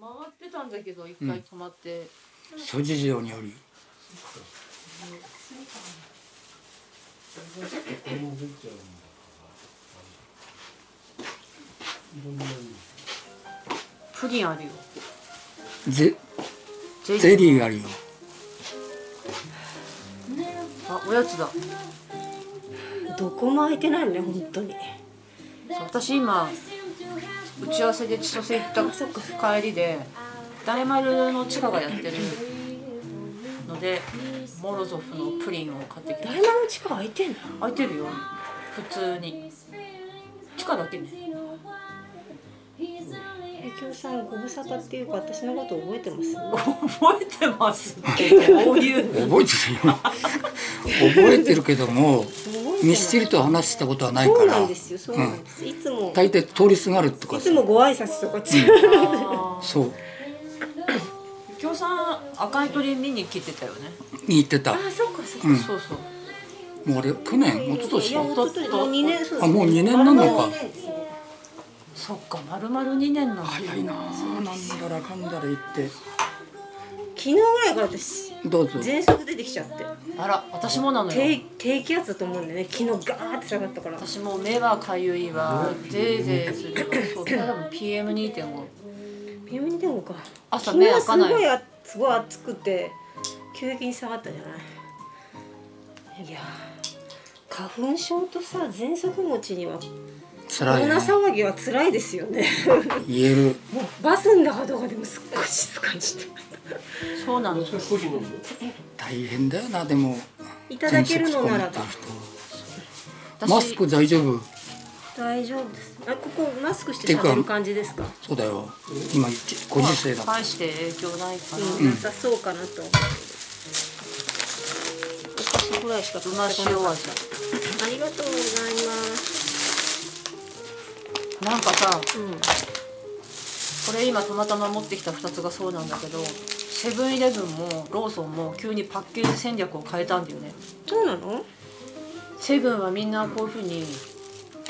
回ってたんだけど一回止まって、諸事情により。プリンあるよ。ゼゼゼリーがあるよ。あおやつだ。どこも空いてないね本当に。そう私今打ち合わせで千歳行った帰りで大丸の地下がやってるのでモロゾフのプリンを買ってきて。大丸の地下空いてんの？開いてるよ。普通に。地下だけねえきょうさんご無沙汰っていうか私のこと覚えてます覚えてますってこういう覚えてるよ覚えてるけどもミスチルと話したことはないからそうなんですよそうなんです、うんいつも大体通りすがるとかいつもご挨拶とか違う、そうゆきおさん赤い鳥見に来てたよねに言ってたあそっかそっか、うんそうそうもうあれ去年一昨年一昨年もう二年そうですあもう二年なのか二年ですねそっか丸々2年なんだ。早いな。あなんだらかんだら言って。昨日ぐらいから私どうぞ。喘息出てきちゃって。あら私もなのよ。低低気圧だと思うんでね。昨日ガーって下がったから。私も目はかゆいわ。ゼーゼーする。わそうそれ多分 PM2.5 PM2.5 か朝昨日す目開かない。ごいあすごい暑くて急激に下がったじゃない。いやー花粉症とさ喘息持ちには辛いな騒ぎは辛いですよね。言える。もうバスの中とかでもすっごい静かにして。そうなのそれコーヒー飲むの大変だよなでも。いただけるのならば。マスク大丈夫？大丈夫です。あここマスクして喋る感じですか？そうだよ。今ご時世だから返して影響ないかな、うん、なさそうかなと。お菓子ぐらいしかうま塩味ありがとうございますなんかさうん。これ今たまたま持ってきた2つがそうなんだけどセブンイレブンもローソンも急にパッケージ戦略を変えたんだよね。そうなの？セブンはみんなこういうふうに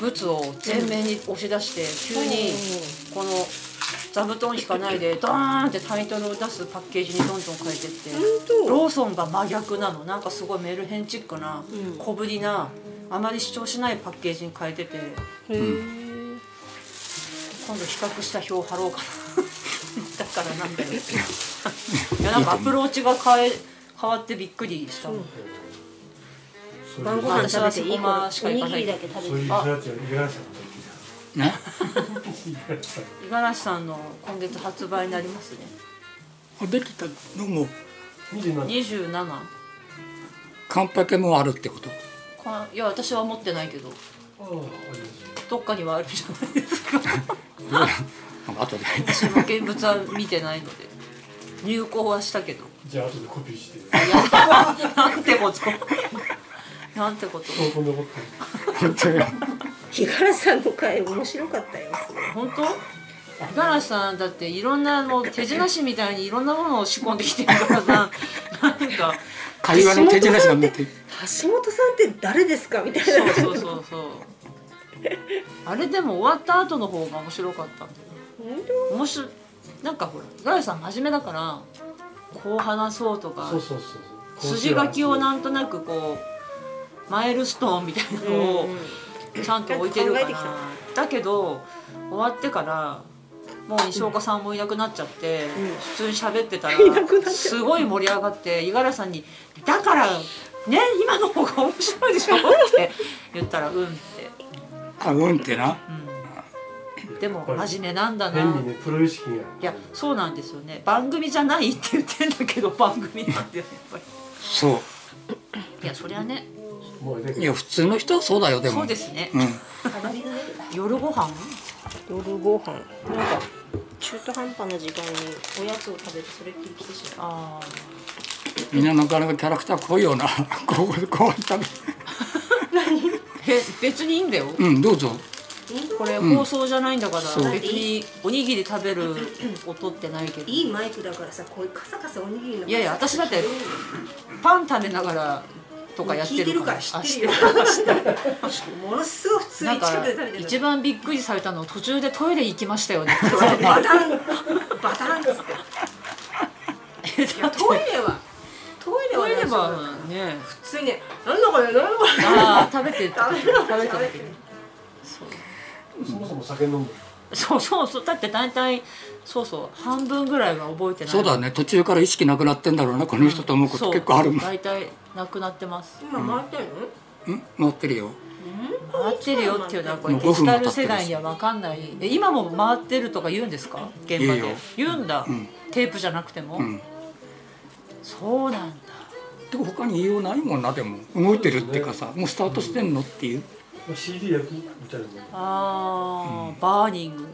物を前面に押し出して急にこの座布団引かないでドーンってタイトルを出すパッケージにどんどん変えてってローソンが真逆なの。なんかすごいメルヘンチックなうん。小ぶりなあまり主張しないパッケージに変えてて今度比較した表貼ろうかな。だからなんだよ。いやなんかアプローチが変え変わってびっくりした。の、晩ご飯食べていい私はそこましおにか行かない。ぎりだけ食そういうべてやつは五十嵐さんのね五十嵐さんの今月発売になりますね。あできた。のも。時二十七。27カンパケもあるってこと？かいや私は持ってないけど。どっかにはあるじゃないですか なんか後で。私も現物は見てないので。入稿はしたけど。じゃあ後でコピーして。なんてこと。なんてこと。証拠日柄さんの回面白かったよ。本当？五十嵐さんだっていろんなもう手品師みたいにいろんなものを仕込んできてるからさ。なんか。会話の手品師が持って橋本さんって誰ですか？みたいな。そうそうそうそうあれでも終わった後の方が面白かったんだよ本面白い。なんかほら五十嵐さん真面目だからこう話そうとかそうそうそうそう。筋書きをなんとなくこうマイルストーンみたいな当のをうんちゃんと置いてるから。だけど終わってからもう西岡さんもいなくなっちゃって、うん。普通に喋ってたらすごい盛り上がって五十嵐さんに「だからね今の方が面白いでしょ」って言ったら「うん」って、あうんってな。うん、でも真面目なんだな。変にねプロ意識がいやそうなんですよね。番組じゃないって言ってんだけど番組なんだよやっぱり。そいやそりゃね。いや普通の人はそうだよでも。そうですね、うん。夜ご飯？夜ご飯。なんか中途半端な時間におやつを食べてそれっきり来てしまう。みんななかなかキャラクター濃いよな。こうこう食べえ別にいいんだよ、うんどうぞ。これ放送じゃないんだから、そう。別におにぎり食べる音ってないけど。いいマイクだからさこういうカサカサおにぎりのいやいや私だってパン食べながらとかやってるから。知ってるよ。ものすごい普通に近くで食べてる一番びっくりされたの途中でトイレ行きましたよね。バタン。バタンっつって いやトイレはばね。普通に。ねなんだこれなんだこれ。ああ食べてる食べてる食べてる食べてるそもそも酒飲んでるそうそうそう。だって大体そうそう。半分ぐらいは覚えてない。そうだね。途中から意識なくなってんだろうな。この人と思うこと結構あるもん。そう。大体なくなってます。今回ってるの？うん？回ってるよ。回ってるよっていうのはこれもう5デジタル世代には分かんない。え今も回ってるとか言うんですか？現場で。言うんだ、うん。テープじゃなくても、うん。そうなんだでも他に言いようないもんなでも。動いてるっていうかさもうスタートしてんのっていう。まあ CD 焼きみたいなもんあー、 burning。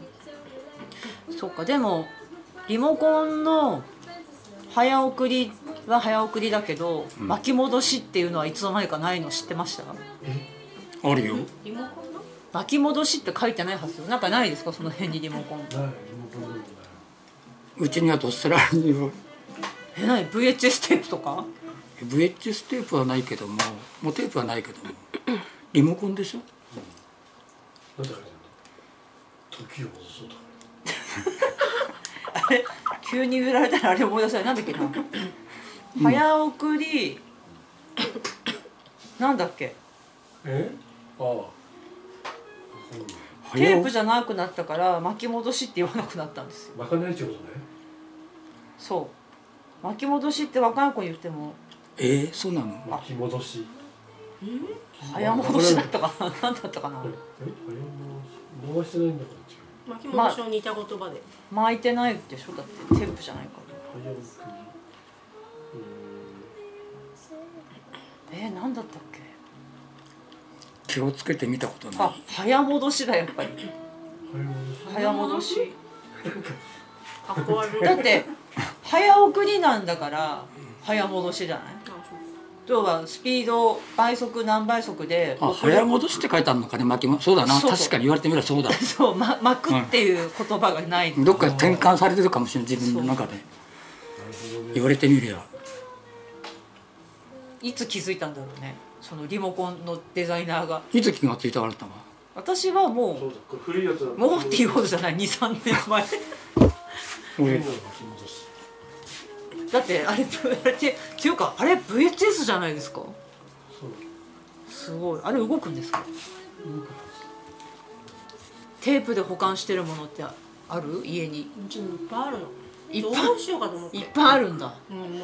そっかでもリモコンの早送りは早送りだけど、ん。巻き戻しっていうのはいつの間にかないの知ってました？あるよ。リモコンの？巻き戻しって書いてないはずよ。なんかないですか？その辺にリモコン。うちにはどっさらにはえ何？VHS テープとか？VHS テープはないけどももうテープはないけども リモコンでしょ？なん。て書いてあるの時を戻そうと。かあれ？急に言われたらあれ思い出せない。なんだっけな。早送り。なんだっけ？え？ああ。わかんないテープじゃなくなったから巻き戻しって言わなくなったんですよ。まかないってことね。そう。巻き戻しって若い子に言ってもえー、そうなの？巻き戻し。早戻しだったかな？何だったかな？え早戻し回してないんだから違う。巻き戻しを似た言葉で、巻いてないでしょ？だってテープじゃないか早送り。らえー、何だったっけ？気をつけてみたことなあ早戻しだやっぱり。早戻し。かっこ悪いだって早送りなんだから早戻しじゃない？要はスピード倍速何倍速であ早戻しって書いてあるのかね巻きもそうだな。そう。そう確かに言われてみればそうだ。そう、ま、巻くっていう言葉がない、どっかで転換されてるかもしれない自分の中で。言われてみりゃ。いつ気づいたんだろうね。そのリモコンのデザイナーが。いつ気がついたあなたは？私はもそうだこれ古いやつだうもうっていうことじゃない。23年前。俺だってあれあれってっていうかあれ VHS じゃないですか。そう。すごい。あれ動くんですか？動くはテープで保管してるものってある？家に。うちにいっぱいあるの。いっぱい。どうしようかと思って。いっぱいあるんだ。うんもううん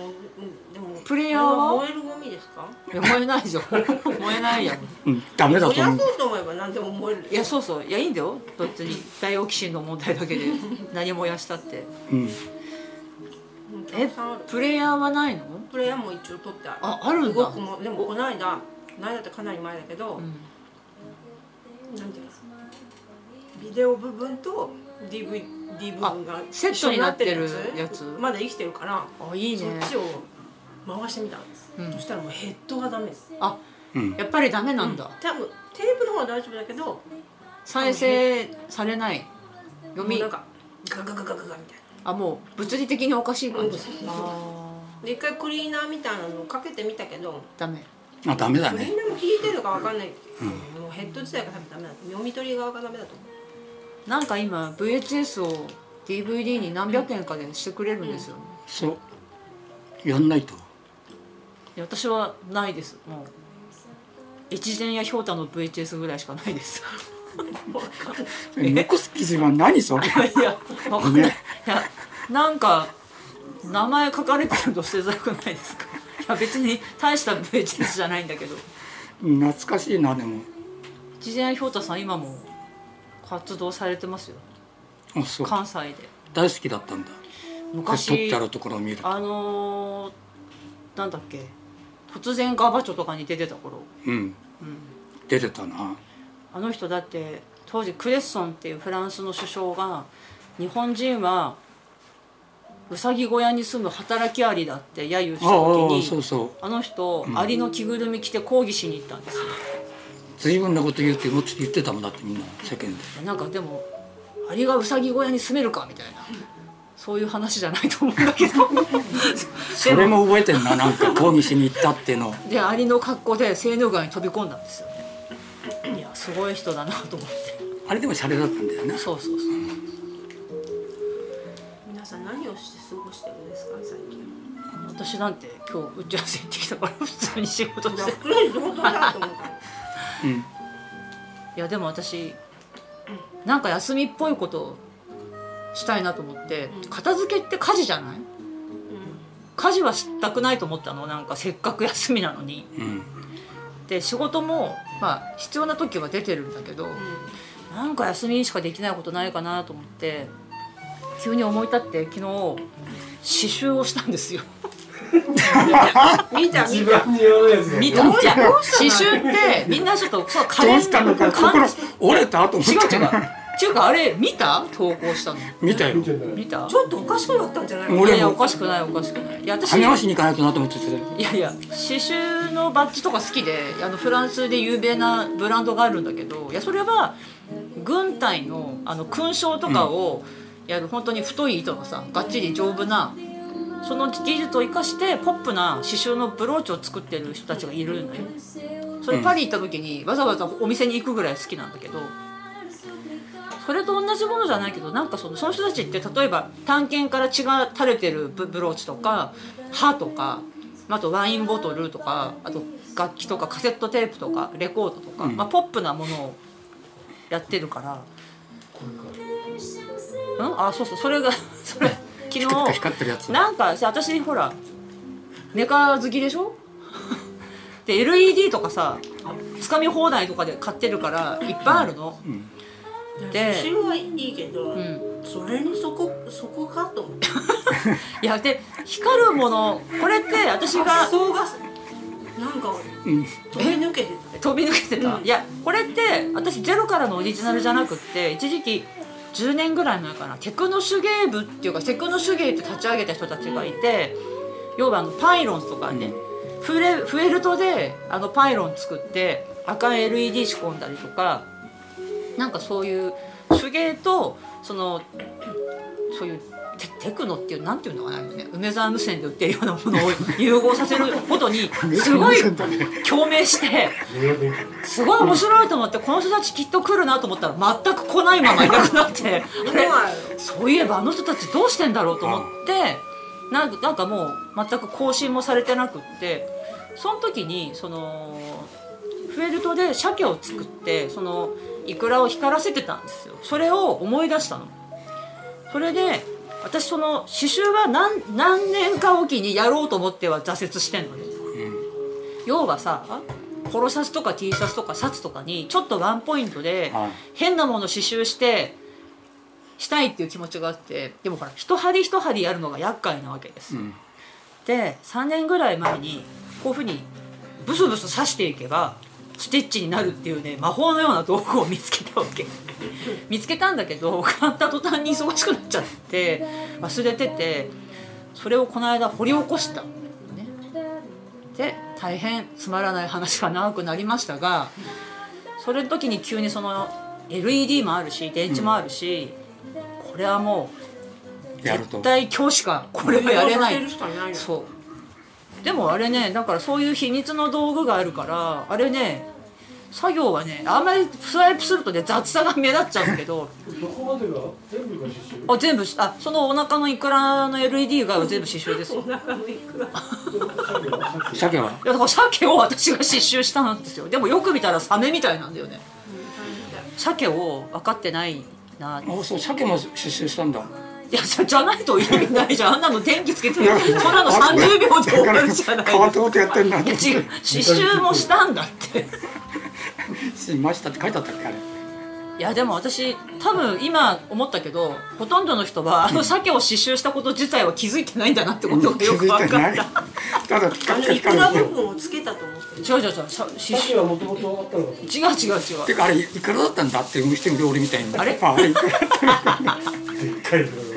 でもプレイヤーは？燃えるゴミですか？いや燃えないじゃん燃えないやんうんダメだと思う。燃やそうと思えば何でも燃える。いやそうそう。いやいいんだよ。別に。ダイオキシンの問題だけで。何燃やしたって。うんえプレイヤーはないの？プレイヤーも一応取ってある。ああるんだ。動くもでもこの間この間ってかなり前だけど、うん。なんていうの？ビデオ部分と DVD 部分がセットになってる一緒になやつ。まだ生きてるからあいいね。そっちを回してみたんです、うん。そしたらもうヘッドがダメあうん。やっぱりダメなんだ、多分テープの方は大丈夫だけど再生されない？読み。もうなんかガガガガガガみたいあもう物理的におかしい感じ、うんあなで一回クリーナーみたいなのをかけてみたけど。ーダメ。あダメだクリねーナーも効いてるのかわかんない。けど、もうヘッド自体が多分ダメだと読み取り側がダメだと思う。なんか今 VHS を DVD に何百円かでしてくれるんですよね、そう。やんないと。いや私はないです。もう越前やひょうたの VHS ぐらいしかないです。え残す記事は何それ？いやわかんない。いやなんか名前書かれてると捨てづらくないですか？いや別に大した VHS じゃないんだけど。懐かしいなでも。越前やひょうたさん今も活動されてますよ。あそう。関西で。大好きだったんだ。撮昔ってあるところを見る。とあのー、なんだっけ？突然ガバチョとかに出てた頃、うん。うん、出てたなあの人だって当時クレッソンっていうフランスの首相が日本人はうさぎ小屋に住む働きアリだって揶揄した時にそうそう。あの人、アリの着ぐるみ着て抗議しに行ったんですよ。随分なこと言うってもっと言ってたもんだってみんな世間で。なんかでもアリがうさぎ小屋に住めるかみたいな。そういう話じゃないと思うんだけど。それも覚えてんななんか抗議しに行ったっていうの。でアリの格好でセーヌ川に飛び込んだんですよすごい人だなと思って。あれでもシャレだったんだよね。そうそうそう。皆さん何をして過ごしてるんですか最近。私なんて今日打ち合わせ行ってきたから普通に仕事して。とりあえず本当だと思ったうん。いやでも私なんか休みっぽいことしたいなと思って片付けって家事じゃない？家事はしたくないと思ったの。なんかせっかく休みなのに。うん。で仕事もまあ必要な時は出てるんだけどなんか休みにしかできないことないかなと思って急に思い立って昨日刺繍をしたんですよ。見た一見た。見たじゃあ刺繍ってみんなちょっとそうカレンどうしたのかかん心折れたと思っ違う違うていうかあれ見た？投稿したの。見たよ。見た？ちょっとおかしくなったんじゃないいやいやおかしくないおかしくない。いや私励ましに行かないとなと思って。ていやいや刺繍のバッジとか好きであのフランスで有名なブランドがあるんだけどいやそれは軍隊のあの勲章とかをやる本当に太い糸のさがっちり丈夫なその技術を生かしてポップな刺繍のブローチを作ってる人たちがいるのよ。それパリ行った時にわざわざお店に行くぐらい好きなんだけどそれと同じものじゃないけどなんかそのその人たちって例えば探検から血が垂れてるブブローチとか歯とかあとワインボトルとかあと楽器とかカセットテープとかレコードとか、うん。まあ、ポップなものをやってるから。うん？あそうそう。それが それ昨日光ってるやつ。なんかさ私ほらメカ好きでしょ？で LED とかさつかみ放題とかで買ってるからいっぱいあるの。うんで写真はいいけど、うん。それにそこそこかと思って いやで光るものこれって私が発想がなんかうん。飛び抜けて飛び抜けてた、うん。いやこれって私ゼロからのオリジナルじゃなくって一時期10年ぐらい前かな。テクノ手芸部っていうかテクノ手芸って立ち上げた人たちがいて要はあのパイロンとかね、フレフェルトであのパイロン作って赤い LED 仕込んだりとかなんかそういう手芸とそのそういうテテクノっていうなんていうのかなね梅沢無線で売ってるようなものを 融合させることに すごい共鳴して すごい面白いと思ってこの人たちきっと来るなと思ったら全く来ないままいなくなってあれそういえばあの人たちどうしてんだろうと思ってなんかなんかもう全く更新もされてなくってその時にそのフェルトで鮭を作ってそのイクラを光らせてたんですよ。それを思い出したの。それで私その刺繍は何何年かおきにやろうと思っては挫折してんのね。要はさポロシャツとか T シャツとかシャツとかにちょっとワンポイントではい。変なもの刺繍してしたいっていう気持ちがあってでもほら一針一針やるのが厄介なわけです、うん。で3年ぐらい前にこういうふうにブスブス刺していけばステッチになるっていうね魔法のような道具を見つけたわけ。見つけたんだけど買った途端に忙しくなっちゃって忘れててそれをこの間掘り起こした。のね。で大変つまらない話が長くなりましたがそれの時に急にその LED もあるし電池もあるし、これはもう絶対今日しかこれはやれない。そうでもあれねだからそういう秘密の道具があるからあれね作業はねあんまりスワイプするとね雑さが目立っちゃうけど。どこまでが全部が刺繍？あ全部あそのお腹のイクラの LED が全部刺繍ですよ。お腹のいくら？鮭は？いやだから鮭を私が刺繍したんですよ。でもよく見たらサメみたいなんだよね。鮭を分かってないな。あそう鮭も刺繍したんだいやじゃじゃないと意味ないじゃん。あんなの電気つけてそんなの30秒で終わるじゃない。変わったことやってんだいや違う。刺繍もしたんだって。しましたって書いてあったっけあれ。いやでも私多分今思ったけどほとんどの人はあの鮭を刺繍したこと自体は気づいてないんだなってことが気よく分かった、づいてない。ただピカピカいくら部光る分をつけたと思ってる違う違う違う。さ刺繍鮭はもともとあったのかと。違う違う違う。てかあれいくらだったんだっていう人料理みたいにあれ？あれ。いくらでっかいのが。い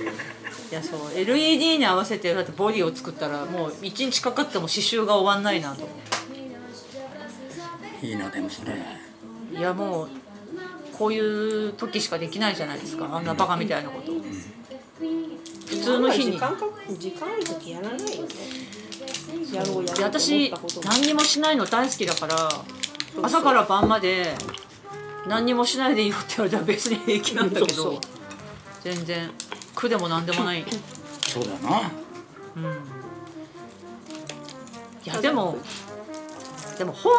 やそう LED に合わせてだってボディを作ったらもう1日かかっても刺繍が終わんないなと。いいなでもそれ。いやもうこういう時しかできないじゃないですか。あんなバカみたいなこと。普通の日に。時間か時間ある時やらないよねやろうやろう私何にもしないの大好きだから朝から晩まで何にもしないでいいよって言われたら別に平気なんだけそうど全然苦でも何でもない、そうだな。うん、いやでもでも本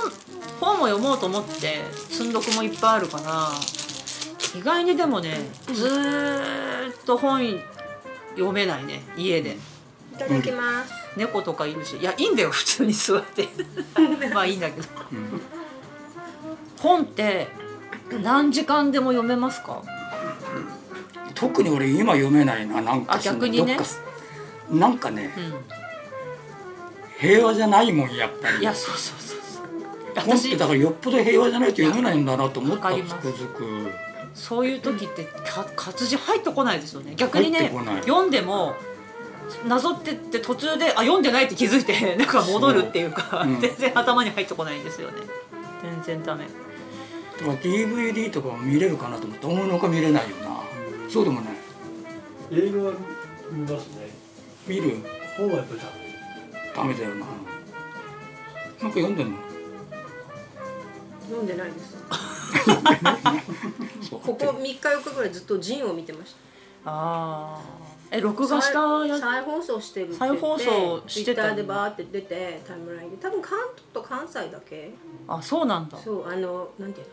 本も読もうと思って積んどくもいっぱいあるから意外にでもねずーっと本読めないね家で。いただきます。猫とかいるし。いやいいんだよ普通に座って。まあいいんだけど。うん。本って何時間でも読めますか？特に俺今読めないななんかあ逆にね。どっかなんかねう平和じゃないもんやっぱり。んいやそうそうそうそう。私本ってだからよっぽど平和じゃないと読めないんだなと思ったわかります。つくづく。そういう時ってか活字入ってこないですよね。逆にね入ってこない。読んでもなぞってって途中であ読んでないって気づいて なんか戻るっていうかそう。うん。全然頭に入ってこないんですよね。全然ダメ。だから DVD とかも見れるかなと思って思いのほか見れないよなそうでもない。映画は見ますね。見る？本はやっぱりダメ。ダメだよな。なんか読んでんの？読んでないです。ここ3日4日ぐらいずっとジンを見てました。ああえ録画したやつ？再放送してるって再放送ツイしてたの？ッターでバーって出てタイムラインで。多分関東と関西だけ。あそうなんだ。そうあのなんていう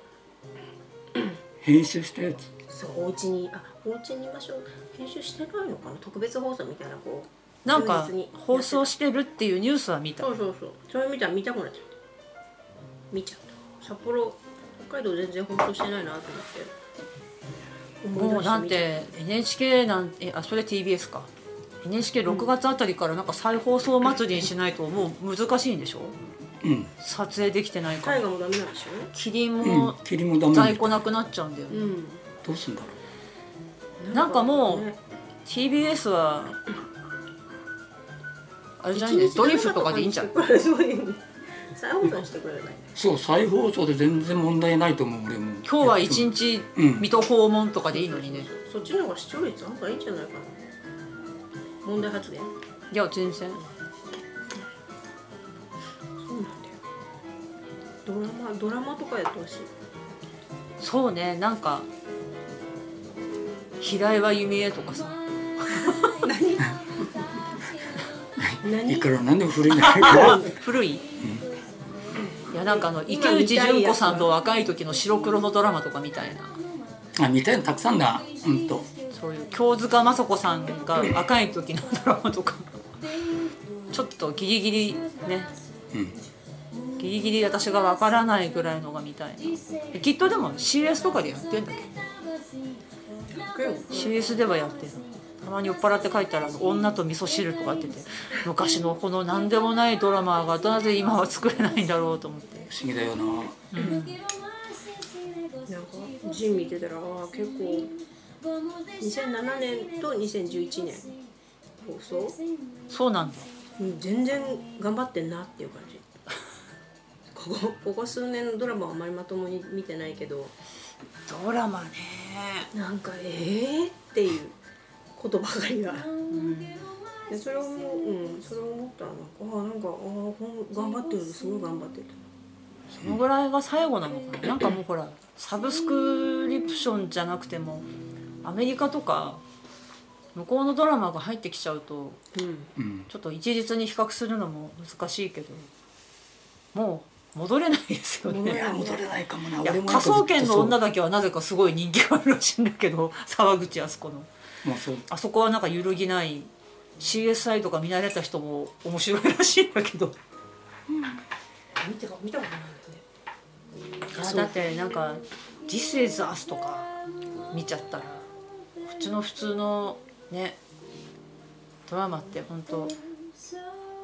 の？編集したやつ。そうお家にあお家にいましょう。編集してないのかな？特別放送みたいなこうなんか放送してるっていうニュースは見た。そうそうそう。それ見たら見たくなっちゃって。見ちゃった。札幌北海道全然放送してないなと思って。もうなんてて NHK なんえあそれ TBS か。NHK6 月あたりからなんか再放送祭りにしないともう難しいんでしょ？うん。撮影できてないから。大河もダメなんでしょ？キリンうもん霧もダメ在庫なくなっちゃうんだよね。うん。どうすんだろなんかもうね TBS はあれじゃないんだよドリフとかでいいんじゃん。再放送にしてくれればいそう再放送で全然問題ないと思う俺も。今日は一日うん水戸黄門とかでいいのにね。そっちの方が視聴率あんまいいんじゃないかな。問題発言。いや全然。そうなんだよ。ドラマドラマとかやってほしい。そうねなんか平岩弓枝とかさ。何？いくらなんでも古いんだけど。古い、いやなんかあの池内純子さんと若い時の白黒のドラマとかみたいな。あ見たいのたくさんだ。うんと。そういう京塚雅子さんが若い時のドラマとか。ちょっとギリギリね。うん。ギリギリ私がわからないぐらいのが見たいな。きっとでも CS とかでやってんだっけ？CS ではやってるたまに酔っ払って帰ったら「女と味噌汁」とかやってて昔のこの何でもないドラマがなぜ今は作れないんだろうと思って。不思議だよな。なんかジン見てたらあー結構2007年と2011年放送、そうなんだ。うん、全然頑張ってんなっていう感じ。ここここ数年のドラマはあまりまともに見てないけど。ドラマねなんかえーっていうことばかりが、でそれを思う、うん、それを思ったらなんかあーなんかあーこん頑張ってるすごい頑張ってるそのぐらいが最後なのかな。なんかもうほらサブスクリプションじゃなくてもアメリカとか向こうのドラマが入ってきちゃうとうん。うん。ちょっと一律に比較するのも難しいけどもう戻れないですよね。戻れない戻れないかもな。いや俺も科捜研の女だだけはなぜかすごい人気があるらしいんだけど 沢口靖子の。まあそう。あそこはなんか揺るぎない CSI とか見慣れた人も面白いらしいんだけど。見て見たことないいやだってなんか「This is Us」とか見ちゃったらこっちの普通のねドラマって本当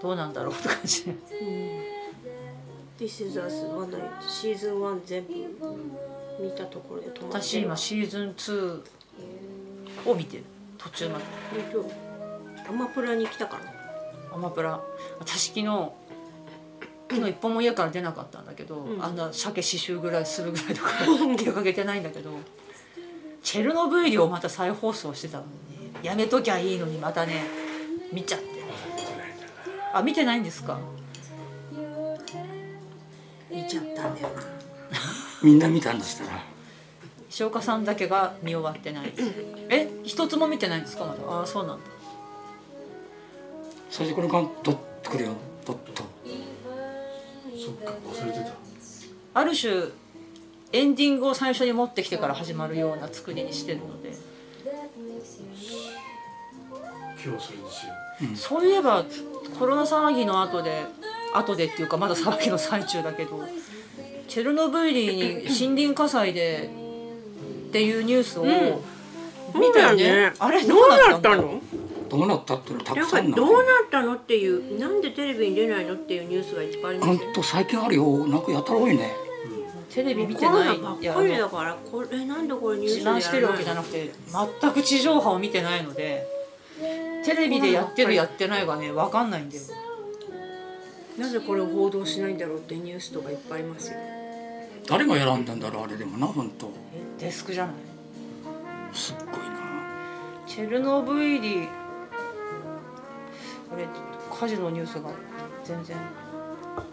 どうなんだろうって感じ。で This is Us はないシーズン1全部見たところで止まってる。私今シーズン2を見てる。途中まで。えっとアマプラに来たからアマプラ。私昨日昨日一本も家から出なかったんだけど、ん。あんな鮭刺繍ぐらいするぐらいとか出かけてないんだけどチェルノブイリをまた再放送してたのにやめときゃいいのにまたね見ちゃってあ見てないんですか？見ちゃったんだよな。みんな見たんだしたら。石岡さんだけが見終わってない。え一つも見てないんですか？まだ。ああそうなんだ。最初この間ドッとくるよ。ドッとそっか忘れてた。ある種エンディングを最初に持ってきてから始まるような作りにしてるので。今日はそれにしよそういえばコロナ騒ぎの後で後でっていうかまだ騒ぎの最中だけど。チェルノブイリに森林火災でっていうニュースを見たよね,、そうだね。あれどうなったたの？どうなったっていうのたくさんどうなったの？っていうなんでテレビに出ないの？っていうニュースがいっぱいありまほんすよと最近あるよ。なんかやたら多いね。テレビ見てないナばっかりだからこれなんでこれニュースでやらない自慢してるわけじゃなくて全く地上波を見てないのでテレビでやってるやってないがね分かんないんだよなぜこれを報道しないんだろうってニュースとかいっぱいありますよ。誰が選んだんだろうあれでもな本当。えデスクじゃない？すっごいな。チェルノブイリ。これ火事のニュースが全然。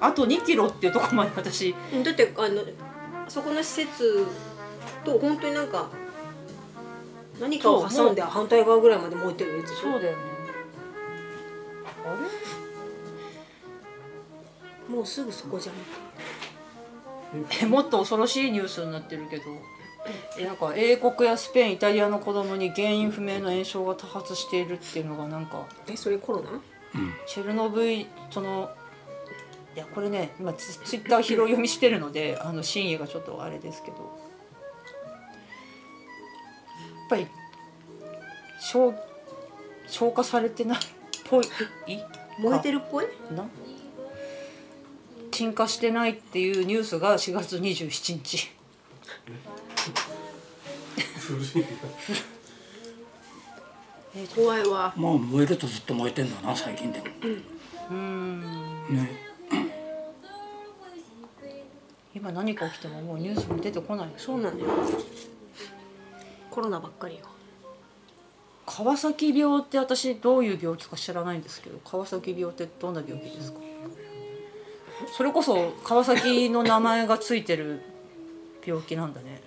あと2キロっていうところまで私。だってあのそこの施設と本当になんか何かを挟んで反対側ぐらいまで燃えてるやつでしょ？そうだよね。あもうすぐそこじゃん。れえもっと恐ろしいニュースになってるけど。えなんか英国やスペインイタリアの子供に原因不明の炎症が多発しているっていうのがなんか。えそれコロナ？チェルノブイそのいやこれね今ツツイッター拾い読みしてるので あの真意がちょっとあれですけど。やっぱり消消化されてないっぽい？燃えてるっぽい？な？鎮火してないっていうニュースが4月27日う古い怖いわ。まあ燃えるとずっと燃えてんだな最近で。もうーん。ね。今何か起きてももうニュースに出てこない。そうなんだよ。コロナばっかりよ。川崎病って私どういう病気か知らないんですけど川崎病ってどんな病気ですか？それこそ川崎の名前がついてる病気なんだね、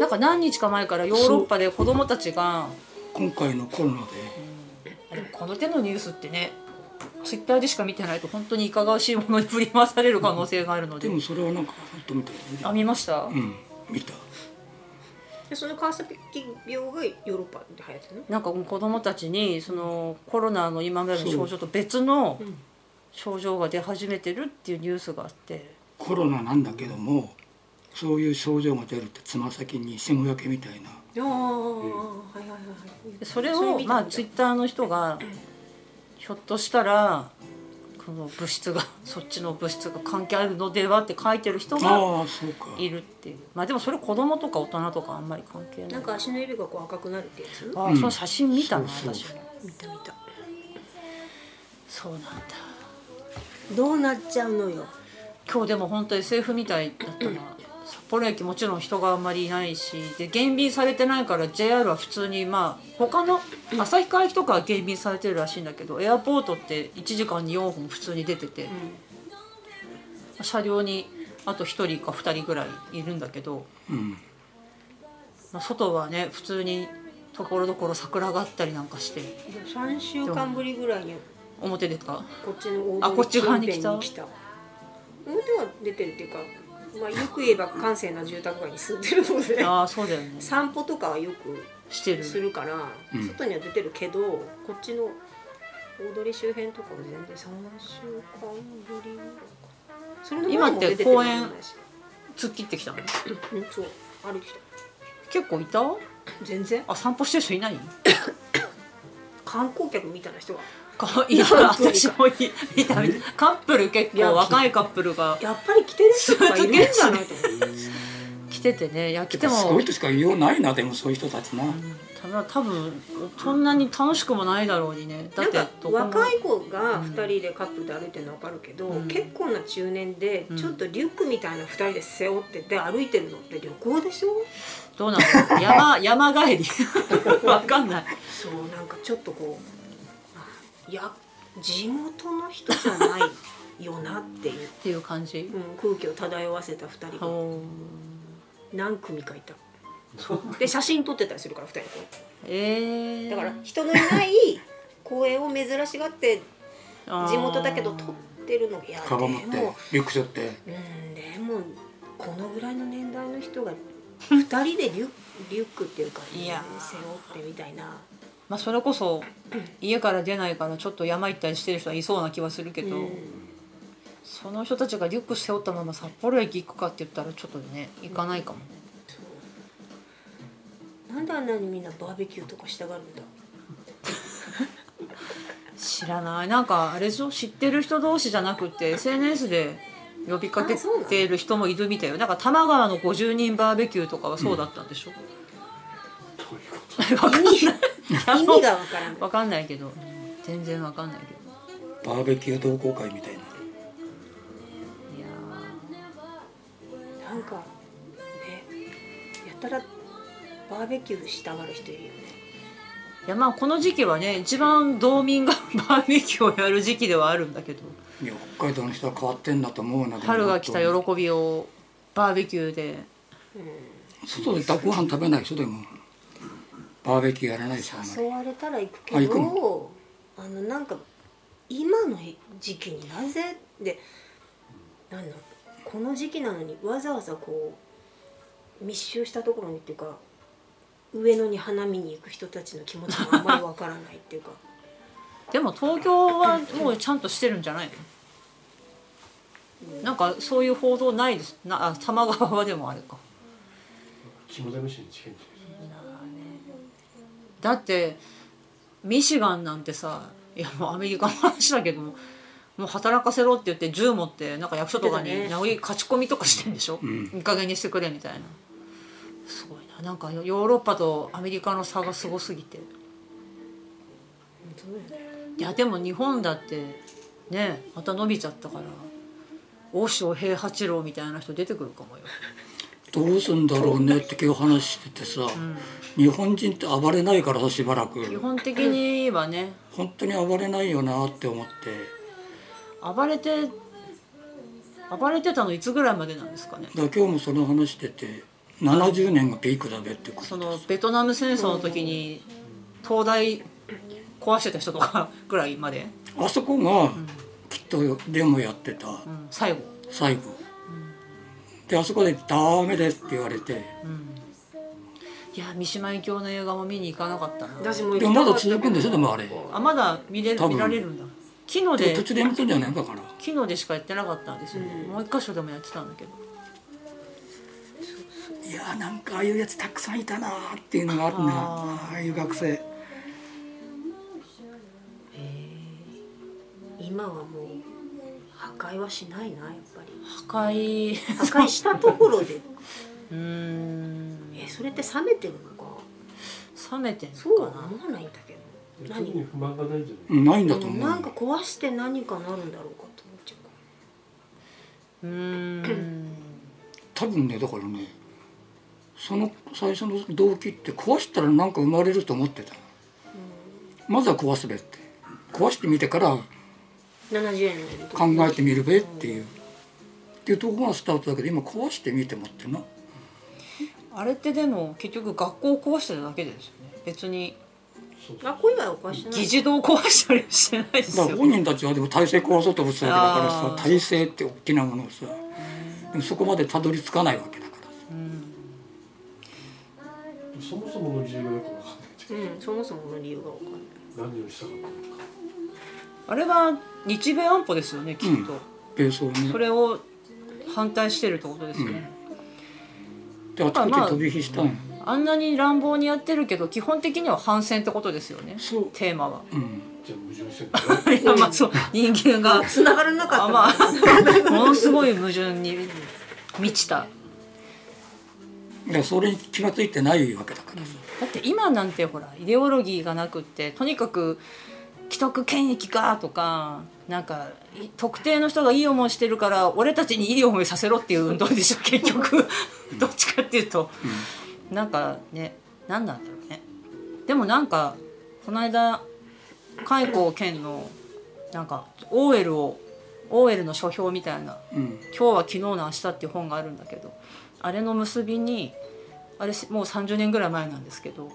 なんか何日か前からヨーロッパで子供たちが今回のコロナで。あでもこの手のニュースってねツイッターでしか見てないと本当にいかがわしいものに振り回される可能性があるので、でもそれはなんか本当みたいあね。見ました、うん。見たでその川崎病がヨーロッパで流行ってるの？なんかもう子供たちにそのコロナの今までの症状と別の症状が出始めてるっていうニュースがあって。コロナなんだけどもそういう症状が出るってつま先に霜焼けみたいな。ああ、はいはいはいでそれをまあツイッターの人がひょっとしたらこの物質が そっちの物質が関係あるのではって書いてる人がいるっていう。まあでもそれ子供とか大人とかあんまり関係ない。なんか足の指がこう赤くなるってやつ？ああその写真見たな、そうそう。私も。見た見た。そうなんだ。どうなっちゃうのよ。今日でも本当 SF みたいだったな札幌駅もちろん人があんまりいないしで減便されてないから JR は普通にまあ他の旭川駅とかは減便されてるらしいんだけどエアポートって1時間に4本普通に出てて、車両にあと1人か2人ぐらいいるんだけど、うん。まあ、外はね普通にところどころ桜があったりなんかして。3週間ぶりぐらいに表出たこっちの大あこっち側に来た。表は出てるっていうか、まあ、よく言えば閑静な住宅街に住んでるので。ああそうだよね。散歩とかはよくしてるするから、うん。外には出てるけどこっちの大通周辺とかは全然3週間ぶりぐらいかな。それの前も出てる今って公園突っ切ってきたの？うんそう。歩いてきた。結構いた？全然。あ散歩してる人いない？観光客みたいな人が。かいやカップルが。私も見た見たカップル結構若いカップルが。やっぱり来てる人とかいるんじゃないと思っ て来ててね。いや来ても。すごいとしか言いようないなでもそういう人たちな、ただ多分そんなに楽しくもないだろうにね。だって若い子が2人でカップルで歩いてるの分かるけど、うん。結構な中年でうん。ちょっとリュックみたいな2人で背負ってて歩いてるのって旅行でしょ？どうなの？山 山帰り？わかんない。そうなんかちょっとこうあいや地元の人じゃないよなっていう、っていう感じ？うん、空気を漂わせた2人が何組かいたで写真撮ってたりするから2人でえー、だから人のいない公園を珍しがって地元だけど撮ってるのいやで。もリュック背負って。うんでもこのぐらいの年代の人が 2人でリュリュックっていうか、いや。背負ってみたいな。まあそれこそ家から出ないからちょっと山行ったりしてる人はいそうな気はするけど、うんその人たちがリュック背負ったまま札幌駅行くかって言ったらちょっとね行かないかも。なんであんなにみんなバーベキューとかしたがるんだ？知らない。なんかあれでしょ？知ってる人同士じゃなくて SNS で呼びかけている人もいるみたいよ。だから多摩川の50人バーベキューとかはそうだったんでしょ、どういうこわかんない。意味がわからない。わかんないけど。全然わかんないけど。バーベキュー同好会みたいななんかねやたらバーベキューしたがる人いるよね。ーいやまあこの時期はね一番道民が バーベキューをやる時期ではあるんだけど。いや北海道の人は変わってんだと思うな春が来た喜びをバーベキューで。外でご飯食べない人でもバーベキューやらないですよあんまり誘われたら行くけあ行くどあのなんか今の時期になぜ？でなんだこの時期なのにわざわざこう密集したところにっていうか上野に花見に行く人たちの気持ちがあんまりわからないっていうか。でも東京はもうちゃんとしてるんじゃないの？なんかそういう報道ないです。なあ多摩川はでもあれか。と肝試しに近いんじだってミシガンなんてさいやもうアメリカの話だけどももう働かせろって言って銃持ってなんか役所とかに殴り勝ち込みとかしてんでしょ、ん。いい加減にしてくれみたいな。すごいな。なんかヨーロッパとアメリカの差がすごすぎて。いやでも日本だってねまた伸びちゃったから大塩平八郎みたいな人出てくるかもよ、どうすんだろうねって今日話しててさ、日本人って暴れないからさしばらく。基本的にはね。本当に暴れないよなって思って暴れて暴れてたのいつぐらいまでなんですかね？だ今日もその話してて70年がピークだべってことそのベトナム戦争の時に東大壊してた人とか ぐらいまで、あそこがきっとデモやってた。うん、最後、最後。であそこで「ダメです」って言われて。うん、いや三島由紀夫の映画も見に行かなかったな。私も行でもまだ続くんでしょ？でもあれ。あまだ見れ見られるんだ昨日で。途中でやめたんじゃないだから。昨日でしかやってなかったんですよね、うん。もう一箇所でもやってたんだけど。いやーなんかああいうやつたくさんいたなーっていうのがあるなあー。ああいう学生。今はもう破壊はしないなやっぱり。破壊。破壊したところで。うーん。えそれって冷めてるのか。冷めてんそうはのかな思わないんだ特に不満がないんじゃない？うんないんだと思ううんなんか壊して何かなるんだろうかと思っちゃううーん。多分ねだからねその最初の動機って壊したらなんか生まれると思ってた。のまずは壊すべって。壊してみてから70円の考えてみるべっていう。っていうところがスタートだけど今壊してみてもってな。あれってでも結局学校を壊してただけですよね。別に学校以外は壊してない。議事堂を壊したりはしてないですよ。だから本人たちはでも体制壊そうと思ってたわけだからさ体制って大きなものをさ。でもそこまでたどり着かないわけだからさ。そもそもの理由がよくわかん。ないじうんそもそもの理由がわかんない。何をしたかったのかあれは日米安保ですよねきっと、ベースをね。それを反対してるってことですよね、であちこち飛び火したんやあんなに乱暴にやってるけど基本的には反戦ってことですよね。そう。テーマは。うん。じゃあ矛盾してんだねいやまあそう人間が。繋がらなかった。あまあ ものすごい矛盾に満ちた。でそれに気が付いてないわけだから。さだって今なんてほらイデオロギーがなくってとにかく既得権益かとかなんかい特定の人がいい思いしてるから俺たちにいい思いさせろっていう運動でしょ結局。どっちかっていうと、なんかね何なんだろうね。でもなんかこの間開口健のなんか OL を OL の書評みたいなうん「今日は昨日の明日」っていう本があるんだけどあれの結びにあれもう30年ぐらい前なんですけど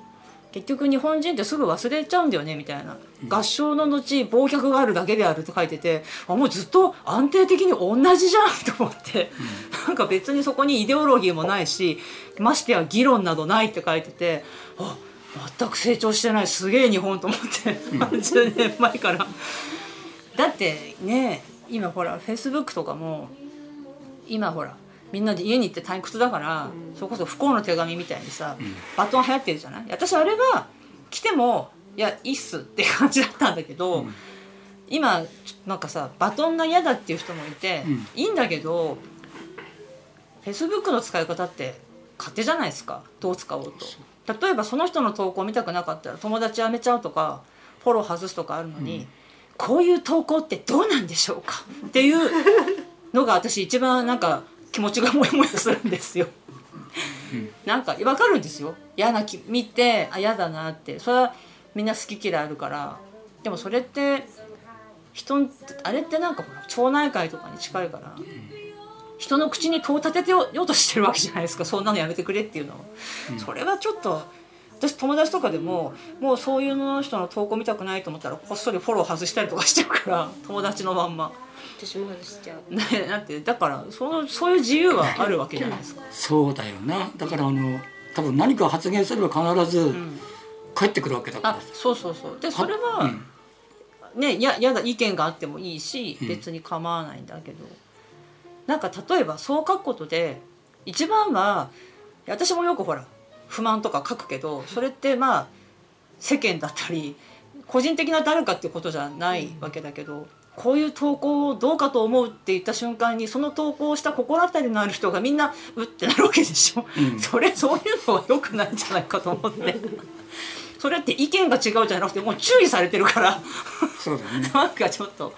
結局日本人ってすぐ忘れちゃうんだよねみたいな、合唱の後忘却があるだけであるって書いててあもうずっと安定的に同じじゃんと思って、なんか別にそこにイデオロギーもないしましてや議論などないって書いててあ全く成長してない。すげえ日本と思って、30年前から。だってね今ほらフェイスブックとかも今ほらみんなで家に行って退屈だから、それこそ不幸の手紙みたいにさ、バトン流行ってるじゃない？私あれは来てもいやいいっすって感じだったんだけど、今なんかさバトンが嫌だっていう人もいて、うん。いいんだけどフェイスブックの使い方って勝手じゃないですか？どう使おうと。例えばその人の投稿見たくなかったら友達やめちゃうとかフォロー外すとかあるのに、こういう投稿ってどうなんでしょうか？っていうのが私一番なんか気持ちがモヤモヤするんですよ。なんか分かるんですよ。嫌な気見てあ嫌だなって。それはみんな好き嫌いあるから。でもそれって人んあれってなんかほら町内会とかに近いから。人の口に戸を立ててようとしてるわけじゃないですか。そんなのやめてくれっていうのを、それはちょっと私友達とかでももうそういうの人の投稿見たくないと思ったらこっそりフォロー外したりとかしちゃうから。友達のまんま。私も外しちゃう。ね、だってだからそのそういう自由はあるわけじゃないですか。そうだよなだからあの多分何か発言すれば必ずうん。帰ってくるわけだから。あそうそうそう。でそれは、うん。ねややだ意見があってもいいしうん。別に構わないんだけど、なんか例えばそう書くことで一番は私もよくほら不満とか書くけどそれってまあ世間だったり個人的な誰かっていうことじゃないわけだけど、こういう投稿をどうかと思うって言った瞬間にその投稿をした心当たりのある人がみんなうってなるわけでしょ、うん。それそういうのは良くないんじゃないかと思って。それって意見が違うじゃなくてもう注意されてるから。そうだね。なんかちょっと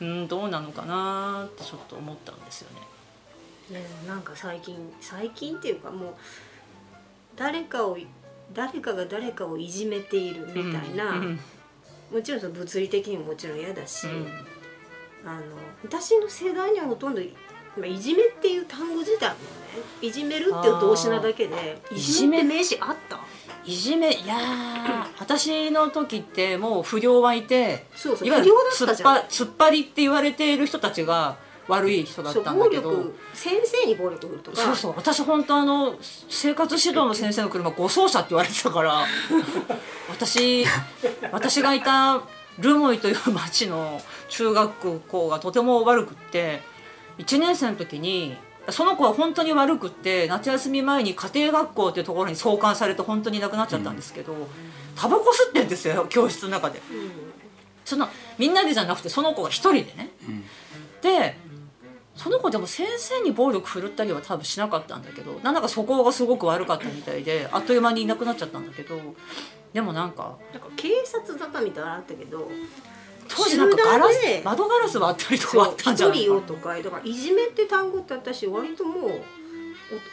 うんどうなのかなってちょっと思ったんですよね。ねなんか最近最近っていうかもう誰かを誰かが誰かをいじめているみたいな、うんもちろんその物理的にももちろん嫌だし、うん。あの私の世代にはほとんど、まあ、いじめっていう単語自体もねいじめるっていう動詞なだけでー。いじめ名詞あった？いじめいやー 私の時ってもう不良はいてそうそういわゆる突っ張突っ張りって言われている人たちが悪い人だったんだけど先生に暴力振るとか。そうそう私本当あの生活指導の先生の車護送車って言われてたから 私私がいたルモイという町の中学校がとても悪くって1年生の時にその子は本当に悪くって夏休み前に家庭学校っていうところに送還されて本当にいなくなっちゃったんですけど、タバコ吸ってんですよ教室の中で。うんそのみんなでじゃなくてその子が一人でね。うんでその子でも先生に暴力振るったりは多分しなかったんだけどなんだか素行がすごく悪かったみたいであっという間にいなくなっちゃったんだけどでもなんかなんか警察沙汰みたいなのあったけど当時なんかガラス窓ガラス割ったりとかあったんじゃないかよとかだからいじめって単語って私割ともう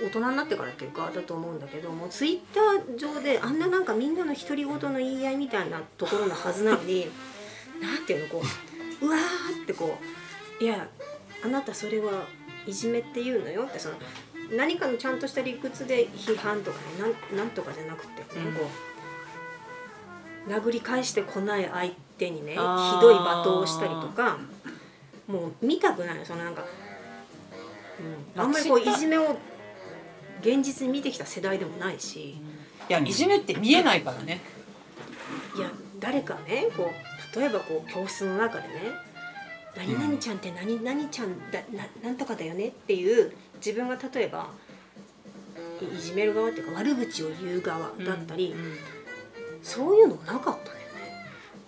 お大人になってからっていうかだと思うんだけどもうツイッター上であんななんかみんなの独り言の言い合いみたいなところのはずなのになんていうのこううわーってこういやあなたそれはいじめって言うのよってその何かのちゃんとした理屈で批判とかねなんなんとかじゃなくてね、うん。こう殴り返してこない相手にねひどい罵倒をしたりとかもう見たくないそのなんか、うん、あんまりこういじめを現実に見てきた世代でもないし。いやいじめって見えないからね。いや誰かねこう例えばこう教室の中でね「何々ちゃんって何々ちゃんだななんとかだよね」っていう自分が例えばいいじめる側っていうか悪口を言う側だったり、うんそういうのがなかったんだよね。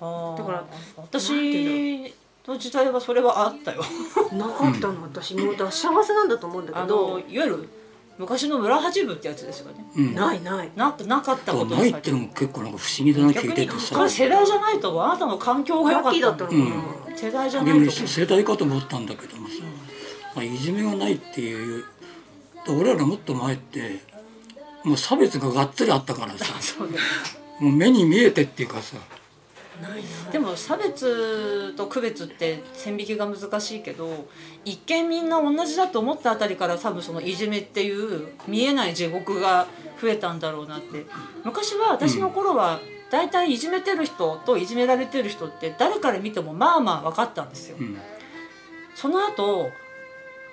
あー。だから私の時代はそれはあったよ。なかったの。私もうだ幸せなんだと思うんだあけど。のいわゆる昔の村八部ってやつですよね。うん。ないない。ななかったことないってのも結構なんか不思議だな聞いててさ。これ世代じゃないとあなたの環境が良かった。ラッキーだったのかな、うん世代じゃないと。世代かと思ったんだけどもさ、まあ、いじめがないっていう俺らもっと前ってもう差別ががっつりあったからさ。そうもう目に見えてっていうかさ。でも差別と区別って線引きが難しいけど一見みんな同じだと思ったあたりから多分そのいじめっていう見えない地獄が増えたんだろうなって。昔は私の頃は大体いじめてる人といじめられてる人って誰から見てもまあまあ分かったんですよ。うん。その後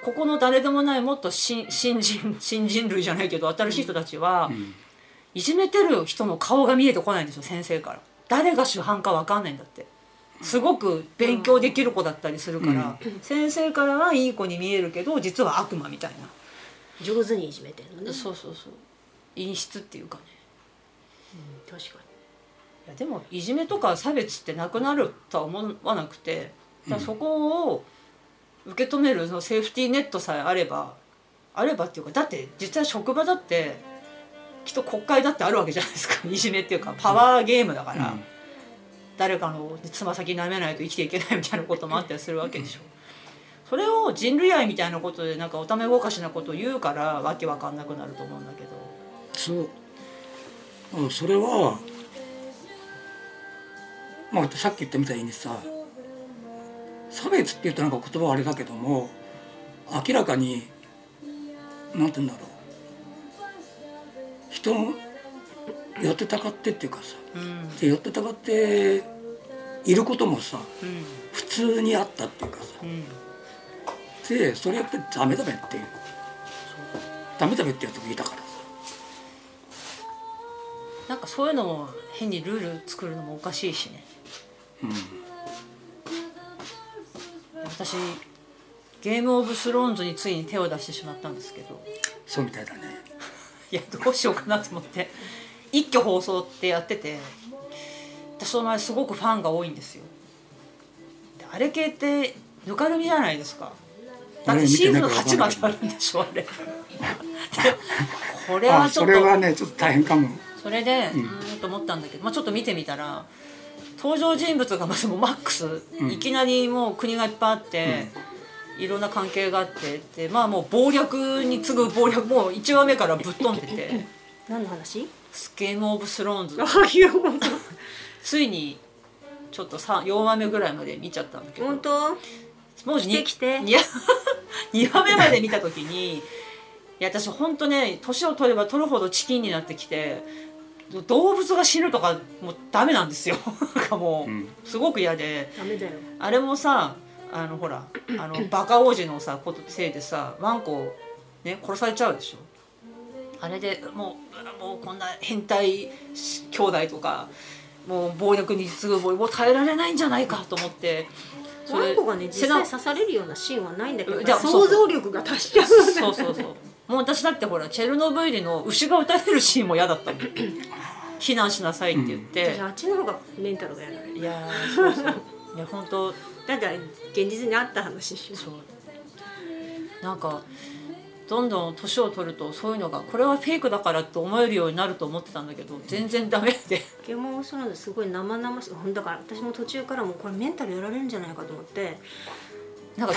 ここの誰でもないもっと新新人新人類じゃないけど新しい人たちは、うんいじめてる人の顔が見えてこないんですよ先生から。誰が主犯か分かんないんだって。すごく勉強できる子だったりするから、先生からはいい子に見えるけど実は悪魔みたい上手にいじめてるのね。なそうそうそう。陰湿っていうかね。うん確かいやでもいじめとか差別ってなくなるとは思わなくてだそこを受け止めるそのセーフティーネットさえあればあればっていうかだって実際職場だってきっと国会だってあるわけじゃないですか。いじめっていうかパワーゲームだから、誰かのつま先舐めないと生きていけないみたいなこともあったりするわけでしょ。それを人類愛みたいなことでなんかおためごかしなことを言うからわけわかんなくなると思うんだけど。そう。うんそれはまあさっき言ったみたいにさ差別って言うとなんか言葉はあれだけども明らかになんて言うんだろう人の寄ってたかってっていうかさうん。で寄ってたかっていることもさうん。普通にあったっていうかさ。うん。でそれやってダメダメっていう。ダメダメってやつもいたからさ。なんかそういうのも変にルール作るのもおかしいしね。うん。私ゲームオブスローンズについに手を出してしまったんですけど。そうみたいだねいやどうしようかなと思って一挙放送ってやってて私その前すごくファンが多いんですよ。であれ系ってぬかるみじゃないですか。だってシーズン8まであるんでしょあれ。でこれはちょっとあそれはねちょっと大変かも。それでうーんと思ったんだけど、まあ、ちょっと見てみたら登場人物がまずもうマックス、うん。いきなりもう国がいっぱいあって、いろんな関係があってでまあもう謀略に次ぐ謀略もう1話目からぶっ飛んでて。何の話「ゲームオブスローンズ。ああいう本」ついにちょっと3 4話目ぐらいまで見ちゃったんだけど。本当？もう来て来て。いや2話目まで見た時にいや私本当ね年を取れば取るほどチキンになってきて動物が死ぬとかもうダメなんですよ。なんかもうん。うすごく嫌で。ダメだよ。あれもさあのほらあの バカ王子のさことせいでさワンコね殺されちゃうでしょ。あれでもうもうこんな変態兄弟とかもう暴力に次ぐ暴力もう耐えられないんじゃないかと思って。それワンコがね実際刺されるようなシーンはないんだけど想像力が達しちゃうそうそうそう。もう私だってほらチェルノブイリの牛が撃たれるシーンも嫌だったもん。避難しなさいって言って、私あっちの方がメンタルがやられる。いやーそうそう。いや本当だって現実にあった話う。なんかどんどん年を取るとそういうのがこれはフェイクだからって思えるようになると思ってたんだけど全然ダメで。ゲームオブスローンズすごい生々しい。だから私も途中からもうこれメンタルやられるんじゃないかと思って。なんか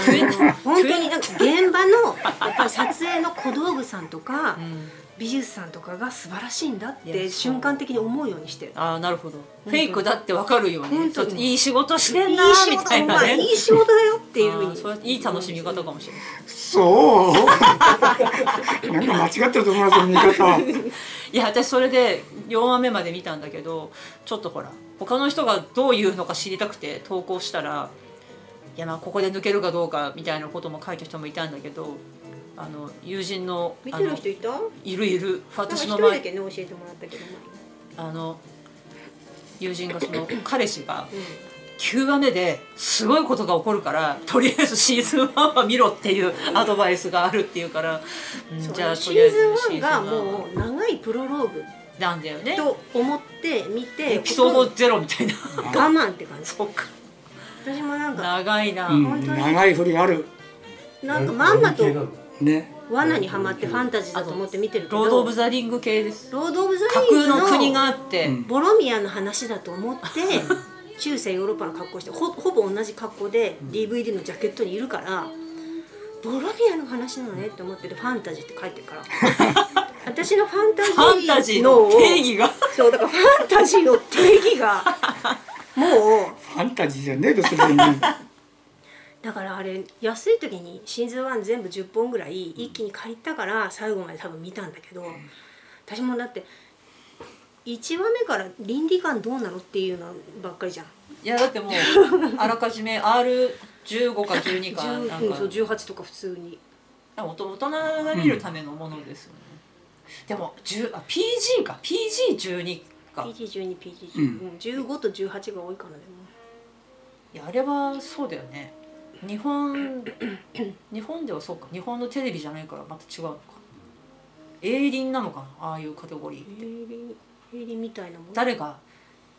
本当になんか現場のやっぱり撮影の小道具さんとかうん美術さんとかが素晴らしいんだって瞬間的に思うようにしてる。ああなるほど。フェイクだって分かるように本当に。ちょっといい仕事してんなみたいなね。いい仕事だよっていうふうに。それいい楽しみ方かもしれない。そう。なんか間違ってると思いますよ見方 いや私それで4話目まで見たんだけどちょっとほら他の人がどう言うのか知りたくて投稿したらいやまあここで抜けるかどうかみたいなことも書いた人もいたんだけどあの友人の見てる人いた？いるいる私一の前人だけね教えてもらったけどあの友人がその 彼氏がうん。9話目ですごいことが起こるからとりあえずシーズン1は見ろっていうアドバイスがあるっていうから、うんじゃあシとりあえずーズン1シーズンが1もう長いプロローグ。なんだよね。と思って見てエピソードゼロみたいな。我慢って感じ。そっか。私もなんか長いな、うん長い振りある。なんかまんまとね。罠にはまってファンタジーだと思って見てるけどロード・オブ・ザ・リング系です。ロード・オブ・ザ・リング架空の国があのって、うん。ボロミアの話だと思って 中世ヨーロッパの格好してほほぼ同じ格好で DVD のジャケットにいるからボロミアの話なのねって思っててファンタジーって書いてるから。私のファンタジーのファンタジーの定義が。そうだからファンタジーの定義がもうファンタジーじゃねえですね だからあれ安い時にシーズン1全部10本ぐらい一気に借りたから最後まで多分見たんだけど私もだって1話目から倫理観どうなのっていうのばっかりじゃん。いやだってもう あらかじめ R15 か12かなん10うんかそう18とか普通に。大人が見るためのものですよね、でも10あ PG か。PG12 か。PG12PG10、うん。うん、15と18が多いかなでも。いやあれはそうだよね日本 日本ではそうか。日本のテレビじゃないからまた違うのか。営林なのかな？ああいうカテゴリーって。営林営林みたいなもん誰が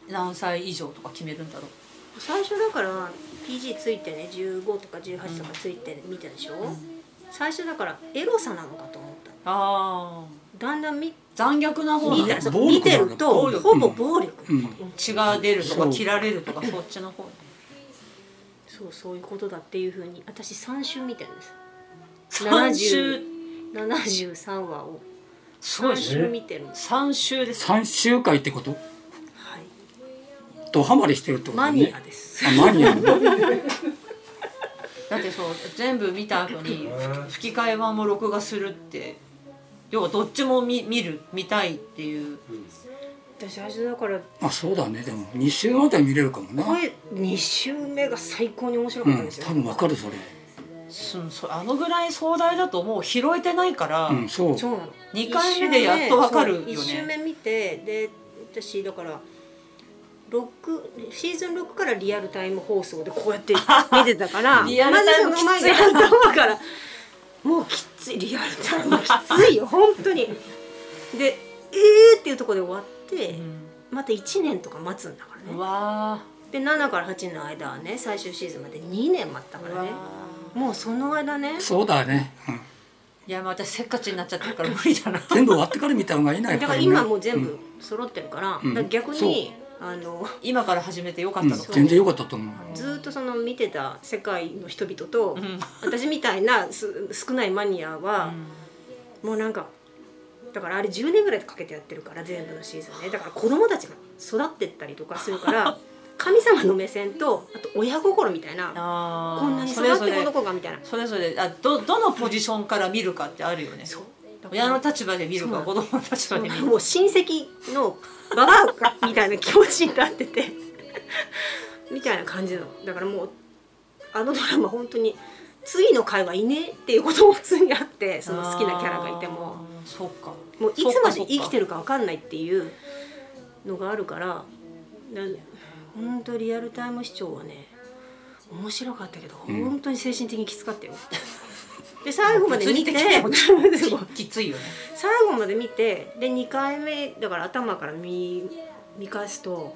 何歳以上とか決めるんだろう。最初だから PG ついてね15とか18とかついて見たでしょ、最初だからエロさなのかと思ったああ。だんだん見残虐な方見見てると暴力。ほぼ暴力、うん。うん。血が出るとか切られるとかそっちの方ねそうそういうことだっていうふうに私3週見てるんです。3週73話を。3すごいですね週見てるんです。3週です。3周回ってこと？はい。ドハマりしてるってことマね。ニアです。あマニアね だってそう全部見た後に吹き替え版も録画するって要はどっちも見見る見たいっていう私最初だからあそうだね。でも2週までは見れるかもなこれ2週目が最高に面白うんかったんですよ、多分わかるそれ。そそあのぐらい壮大だともう拾えてないから、うんそう。そうなの。二回目でやっとわかるよね。1週目見てで私だから6シーズン6からリアルタイム放送でこうやって 見てたからリアルタイムまずその前に頭からもうきついリアルタイムきついよ本当に。でえーっていうところで終わって、うんまた1年とか待つんだからうねわで7から8の間はね最終シーズンまで2年待ったからね。もうその間ね。そうだね、うん、ーいやまたせっかちになっちゃってるから無理だな。全部終わってから見た方がいいなやっだから今もう全部揃ってるから,、うん。ら逆にあの今から始めてよかっうんたのか、全然良かったと思う。ずーっとその見てた世界の人々と、うん。私みたいなす少ないマニアは、もうなんかだからあれ10年ぐらいかけてやってるから全部のシーズンね。だから子供たちが育ってったりとかするから神様の目線とあと親心みたいなこんなに育ってこの子がみたいな。それぞれあどどのポジションから見るかってあるよね。親の立場で見るか子供の立場で見るか。もう親戚のババアかみたいな気持ちになってて みたいな感じなの。だからもうあのドラマ本当に次の回はいねえっていうことも普通にあってその好きなキャラがいてもそうか。もういつまで生きてるるか分かんないっていうのがあるからな本当リアルタイム視聴はね面白かったけど、うん。本当に精神的にきつかったよ。で最後まで見てきついよね。最後まで見て で2回目だから頭から見見返すと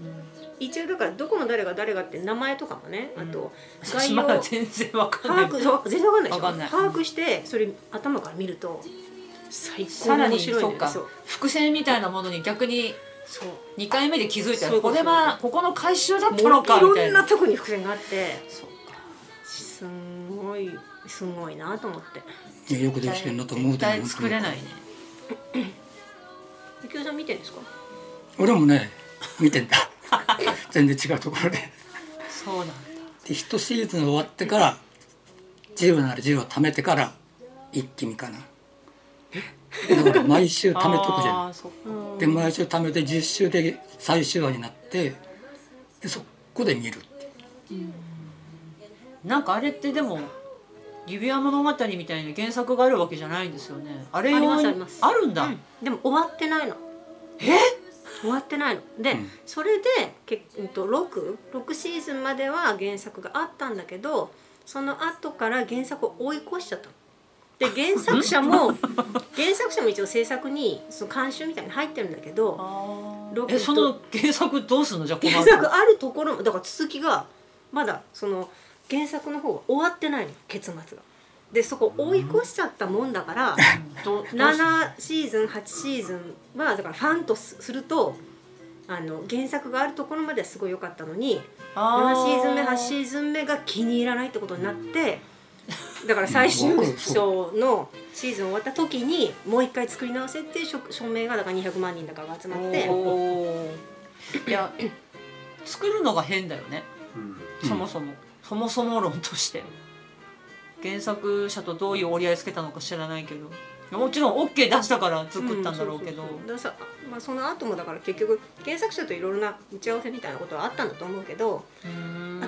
一応だからどこの誰が誰がって名前とかもねあと概要全然わかんない。把握全然わかんないでしょ。わかんない。把握してそれ頭から見ると最高さらにに面白いそうか。伏線みたいなものに逆にそう。2回目で気づいたらこれはここの回収だったものかみたいな。んなとこに伏線があって。そうか。すんごいすごいなと思って。いやよくできてんなと思う絶対作れないね。ゆきおさん見てるんですか？俺もね見てんだ。全然違うところで。そうなんだ。で一シーズン終わってから10なら10を貯めてから一気見かな毎週貯めとくじゃん。で毎週貯めて10週で最終話になってでそこで見るっていう。なんかあれってでも指輪物語みたいな原作があるわけじゃないんですよね。あれあり用にますあります。あるんだ、うん。でも終わってないの。え？終わってないの。で、うん。それでけ、うん、と 6, 6シーズンまでは原作があったんだけどその後から原作を追い越しちゃったの。で原作者も原作者も一応制作にその監修みたいに入ってるんだけどえその原作どうすんの？じゃあこの原後作あるところもだから続きがまだその原作の方が終わってないの結末が。でそこ追い越しちゃったもんだからうすん。の7 シーズン8シーズンはだからファンとすするとあの原作があるところまではすごい良かったのにあ7シーズン目8シーズン目が気に入らないってことになってだから最終うん章のシーズン終わった時にもう一回作り直せって署署名がだから200万人だからが集まって。いや作るのが変だよね。うん。そもそも、そもそも論として。原作者とどういう折り合いつけたのか知らないけど。もちろん OK 出したから作ったんだろうけど、んその後もだから結局原作者といろいろな打ち合わせみたいなことはあったんだと思うけど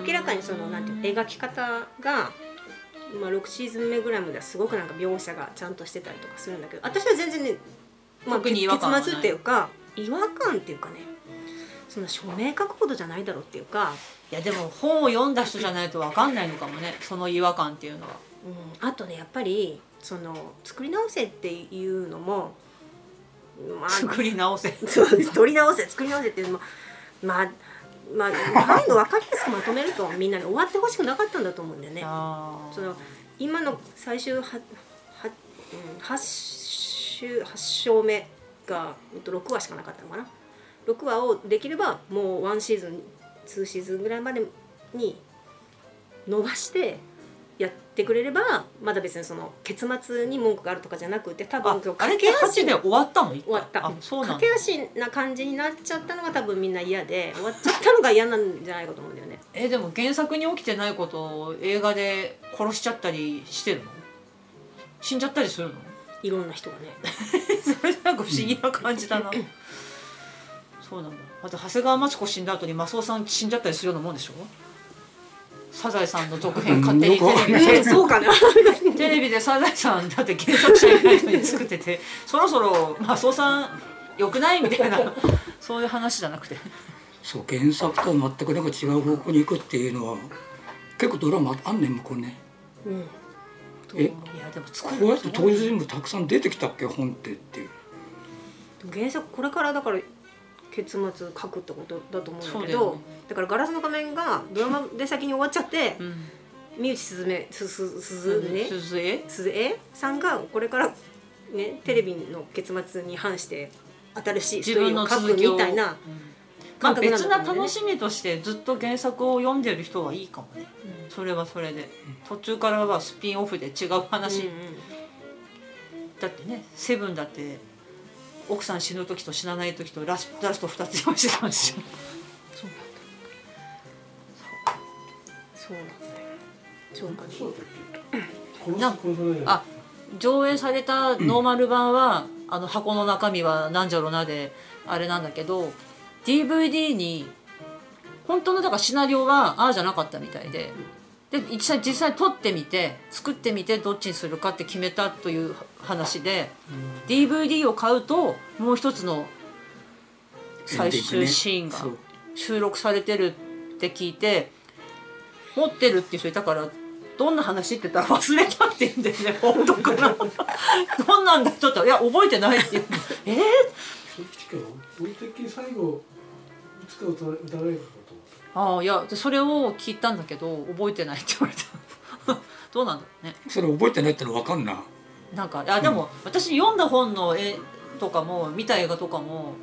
明らかにそのなんていうの描き方が、まあ、6シーズン目ぐらいまではすごくなんか描写がちゃんとしてたりとかするんだけど私は全然ね、まあ、特に違和感結末っていうか違和感っていうかねそんな署名書くほどじゃないだろうっていうか、いやでも本を読んだ人じゃないと分かんないのかもねその違和感っていうのは。うん、あとねやっぱりその作り直せっていうのも、まあ、作り直せ。取り直せ作り直せっていうのもまあまあ分かりやすくまとめるとみんなに終わってほしくなかったんだと思うんだよね。その今の最終はは、うん、8週八章目がえっと6話しかなかったのかな6話をできればもう1シーズン2シーズンぐらいまでに伸ばしてやってくれればまだ別にその結末に文句があるとかじゃなくて多分ああれって8で終わったの？終わった。あそうなんだ。駆け足な感じになっちゃったのが多分みんな嫌で終わっちゃったのが嫌なんじゃないかと思うんだよね。えでも原作に起きてないことを映画で殺しちゃったりしてるの？死んじゃったりするの？いろんな人がね。それなんか不思議な感じだな、そうなんだ。あと長谷川町子死んだ後にマスオさん死んじゃったりするようなもんでしょ？サザエさんの続編勝手にテレビで。そうかな。テレビでサザエさんだって原作者いないのに作っててそろそろマスオさんよくないみたいな そういう話じゃなくて。そう原作とは全くなんか違う方向に行くっていうのは結構ドラマあんねん向こうね。うん。えいやでも作こうやって登場人物たくさん出てきたっけ本ってっていう。原作これからだから結末書くってことだと思うんだけどね。だから「ガラスの仮面」がドラマで先に終わっちゃってうん。三内すずめすすすずね鈴江？すずえさんがこれからねテレビの結末に反して新しいストーリ自分のーを書く続きをみたいななん別なだと思うんだよね楽しみとしてずっと原作を読んでる人はいいかもね。それはそれで。途中からはスピンオフで違う話、うんうん。だってね「セブンだって奥さん死ぬ時と死なない時とラスラスト2つ用意してたんですよ。そうなんだそうなんだそうかそうだったっけ殺すな殺さないあ上映されたノーマル版は、あの箱の中身はなんじゃろなであれなんだけど DVD に本当のだからシナリオはああじゃなかったみたいでで実際実際撮ってみて作ってみてどっちにするかって決めたという話で DVD を買うともう一つの最終シーンが収録されてるって聞いて持ってるっていう人いたからどんな話って言ったら忘れたって言うんだよね 本当かな。どんなんだちょっといや覚えてないって言う。えー、そっちか俺的に最後いつか歌わ歌ああいやでそれを聞いたんだけど覚えてないって言われた。どうなんだろうね。それ覚えてないっての分かんな。なんかあでも、私読んだ本の絵とかも見た映画とかも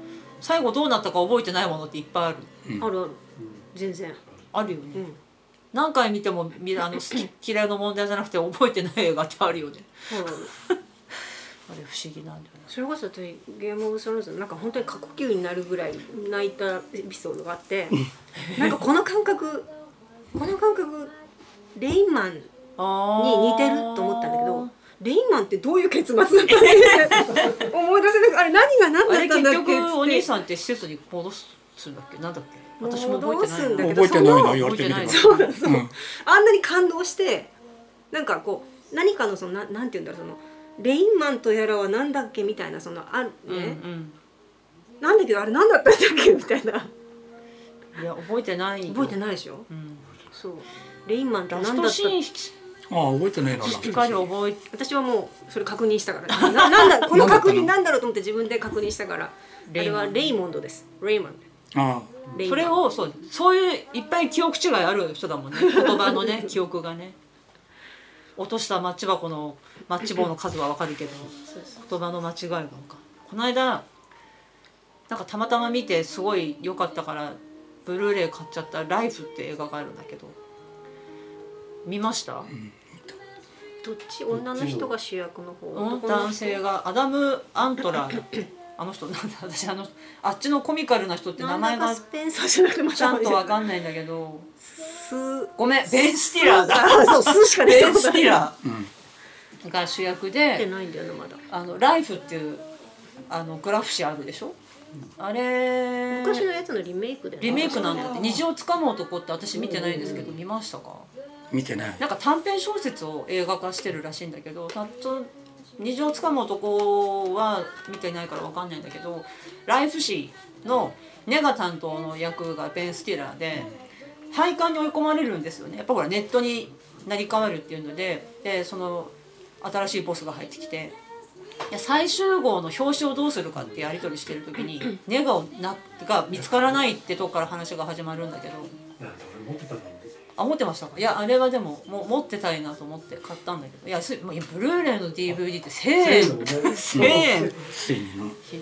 最後どうなったか覚えてないものっていっぱいある。うん。あるある。全然。あるよね、うん。何回見ても見あの好 き嫌いの問題じゃなくて覚えてない映画ってあるよね。あるあるあれ不思議なんだよねそれこそ私ゲームオブスローンズなんか本当に過呼吸になるぐらい泣いたエピソードがあってなんかこの感覚この感覚レインマンにあ似てると思ったんだけどレインマンってどういう結末だったんだって 思い出せなくあれ何が何だったんだっ結け局お兄んさんって施設に戻すんだっけ？なんだっけ？私も覚えてないんだけど覚えてないな言われてみればあんなに感動してなんかこう何かのそのななんて言うんだろうそのレインマンとやらはなんだっけみたいなそのあるうんうね、ん。なんだけどあれ何だったんだっけみたいな。いや覚えてないよ。覚えてないでしょ？うん。そう。レインマンってラ何だった？ああ覚えてないな。しっかり覚え。私はもうそれ確認したから。な なんだこの確認ななんだろうと思って自分で確認したから。あレイモンド。れはレイモンドです。レイモンドあレイモンドそれをそうそういういっぱい記憶違いある人だもんね。言葉のね記憶がね落としたマッチ箱のマッチ棒の数はわかるけど言葉の間違いがわか。んこの間なんかたまたま見てすごい良かったからブルーレイ買っちゃった「ライフって映画があるんだけど見ました、どっち？女の人が主役の方？男性がアダム・サンドラーあの人なんだ私あのあっちのコミカルな人って名前がだかスペンサーじゃなくてまちゃんとわんかんないんだけど。スごめんベン・スティラーだ。あそうスしか出ベン・てこない。スティラうんーが主役出てでないんだよなまだ「あのライフ」っていうあのグラフ誌あるでしょ？あれ昔のやつのリメイクだよねリメイクなんだって「虹をつかむ男」って私見てないんですけど見ましたか？見てない。なんか短編小説を映画化してるらしいんだけどたと虹をつかむ男は見てないからわかんないんだけどライフ誌のネガ担当の役がベン・スティラーで廃刊に追い込まれるんですよね。やっぱほらネットに成り代わるっていうのででその新しいボスが入ってきていや最終号の表紙をどうするかってやり取りしてる時に ネガをなが見つからないってとこから話が始まるんだけどなんだ俺持ってたのにあ持ってましたか？いやあれはでももう持ってたいなと思って買ったんだけど。いやすブルーレイの DVD って1000円。そうだよね。1000円。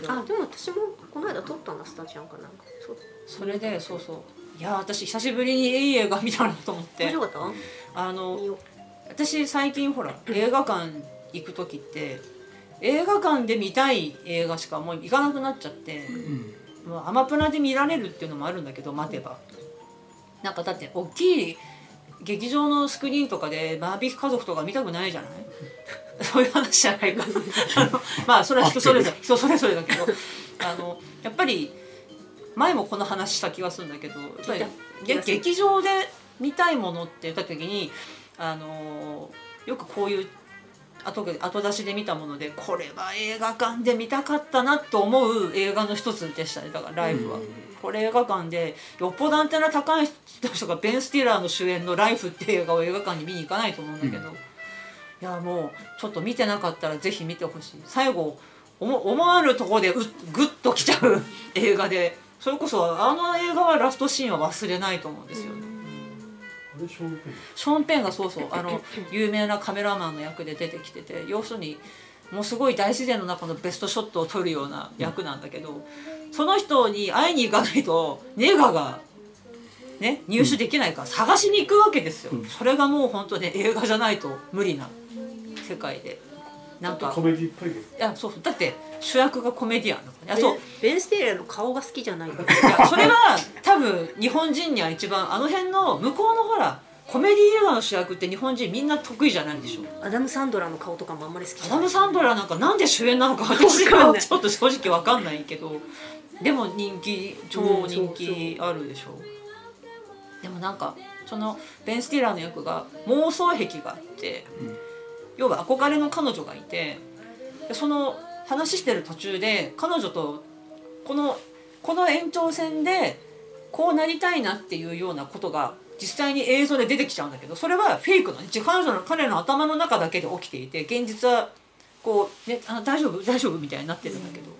あでも私もこの間撮ったんだスタジアンかなんか。そうそれでそうそう。いや私久しぶりにいい映画見たなと思って。面白かった？あの私最近ほら映画館行く時って映画館で見たい映画しかもう行かなくなっちゃって、もうアマプラで見られるっていうのもあるんだけど待てば。なんかだって大きい劇場のスクリーンとかでバービー家族とか見たくないじゃない？そういう話じゃないか。あ のまあそれは人それぞれ人それぞれだけど。あのやっぱり前もこの話した気がするんだけどやっぱりげ劇場で見たいものって言った時にあのよくこういう後で後出しで見たものでこれは映画館で見たかったなと思う映画の一つでしたね。だから「ライフは」これ映画館でよっぽどアンテナ高い人がベン・スティラーの主演の「ライフ」っていう映画を映画館に見に行かないと思うんだけど、いやもうちょっと見てなかったらぜひ見てほしい。最後思思わぬところでうグッときちゃう映画で。それこそあの映画はラストシーンは忘れないと思うんですよ。ね。あれショーンペン？ショーン・ペンがそうそう。あの有名なカメラマンの役で出てきてて要するにもうすごい大自然の中のベストショットを撮るような役なんだけどその人に会いに行かないとネガが、ね、入手できないから探しに行くわけですよ、それがもう本当に映画じゃないと無理な世界で。なんかコメディっぽいけど。いやそうそうだって主役がコメディアンだからそう。ベンステイラーの顔が好きじゃない。いやそれは多分日本人には一番あの辺の向こうのほらコメディ映画の主役って日本人みんな得意じゃないでしょ。アダム・サンドラーの顔とかもあんまり好きじゃない。アダム・サンドラーなんかなんで主演なのか私はちょっと正直わかんないけどでも人気超人気あるでしょ、でもなんかそのベン・スティラーの役が妄想癖があって、要は憧れの彼女がいてでその話してる途中で彼女とこのこの延長線でこうなりたいなっていうようなことが実際に映像で出てきちゃうんだけどそれはフェイクの。ね彼女の彼の頭の中だけで起きていて現実はこう、ね、あ大丈夫大丈夫みたいになってるんだけど。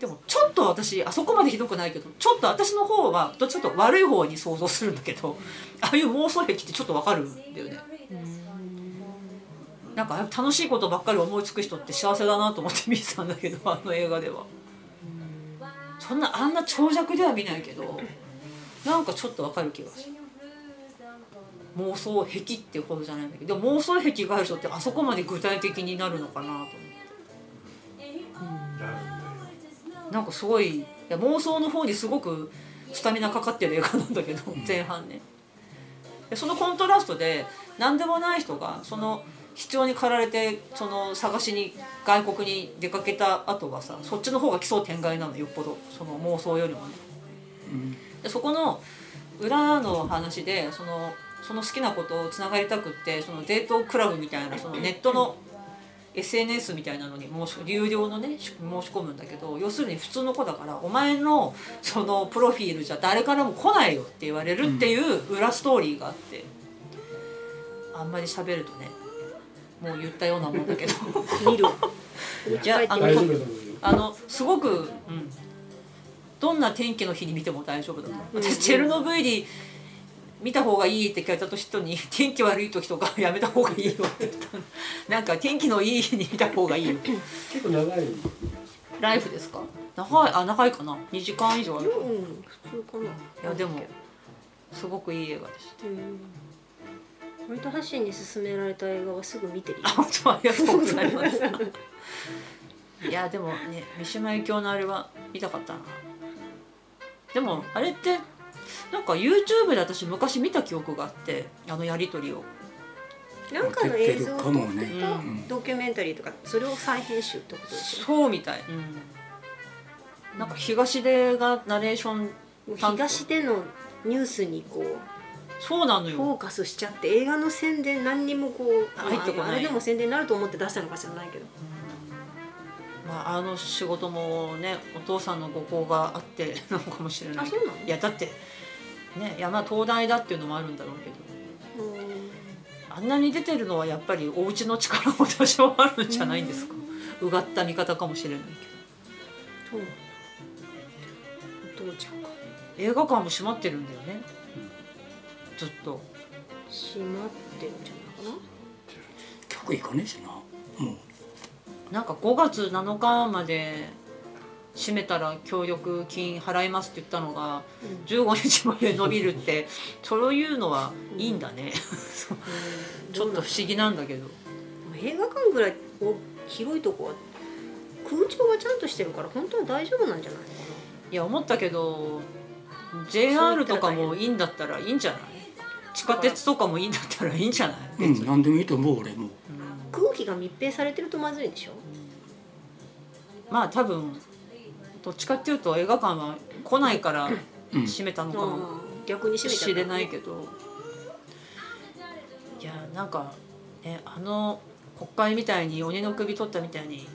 でもちょっと私あそこまでひどくないけどちょっと私の方はどっちかと悪い方に想像するんだけどああいう妄想癖ってちょっとわかるんだよね。なんか楽しいことばっかり思いつく人って幸せだなと思って見てたんだけどあの映画では。そんなあんな長尺では見ないけどなんかちょっとわかる気がする。妄想癖っていうほどじゃないんだけどでも妄想癖がある人ってあそこまで具体的になるのかなと思って。なんかすごいいや妄想の方にすごくスタミナかかってる映画なんだけど前半ね。でそのコントラストで何でもない人がその必要に駆られてその探しに外国に出かけた後はさそっちの方が奇想天外なのよっぽど。その妄想よりもね。でそこの裏の話でそのその好きなことをつながりたくってそのデートクラブみたいなそのネットの SNS みたいなのに申し有料のね申し込むんだけど要するに普通の子だからお前のそのプロフィールじゃ誰からも来ないよって言われるっていう裏ストーリーがあってあんまり喋るとねもう言ったようなもんだけど。見るわ。いやあのあのすごく、うん、どんな天気の日に見ても大丈夫だと思う。私チェルノブイリ見た方がいいって聞かれた人に 天気悪い時とか やめた方がいいよって言ったの。なんか天気のいい日に見た方がいいよ。結構長い。ライフですか？長いあ長いかな。2時間以上あるかうん普通かな。いやでもすごくいい映画でした。うん割と発信に勧められた映画はすぐ見てるよ。あ本当ありがとうございます。いやでもね三島由紀夫のあれは見たかったな。でもあれってなんか YouTube で私昔見た記憶があってあのやり取りを。なんかの映像を撮かもね。ドキュメンタリーとかそれを再編集ってことですよそうみたい、なんか東出がナレーション東でのニュースにこうそうなのよ。フォーカスしちゃって映画の宣伝何にもこう入ってこない。ああれでも宣伝になると思って出したのか知らないけど。まあ、あの仕事もねお父さんのご高があってなのかもしれないあそうなの？いやだってね山東大だっていうのもあるんだろうけど。うん。あんなに出てるのはやっぱりお家の力も多少あるんじゃないんですか？うがった見方かもしれないけそう？お父ちゃんか。ど映画館も閉まってるんだよね。ずっと。閉まってるんじゃないかな。客行かねえしな。もうなんか5月7日まで閉めたら協力金払いますって言ったのが15日まで伸びるってそういうのはいいんだね。ちょっと不思議なんだけど。映画館ぐらいお広いとこは空調がちゃんとしてるから本当は大丈夫なんじゃないいや思ったけど JR とかもいいんだったらいいんじゃない？地下鉄とかもいいんだったらいいんじゃない？うん何でもいいと思う俺も。空気が密閉されてるとまずいでしょ。まあ多分どっちかっていうと映画館は来ないからうん。閉めたのかも。うん逆に閉めたしれないけど。いやなんかねあの国会みたいに鬼の首取ったみたいに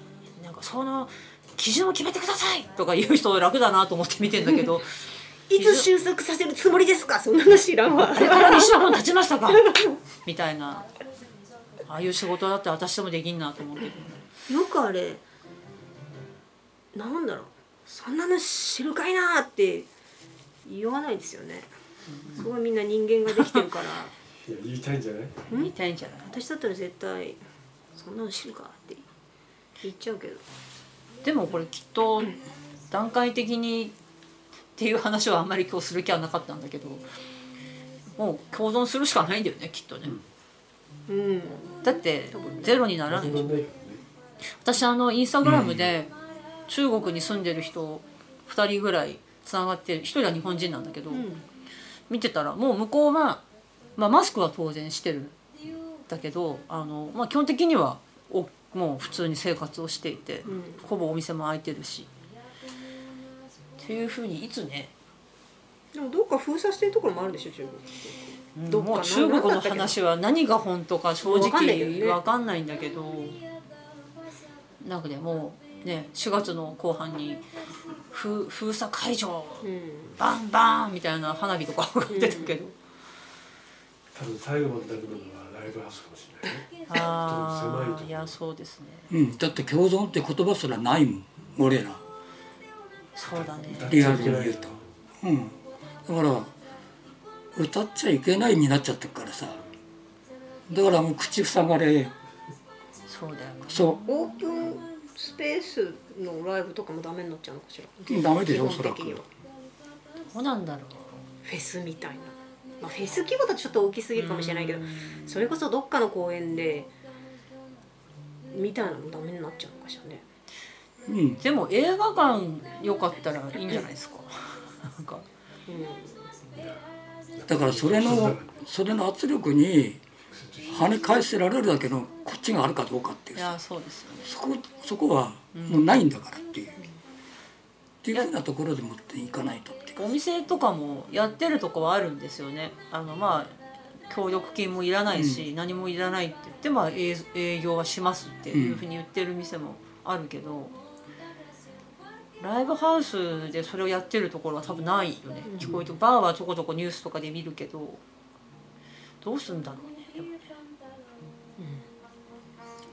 なんかその基準を決めてください！とか言う人楽だなと思って見てんだけど。いつ収束させるつもりですか？そんなの知らんわ。あれから2週間経ちましたか？みたいな。ああいう仕事だって私でもできんなと思って。よくあれなんだろうそんなの知るかいなって言わないですよね。すごいみんな人間ができてるから。いや言いたいんじゃない？言いたいんじゃない？私だったら絶対そんなの知るかって言っちゃうけど。でもこれきっと段階的にっていう話はあんまり今日する気はなかったんだけどもう共存するしかないんだよねきっとね、うん。だってゼロにならない。私あのインスタグラムで中国に住んでる人2人ぐらいつながってる。1人は日本人なんだけど、うん。見てたらもう向こうは、まあ、マスクは当然してるだけどあの、まあ、基本的にはおもう普通に生活をしていて、うん。ほぼお店も開いてるし。っていうふうにいつねでもどっか封鎖してるところもあるでしょ中国どもう中国の話は何が本当か正直わかんないんだけど。なんかねもうね4月の後半に封封鎖解除うん。バンバンみたいな花火とか上がってたけど、多分最後までなのはライブハウスかもしれないね。ああいやそうですね。うんだって共存って言葉すらないもん俺ら。そうだね。リアルに言うと。うん。だから歌っちゃいけないになっちゃってるからさ。だからもう口塞がれ。そうだよね。そオープンスペースのライブとかもダメになっちゃうのかしら？うダメでしょお基そらく。本的にはどうなんだろう。フェスみたいな、まあ、フェス規模だとちょっと大きすぎるかもしれないけどそれこそどっかの公園でみたいなのダメになっちゃうのかしらね。うん。でも映画館よかったらいいんじゃないですか。なんか。うだからそれのそれの圧力に跳ね返せられるだけのこっちがあるかどうかっていう。さいやそうですよね。そこそこはもうないんだからっていう、っていうふうなところで持っていかないとお店とかもやってるとこはあるんですよね。あのまあ協力金もいらないし、何もいらないって言ってまあ営営業はしますっていうふうに言ってる店もあるけど、ライブハウスでそれをやってるところは多分ないよね、聞こえてバーはちょこちょこニュースとかで見るけどどうすんだろう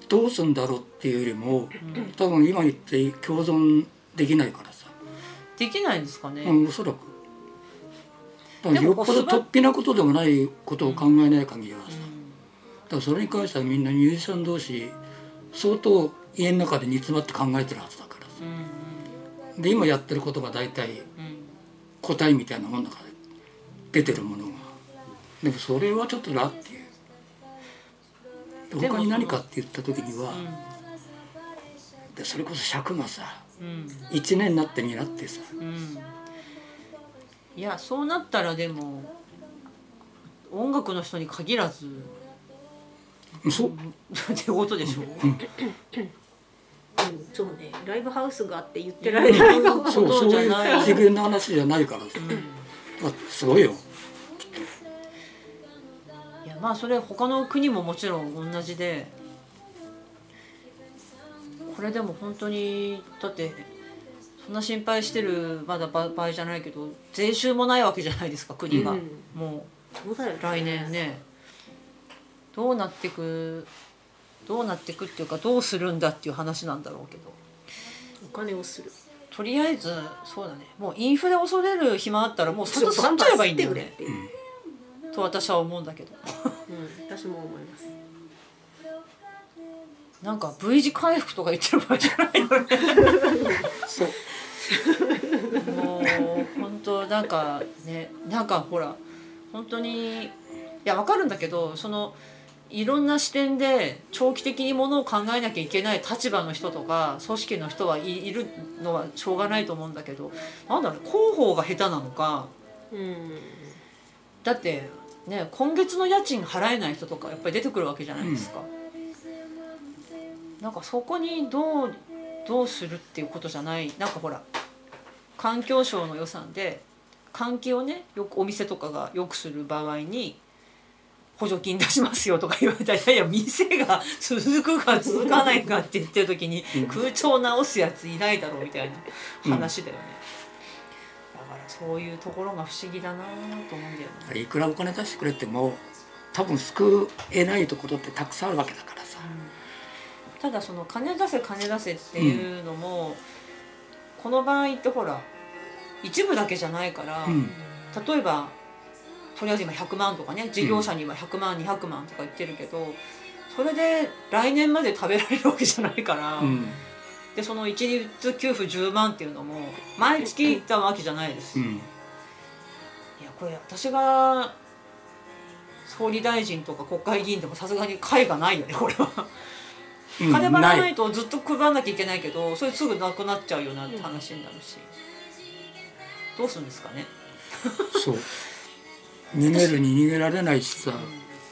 どうすんだろうっていうよりも多分今言って共存できないからさ、できないんですかね、うん、おそらく。だからよっぽど突飛なことでもないことを考えない限りはさ、だからそれに関してはみんなミュージシャン同士相当家の中で煮詰まって考えてるはずだからさ。うんで今やってることが大体うん。答えみたいなもんだから出てるものが。でもそれはちょっとなっていう他に何かって言った時には、でそれこそ尺がさうん。1年になってになってさ。うん。いやそうなったらでも音楽の人に限らずそうってことでしょ？うん、そうね。ライブハウスがあって言ってられない。のはそうそういうじゃない。次元の話じゃないからさ、あすごいよまあそれ他の国ももちろん同じでこれでも本当にだってそんな心配してるまだ場場合じゃないけど税収もないわけじゃないですか国が、うん。もそう来年ね。どうなってくどうなってくっていうかどうするんだっていう話なんだろうけど。お金をする。とりあえずそうだね。もうインフレ恐れる暇あったらもうそっと吸っちゃえばいいんだよねと私は思うんだけど。うん、私も思います。なんか V 字回復とか言ってる場合じゃないよね。そうもう本当なんかねなんかほら本当にいやわかるんだけどそのいろんな視点で長期的にものを考えなきゃいけない立場の人とか組織の人はいいるのはしょうがないと思うんだけどなんだろう広報が下手なのか。うん。だってね今月の家賃払えない人とかやっぱり出てくるわけじゃないですか。なんかそこにどうどうするっていうことじゃない。なんかほら環境省の予算で換気をねよくお店とかがよくする場合に補助金出しますよとか言われたらいやいや店が続くか続かないかって言ってる時に空調直すやついないだろうみたいな話だよね、だからそういうところが不思議だなと思うんだよね。いくらお金出してくれても多分救えないところってたくさんあるわけだからさ、ただその金出せ金出せっていうのも、この場合ってほら一部だけじゃないから、うん。例えばとりあえず今100万とかね事業者には100万、200万とか言ってるけどそれで来年まで食べられるわけじゃないから、うんでその一律給付10万っていうのも毎月いったわけじゃないですうん。やこれ私が総理大臣とか国会議員でもさすがに会がないよねこれは。うん 金払わなないいとずっと配らなきゃいけないけどそれすぐなくなっちゃうよなって話になるし、どうするんですかね。そう。逃げるに逃げられないしさ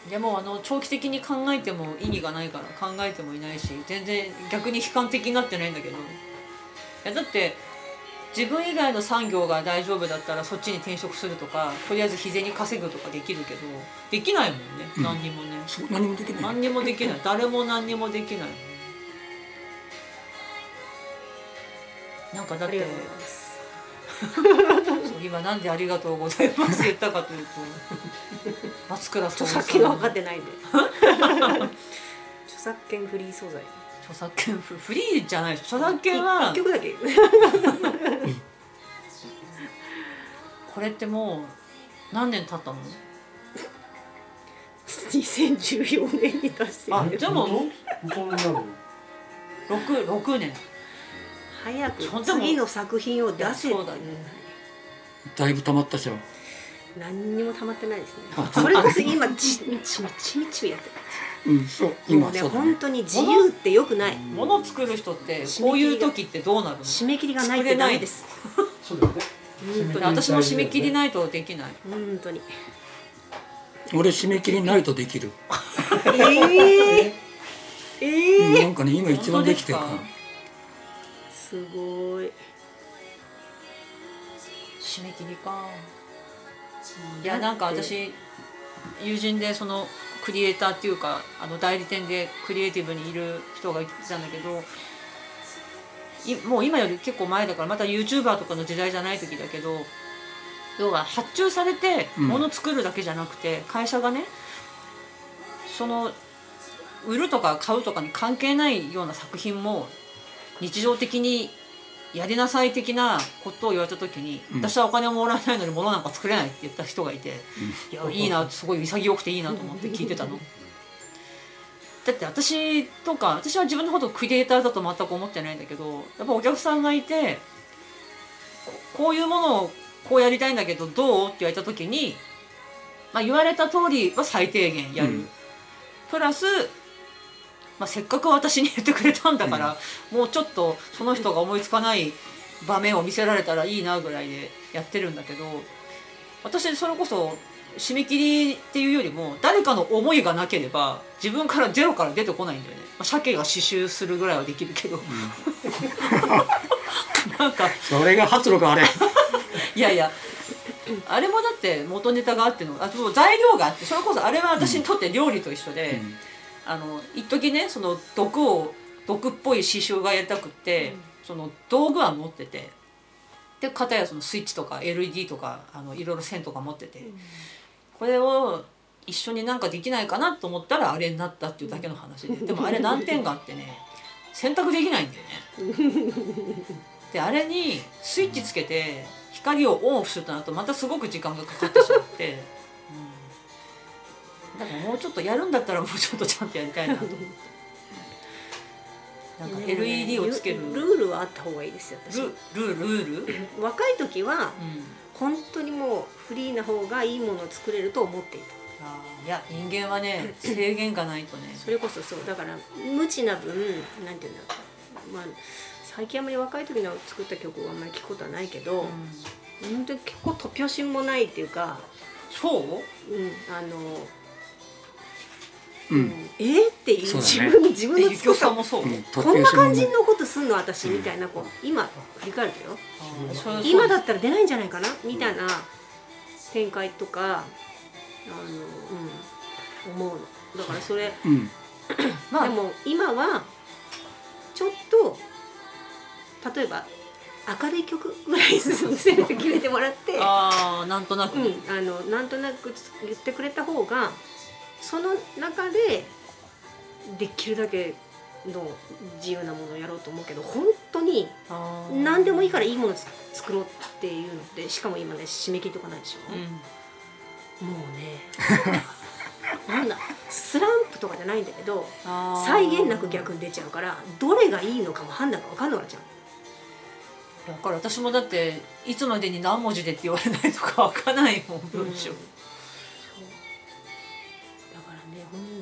いやもうあの長期的に考えても意義がないから考えてもいないし全然逆に悲観的になってないんだけど。いやだって自分以外の産業が大丈夫だったらそっちに転職するとかとりあえず日銭稼ぐとかできるけどできないもんねうん。何にもね、そう何もできない。何にもできない。誰も何にもできない。なんかだってそう今なんで「ありがとうございます」言ったかというと 松倉著さん。作権が分かってないんで。著作権フリー素材。著作権フフリーじゃない著作権は一曲だけ。これってもう何年経ったの？2014年に出してあでも本当本当になる 6, 6年早く次の作品を出せだね。だいぶ溜まったじゃん何にも溜まってないですね。あそれこそ今ちちみちみちみやってうんそうるもうね今そうだね。本当に自由ってよくない。物作る人ってこういう時ってどうなるの？締め切りがないってダメです。そうだよね。本当に。私も締め切りないとできない。本当に。俺締め切りないとできる、えー、えー、うんなんかね今一番できてるから本すごい。締め切りか。いやなんか私友人でそのクリエイターっていうかあの代理店でクリエイティブにいる人が言ってたんだけどいもう今より結構前だからまた YouTuber とかの時代じゃない時だけど要は発注されてうん。物作るだけじゃなくて、会社がねその売るとか買うとかに関係ないような作品も日常的にやりなさい的なことを言われた時に、うん。私はお金をもらえないのに物なんか作れないって言った人がいて、いやいいなすごい潔くていいなと思って聞いてたの。だって私とか私は自分のことをクリエイターだと全く思ってないんだけどやっぱお客さんがいてここういうものをこうやりたいんだけどどうって言われた時に、まあ、言われた通りは最低限やる、うん。プラスまあ、せっかく私に言ってくれたんだから、もうちょっとその人が思いつかない場面を見せられたらいいなぐらいでやってるんだけど私それこそ締め切りっていうよりも誰かの思いがなければ自分からゼロから出てこないんだよね、まあ、鮭が刺繍するぐらいはできるけど、なんかそれが発露かあれ。いやいや。あれもだって元ネタがあってのあと材料があってそれこそあれは私にとって料理と一緒で、あの一時ねその毒を毒っぽい刺繍がやりたくって、その道具は持っててで片やそのスイッチとか LED とかあのいろいろ線とか持ってて、これを一緒になんかできないかなと思ったらあれになったっていうだけの話で でもあれ難点があってね選択できないんだよね。であれにスイッチつけて光をオンオフするとなるとまたすごく時間がかかってしまって、うん、だからもうちょっとやるんだったらもうちょっとちゃんとやりたいな。と思ってなんか LED をつける。ルルールはあった方がいいですよ私ルルール、うん、若い時は本当にもうフリーな方がいいものを作れると思っていた。いや人間はね 制限がないとね。それこそそう。だから無知な分なんていうんだろう。まあ最近あんまり若い時の作った曲はあんまり聞くことはないけど、うん。本当に結構突拍子もないっていうか、そう？うん、あの、ううん。ん、えーっていう自分、自分のゆき作ったおさんもそう、うんこんな感じ突のことすんの私みたいな。こう今振り返るとよ。あーそれ今だったら出ないんじゃないかな？みたいな展開とかあの、うん、思うの。だからそれうん。まあ。でも今はちょっと例えば明るい曲ぐらいせめて決めてもらって、あーなんとなく、うん、あのなんとなく言ってくれた方がその中でできるだけの自由なものをやろうと思うけど本当に何でもいいからいいものつ作ろうっていうのでしかも今ね締め切りとかないでしょ、うん。もうね。なんだスランプとかじゃないんだけど際限なく逆に出ちゃうからどれがいいのかも判断が分かんなくなっちゃうだから私もだっていつまでに何文字でって言われないとかわかんないもん文章、うん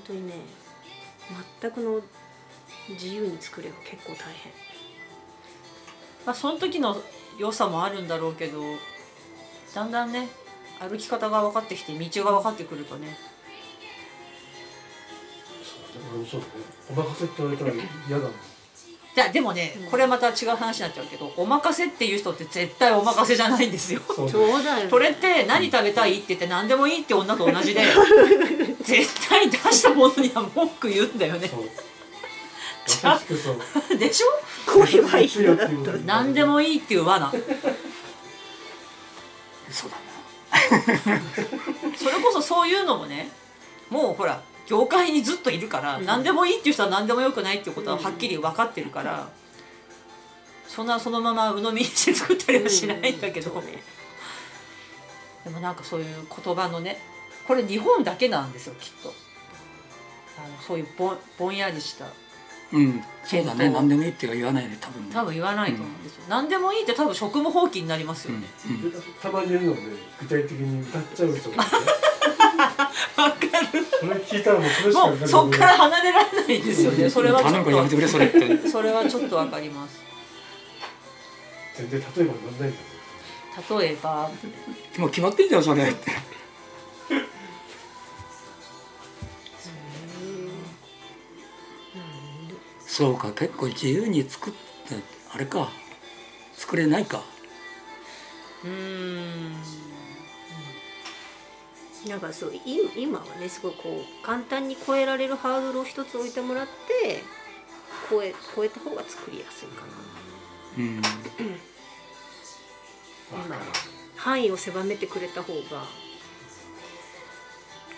当にね全くの自由に作れば結構大変。まあその時の良さもあるんだろうけどだんだんね歩き方が分かってきて道が分かってくるとね。俺もそうお任せって言われたら嫌だもんいやでもねこれまた違う話になっちゃうけどお任せっていう人って絶対お任せじゃないんですよ。そうだよそれって何食べたいって言って何でもいいって女と同じで 絶対出したものには文句言うんだよね。でしょ？これはいいのだった何でもいいっていう罠。そうだな。それこそそういうのもねもうほら業界にずっといるから、何でもいいっていう人は何でもよくないっていうことははっきり分かってるから、そんなそのまま鵜呑みにして作ったりはしないんだけど、ねでもなんかそういう言葉のねこれ日本だけなんですよきっと。あのそういうぼんぼんやりしたうん。そうだえっとね何でもいいっては言わないね多分ね。多分言わないと思うんですよ、何でもいいって多分職務放棄になりますよね、うん。たまにいるのね具体的に歌っちゃう人がいて 分かる。それ聞いたらもうそれしかもうそっから離れられないんですよね。それはちょっ頼むからやめてくれそれって。とそれはちょっと分かります。全然例えばなんないんだよ例えば？もう決まってんじゃんそれ。ってそうか結構自由に作ってあれか。作れないか。うーんなんかそうい今はねすごいこう簡単に超えられるハードルを一つ置いてもらって超え超えた方が作りやすいかな。うん。わかる。範囲を狭めてくれた方が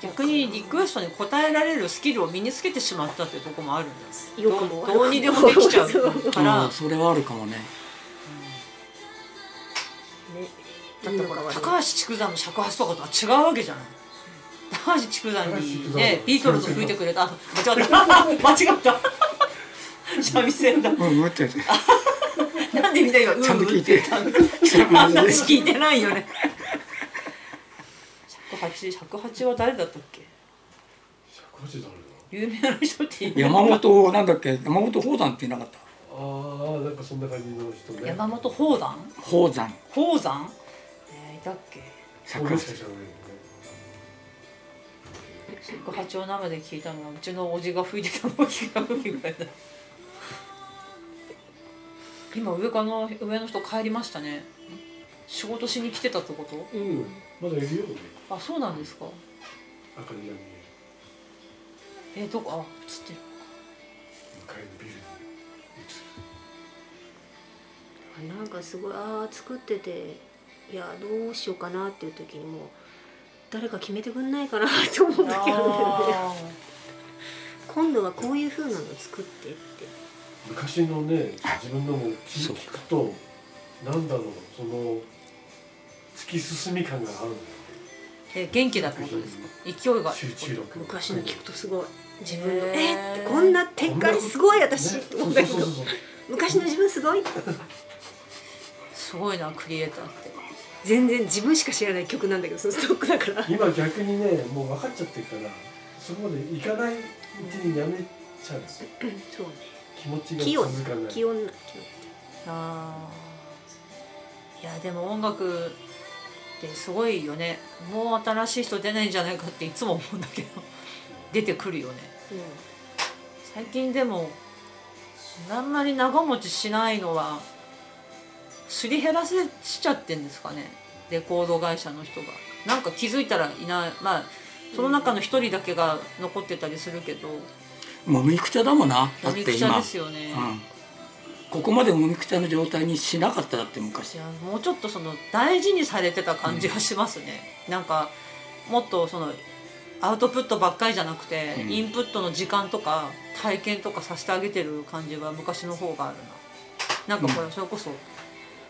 逆にリクエストに応えられるスキルを身につけてしまったっていうところもあるんですよくもどうどうにでもできちゃうから。ああそれはあるかもねだってほら高橋筑前の尺八とかとは違うわけじゃない。高橋筑前にねビートルズ吹いてくれた。あ間違った間違った。三味線だ。うんうんって。なんでみんな今うんうんちゃんと聞いて。って言ったの話聞いてないよね。尺八尺八は誰だったっけ？180だ？ろ有名な人って山本なんだっけ？山本宝山っていなかった？ああなんかそんな感じの人ね。山本宝山？宝山。宝山？えー、いたっけ？桜しか知らないよね六八丁生で聞いたのはうちのおじが吹いてたのを聞いた時ぐらいだ今上かの上の人帰りましたね仕事しに来てたってことうんまだいるよねあそうなんですか明かりが見えるえ、どこあ映ってる向かいのビルに映るなんかすごいああ作ってていやどうしようかなっていう時にもう誰か決めてくんないかなって思う時あるんだよね。あ今度はこういう風なの作ってって。昔のね自分のも聞そう聞くとなんだろうその突き進み感があるんだえ元気だってことですか？勢いが。集中力昔の聞くとすごい。自分のへー。えってこんな展開すごい私ねって思ったけど。昔の自分すごい。すごいなクリエイターって全然自分しか知らない曲なんだけどそのストックだから。今逆にねもう分かっちゃってるからそこまでいかないうちにやめちゃう。そうね。気持ちが気温続かない。気温なあー。いやでも音楽ってすごいよね。もう新しい人出ないんじゃないかっていつも思うんだけど。出てくるよね。気温最近でもあんまり長持ちしないのはすり減らせしちゃってんですかね。レコード会社の人が。なんか気づいたらいない。まあその中の一人だけが残ってたりするけど。もみくちゃだもんな。だ飲みくちゃって今、ですよね、うん、ここまでもみくちゃの状態にしなかっただって昔。もうちょっとその大事にされてた感じがしますね、なんかもっとそのアウトプットばっかりじゃなくて、うん。インプットの時間とか体験とかさせてあげてる感じは昔の方があるな。なんかこれそれこそ、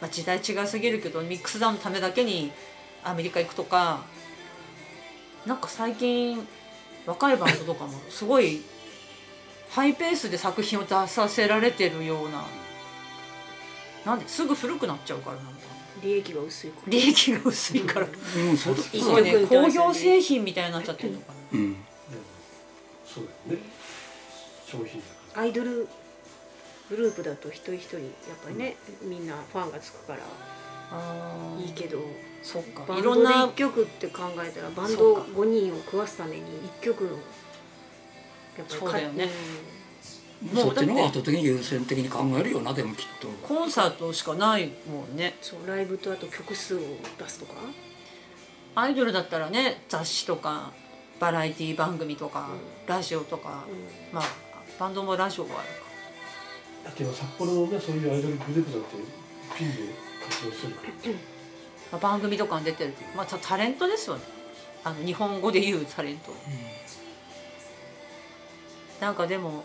まあ、時代違いすぎるけどミックスダウンのためだけにアメリカ行くとかなんか最近若いバンドとかもすごいハイペースで作品を出させられてるようななんですぐ古くなっちゃうからなのか。な利益が薄いから。利益が薄いから。うん。そうだいいすごいね工業製品みたいになっちゃってるのかな。うん。そうだよね。商品だから。アイドルグループだと一人一人やっぱりねみんなファンがつくからいいけどそっか。バンドでいろんな1曲って考えたらバンドそうか5人を食わすために1曲のやっぱりそうだよね。うん。もうそっちの方が圧倒的に優先的に考えるよなでもきっと。コンサートしかないもんね。そうライブとあと曲数を出すとか。アイドルだったらね雑誌とかバラエティ番組とか、うラジオとか、うまあバンドもラジオがあるかだって今札幌のねそういうアイドルグループだってピンで活動してるから。まあ番組とかに出てるまあたタレントですよね。あの日本語で言うタレント、なんかでも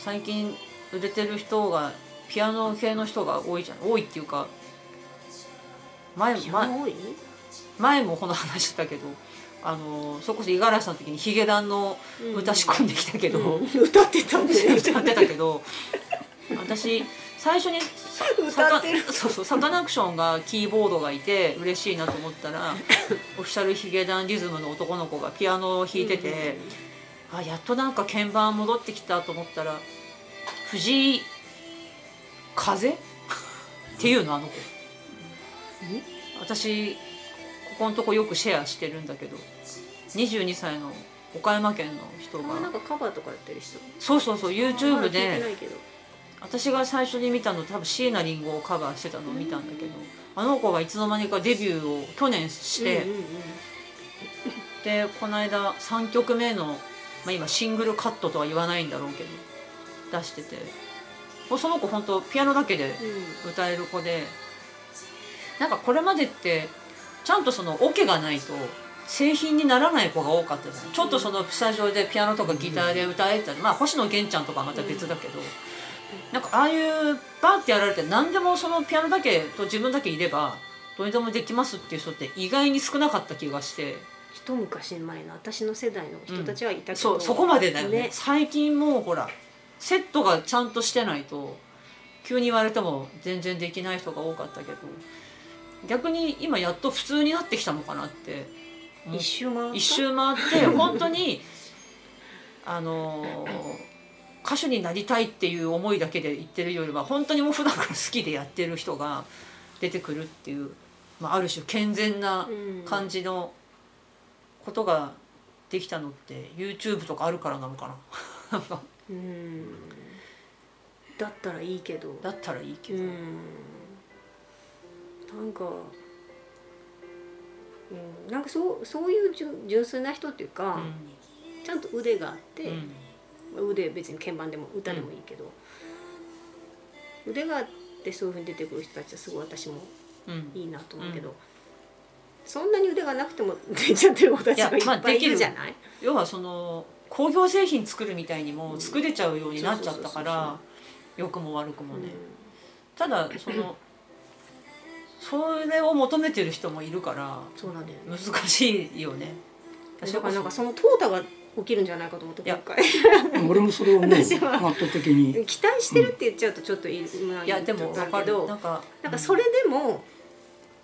最近売れてる人がピアノ系の人が多いじゃん。多いっていうか前前前もこの話したけどあのそれこそ五十嵐さんの時にヒゲダンの歌仕込んできたけど、うん。歌ってたんだよ歌ってたけど。私最初にサカそうそうサカナクションがキーボードがいて嬉しいなと思ったらオフィシャルヒゲダンリズムの男の子がピアノを弾いてて、あやっとなんか鍵盤戻ってきたと思ったら藤井風？っていうのあの子。私ここのとこよくシェアしてるんだけど22歳の岡山県の人あなんがかカバーとかやってる人そうそうそう YouTube で私が最初に見たの多分椎名林檎をカバーしてたのを見たんだけどあの子がいつの間にかデビューを去年して、うんうんうん。でこの間3曲目の、まあ、今シングルカットとは言わないんだろうけど出しててもうその子本当ピアノだけで歌える子でなんかこれまでってちゃんとそのオケがないと製品にならない子が多かったじゃないちょっとそのスタジオでピアノとかギターで歌えたりまあ星野源ちゃんとかはまた別だけど、なんかああいうバーってやられて何でもそのピアノだけと自分だけいればどれでもできますっていう人って意外に少なかった気がして。一昔前の私の世代の人たちはいたけど、そうそこまでだよね。ね。最近もうほらセットがちゃんとしてないと急に言われても全然できない人が多かったけど逆に今やっと普通になってきたのかなって。一周回一周回って 本当にあの歌手になりたいっていう思いだけで言ってるよりは本当にもう普段から好きでやってる人が出てくるっていう、まあ、ある種健全な感じのことができたのって YouTube とかあるからなのかな。うん。だったらいいけど。だったらいいけど、うんなんか、うん、なんかそうそういう純純粋な人っていうか、ちゃんと腕があって、腕別に鍵盤でも歌でもいいけど、腕があってそういうふうに出てくる人たちはすごい私もうん。いいなと思うけど、うんそんなに腕がなくても出ちゃってる子たちがいっぱいいるじゃない、要はその工業製品作るみたいにも作れちゃうようになっちゃったから良くも悪くもね、うん。ただそのそれを求めてる人もいるからそうなんだよね。難しいよね。だからなんかその淘汰が起きるんじゃないかと思っていや。今回。俺もそれをね圧私は。倒的に。期待してるって言っちゃうとちょっといい,、まあいやでも分かるだけど。なんかなんかそれでも、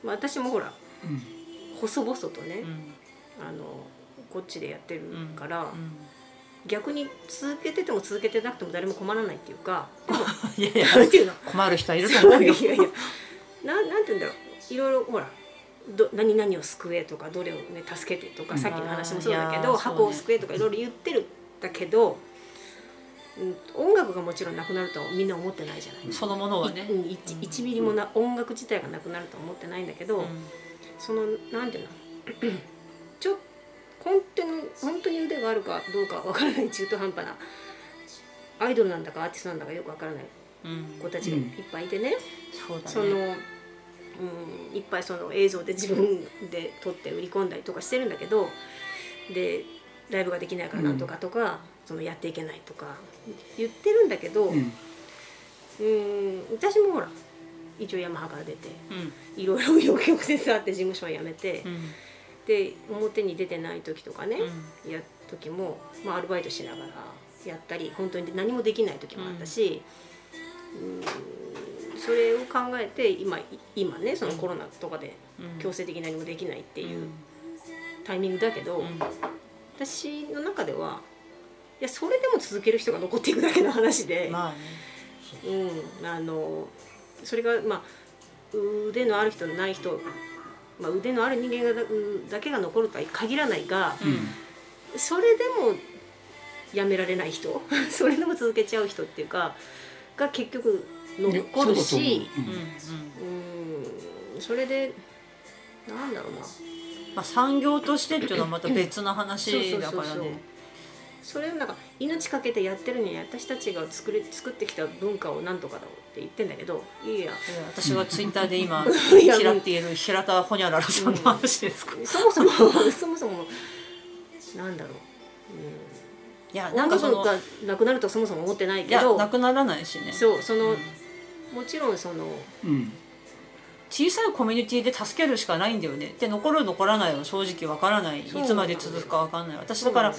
まあ、私もほらうん。細々とね、うん。あのこっちでやってるから、うん。逆に続けてても続けてなくても誰も困らないっていうか いやいや。困る人はいると思うよ。いやいやななんて言うんだろう。いろいろほらど何々を救えとかどれをね助けてとか、うん。さっきの話もそうだけど箱を救えとかいろいろ言ってるんだけど、うん、音楽がもちろんなくなるとはみんな思ってないじゃない。そのものはね。いうん一一ミリもな音楽自体がなくなるとは思ってないんだけど、うん。そのなんていうの？ちょ本当に本当に腕があるかどうかわからない中途半端なアイドルなんだかアーティストなんだかよくわからないうん。子たちがいっぱいいてね、そうだその、ねうん、いっぱいその映像で自分で撮って売り込んだりとかしてるんだけどでライブができないからなんとかとか、そのやっていけないとか言ってるんだけど、ううんん、私もほら一応ヤマハから出てうん。いろいろ紆余曲折あって事務所を辞めて。うん。で表に出てない時とかね、うん。やる時も、まあ、アルバイトしながらやったり本当に何もできない時もあったし、うんそれを考えて今今ねそのコロナとかでうん。強制的に何もできないってうん。いうタイミングだけど、うん。私の中ではいやそれでも続ける人が残っていくだけの話で、まあね。うん、あのそれがまあ腕のある人ない人、まあ、腕のある人間がだだけが残るとは限らないが、うん。それでもやめられない人 それでも続けちゃう人っていうかが結局残るしうん。うん。それでなんだろうな。まあ産業としてっていうのはまた別の話だからね。それをなんか命かけてやってるのに私たちが作れ作ってきた文化をなんとかだろうって言ってんだけどいや私がツイッターで今 いや嫌っている平田ほにゃららさんの話ですか、そもそもそもそもなんだろう、いやうん、なんかそのなくなるとはそもそも思ってないいやけどなくならないしね。そうその、うんもちろんそのうん。小さいコミュニティで助けるしかないんだよね。で残る残らないは正直わからない。いつまで続くかわかんない。私だから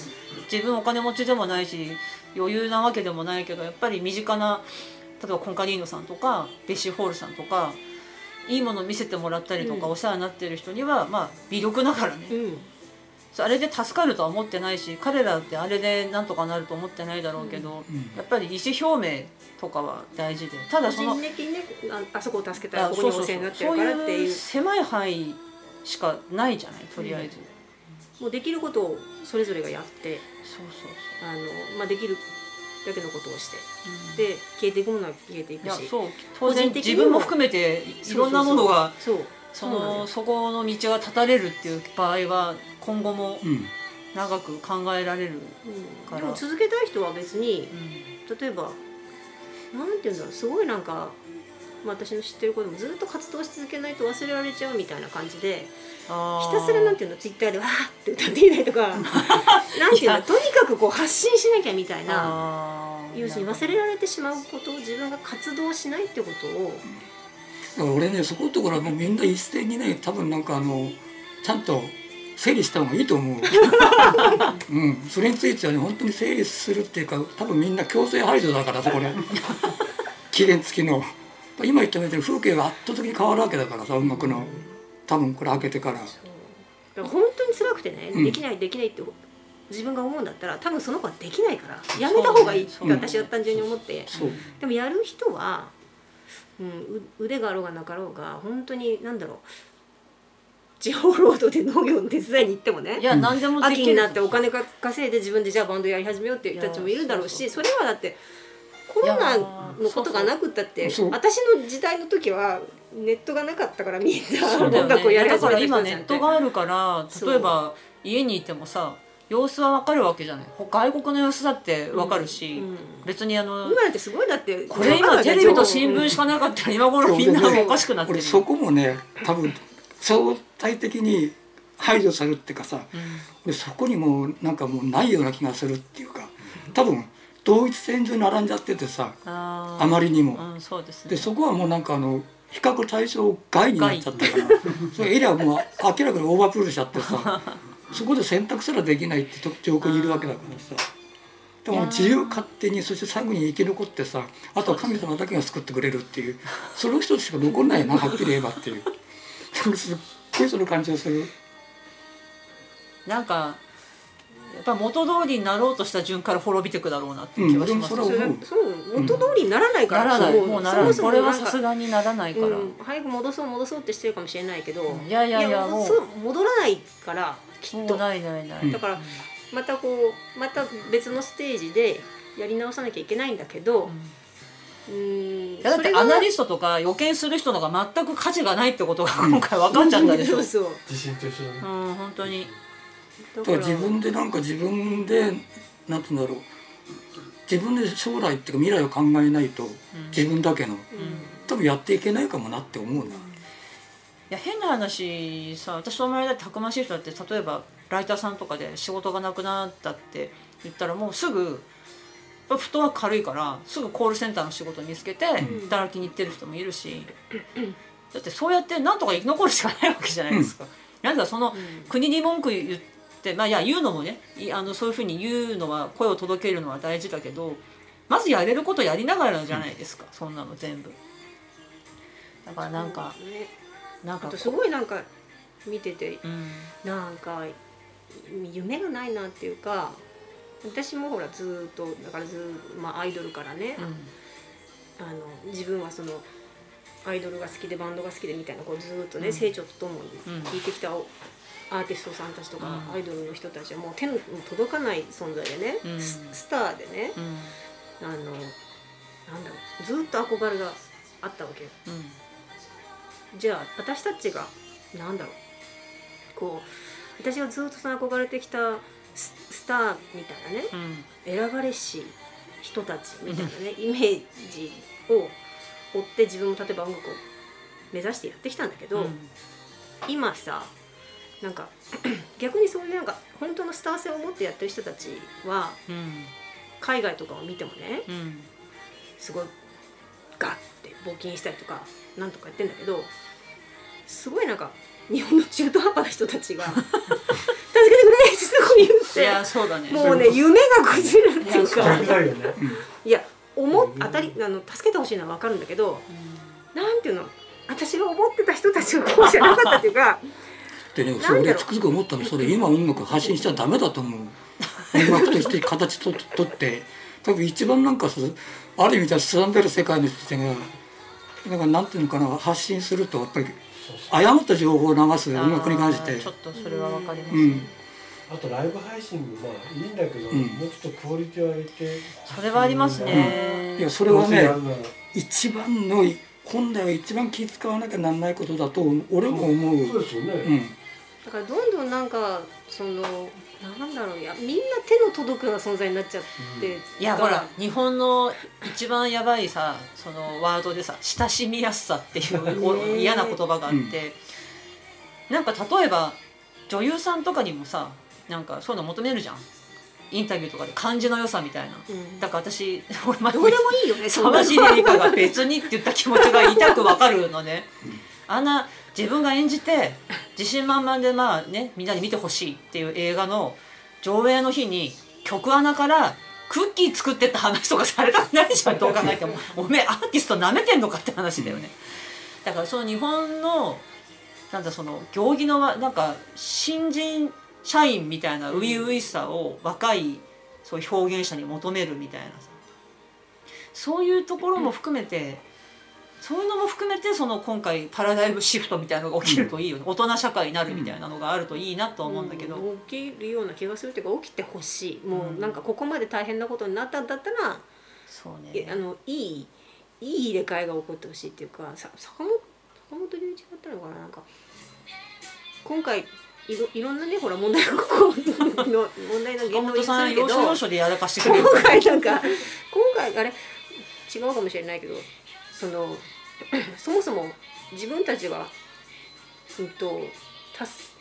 自分お金持ちでもないし余裕なわけでもないけどやっぱり身近な例えばコンカリーノさんとかベッシーホールさんとかいいもの見せてもらったりとかうん。お世話になってる人にはまあ微力ながらね。うん。あれで助かるとは思ってないし彼らってあれでなんとかなると思ってないだろうけど、うん。やっぱり意思表明とかは大事でただ個その人的にねああそこを助けたあらここにそうそうそう。お世話になってそうるからっていいうう狭い範囲しかないじゃないとりあえず、もうできることをそれぞれがやって。そうそうあの、まあ、できるだけのことをして。そう、で消えていくものは消えていくし。いやそう当然個人的にも自分も含めていろんなものがそうそのそこの道が断たれるっていう場合は今後もうん長く考えられる、うん。からでも続けたい人は別にうん。例えばなんて言うんだろうすごいなんか、まあ、私の知ってる子でもずっと活動し続けないと忘れられちゃうみたいな感じでひたすらなんていうのツイッターでわーって歌っていたりとか なんていうのとにかくこう発信しなきゃみたいな要するに忘れられてしまうことを自分が活動しないってことを俺ねそこのところはもうみんな一斉にね多分なんかあのちゃんと整理した方がいいと思う、うん、それについてはね本当に整理するっていうか多分みんな強制排除だからそこで 期限付きの。今言ったみたいに風景が圧倒的に変わるわけだからさ音楽の。多分これ開けてから。本当に辛くてね、うん。できないできないって自分が思うんだったら多分その子はできないからやめた方がいいって私は単純に思って。でもやる人は、うん、う腕があろうがなかろうが本当に何だろう地方労働で農業の手伝いに行ってもね。いや何でもできる。秋になってお金が稼いで自分でじゃあバンドやり始めようっていう人たちもいるだろうしそれはだってコロナのことがなくったってそう。私の時代の時はネットがなかったからみんな音楽をやり始めた今ネットがあるから例えば家にいてもさ様子はわかるわけじゃない。外国の様子だってわかるし、うん。別にあの今なんてすごいだってこれ今テレビと新聞しかなかったら今頃みんなおかしくなってる俺そこもね多分相対的に排除されるっていうかさうん。俺そこにもうなんかもうないような気がするっていうか多分同一線上に並んじゃっててさあまりにも。うんそうですね。でそこはもうなんかあの比較対象外になっちゃったから それエリアはもう明らかにオーバープールしちゃってさ そこで選択すらできないって状況にいるわけだからさ。でも自由勝手にそして最後に生き残ってさあとは神様だけが救ってくれるっていうその人しか残んないなはっきり言えばっていうすっごいその感じがする。なんかやっぱ元通りになろうとした順から滅びていくだろうなって気はします、うんそそう元通りにならないから、ならない。もうならない。そもこれはそもなんかさすがにならないから、うん、早く戻そう戻そうってしてるかもしれないけど、いやいやいやもう。戻らないからきっと。ないないない、うんだからまたこうまた別のステージでやり直さなきゃいけないんだけどうんうんいやだってアナリストとか予見する人のが全く価値がないってことが 今回分かっちゃったでしょ、そうそう。地震と一緒だね。うん本当に。だだから自分でなんか自分でなんて言うんだろう。自分で将来っていうか未来を考えないと自分だけのうん。多分やっていけないかもなって思うな。いや変な話さ私の周りだってたくましい人だって例えばライターさんとかで仕事がなくなったって言ったらもうすぐやっぱフットワーク軽いからすぐコールセンターの仕事見つけてん。働きに行ってる人もいるし。だってそうやってなんとか生き残るしかないわけじゃないですか。なんだその国に文句言ってまあいや言うのもねいあのそういうふうに言うのは声を届けるのは大事だけどまずやれることやりながらじゃないですか、そんなの全部。だからなんかね。なんかすごいなんか見ててうん。なんか夢がないなっていうか私もほらずーっとだからずーまあアイドルからね、あの自分はそのアイドルが好きでバンドが好きでみたいなこうずーっとね、うん。成長とともにうん聞いてきたおアーティストさんたちとか、うん。アイドルの人たちはもう手の届かない存在でね、うん。ススターでねうん。あのなんだろうずーっと憧れがあったわけじゃあ私たちがなんだろうこう私がずっとその憧れてきたススターみたいなね。うん。選ばれし人たちみたいなねイメージを追って自分も例えば音楽を目指してやってきたんだけど、うん。今さなんか 逆にそういうなんか本当のスター性を持ってやってる人たちはうん。海外とかを見てもねうん。すごいガッて募金したりとかなんとかやってんだけどすごいなんか日本の中途半端な人たちが「助けてくれ!」ってすごい言いやっそうだね。てもうね夢が崩れるっていういかいや思っ当たりあの助けてほしいのは分かるんだけどなんていうの？私が思ってた人たちがこうじゃなかったっていうかでねそれ俺つくづく思ったの。それ今音楽発信しちゃダメだと思う。音楽として形ととって。多分一番なんかさある意味じゃ進んでる世界の人たちがなんかなんていうのかな発信するとやっぱり誤った情報を流す音楽に関して。ちょっとそれはわかります、うん。あとライブ配信もまあいいんだけど、うんもうちょっとクオリティを上げて。それはありますね、いやそれはね一番の本来は一番気使わなきゃなんないことだと俺も思う。そうですよね、うん。だからどんどんなんかそのなんだろういやみんな手の届くような存在になっちゃって、いやほら日本の一番やばいさそのワードでさ親しみやすさっていう嫌な言葉があって、なんか例えば女優さんとかにもさなんかそういうの求めるじゃん。インタビューとかで感じの良さみたいな、うん。だから私 俺前どうでもいいよねそんな沢尻エリカが別にって言った気持ちが痛くわかるのね。あんな自分が演じて自信満々でまあねみんなに見てほしいっていう映画の上映の日に曲穴からクッキー作ってった話とかされたくないじゃんどう考えてもおめえアーティストなめてんのかって話だよね。だからその日本のなんだその行儀のなんか新人社員みたいな初々しさを若いそういう表現者に求めるみたいなさ。そういうところも含めて、そういうのも含めてその今回パラダイムシフトみたいなのが起きるといいよね、大人社会になるみたいなのがあるといいなと思うんだけど、うん。起きるような気がするっていうか起きてほしい。もうなんかここまで大変なことになったんだったら、そうね。いあのいいいい入れ替えが起こってほしいっていうかさ坂本坂本龍一だったのかな？なんか今回いろいろんなねほら問題がこうの 問題の坂本言動にするけど今回なんか今回あれ？違うかもしれないけどその そもそも自分たちはうんとたす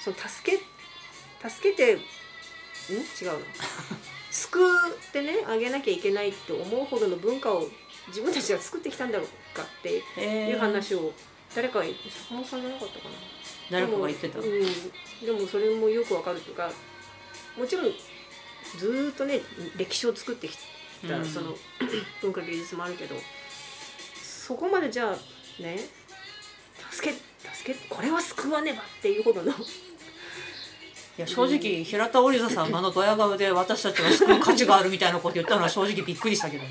その助け助けてん？違うの 救ってねあげなきゃいけないと思うほどの文化を自分たちは作ってきたんだろうかってえー。いう話を誰か坂本さんじゃなかった。かな誰かが言ってた。でも,、うん、でもそれもよくわかるというかもちろんずーっとね歴史を作ってきた、うん。その 文化芸術もあるけどそこまでじゃあね助け助けこれは救わねばっていうほどの。いや正直平田織座さんがあのドヤ顔で私たちは救う価値があるみたいなこと言ったのは正直びっくりしたけどね。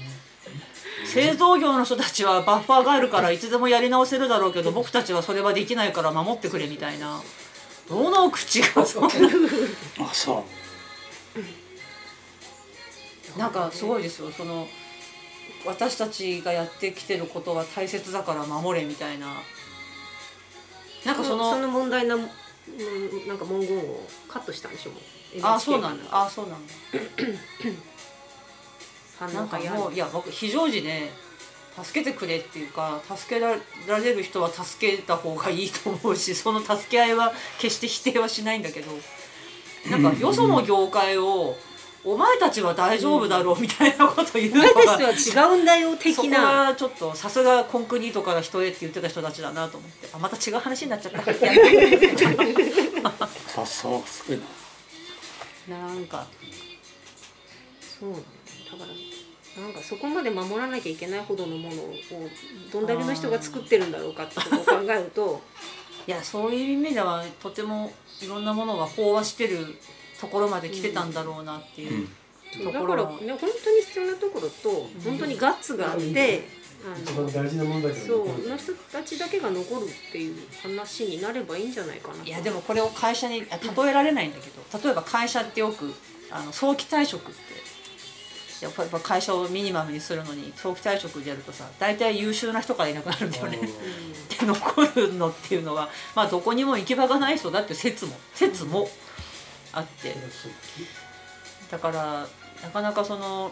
製造業の人たちはバッファーがあるからいつでもやり直せるだろうけど 僕たちはそれはできないから守ってくれみたいな。どの口がそんな。あそなんかすごいですよ。その私たちがやってきてることは大切だから守れみたいな。なんかそのその問題なうんなんか文言をカットしたんでしょもう。あそうなんだ。あそうなんだ。なんかもういや僕非常時ね助けてくれっていうか助けられる人は助けた方がいいと思うしその助け合いは決して否定はしないんだけど。なんかよその業界をお前たちは大丈夫だろうみたいなこと言うお前のが。たちとは違うんだよそこ的なはちょっとさすがコンクリートから人へって言ってた人たちだなと思って。あまた違う話になっちゃった。うあそうすごいななんかそう。だからなんかそこまで守らなきゃいけないほどのものをどんだけの人が作ってるんだろうかってことを考えると。いやそういう意味ではとてもいろんなものが飽和してるところまで来てたんだろうなっていうう、だところ。もからね本当に必要なところと本当にガッツがあって、一番大事なもんだけそうど残るの人たちだけが残るっていう話になればいいんじゃないかなと。いやでもこれを会社にあ例えられないんだけど例えば会社ってよくあの早期退職ってやっぱり会社をミニマムにするのに早期退職でやるとさ大体優秀な人からいなくなるんだよね。で残るのっていうのは、まあ、どこにも行き場がない人だって説も説もあって。だからなかなかその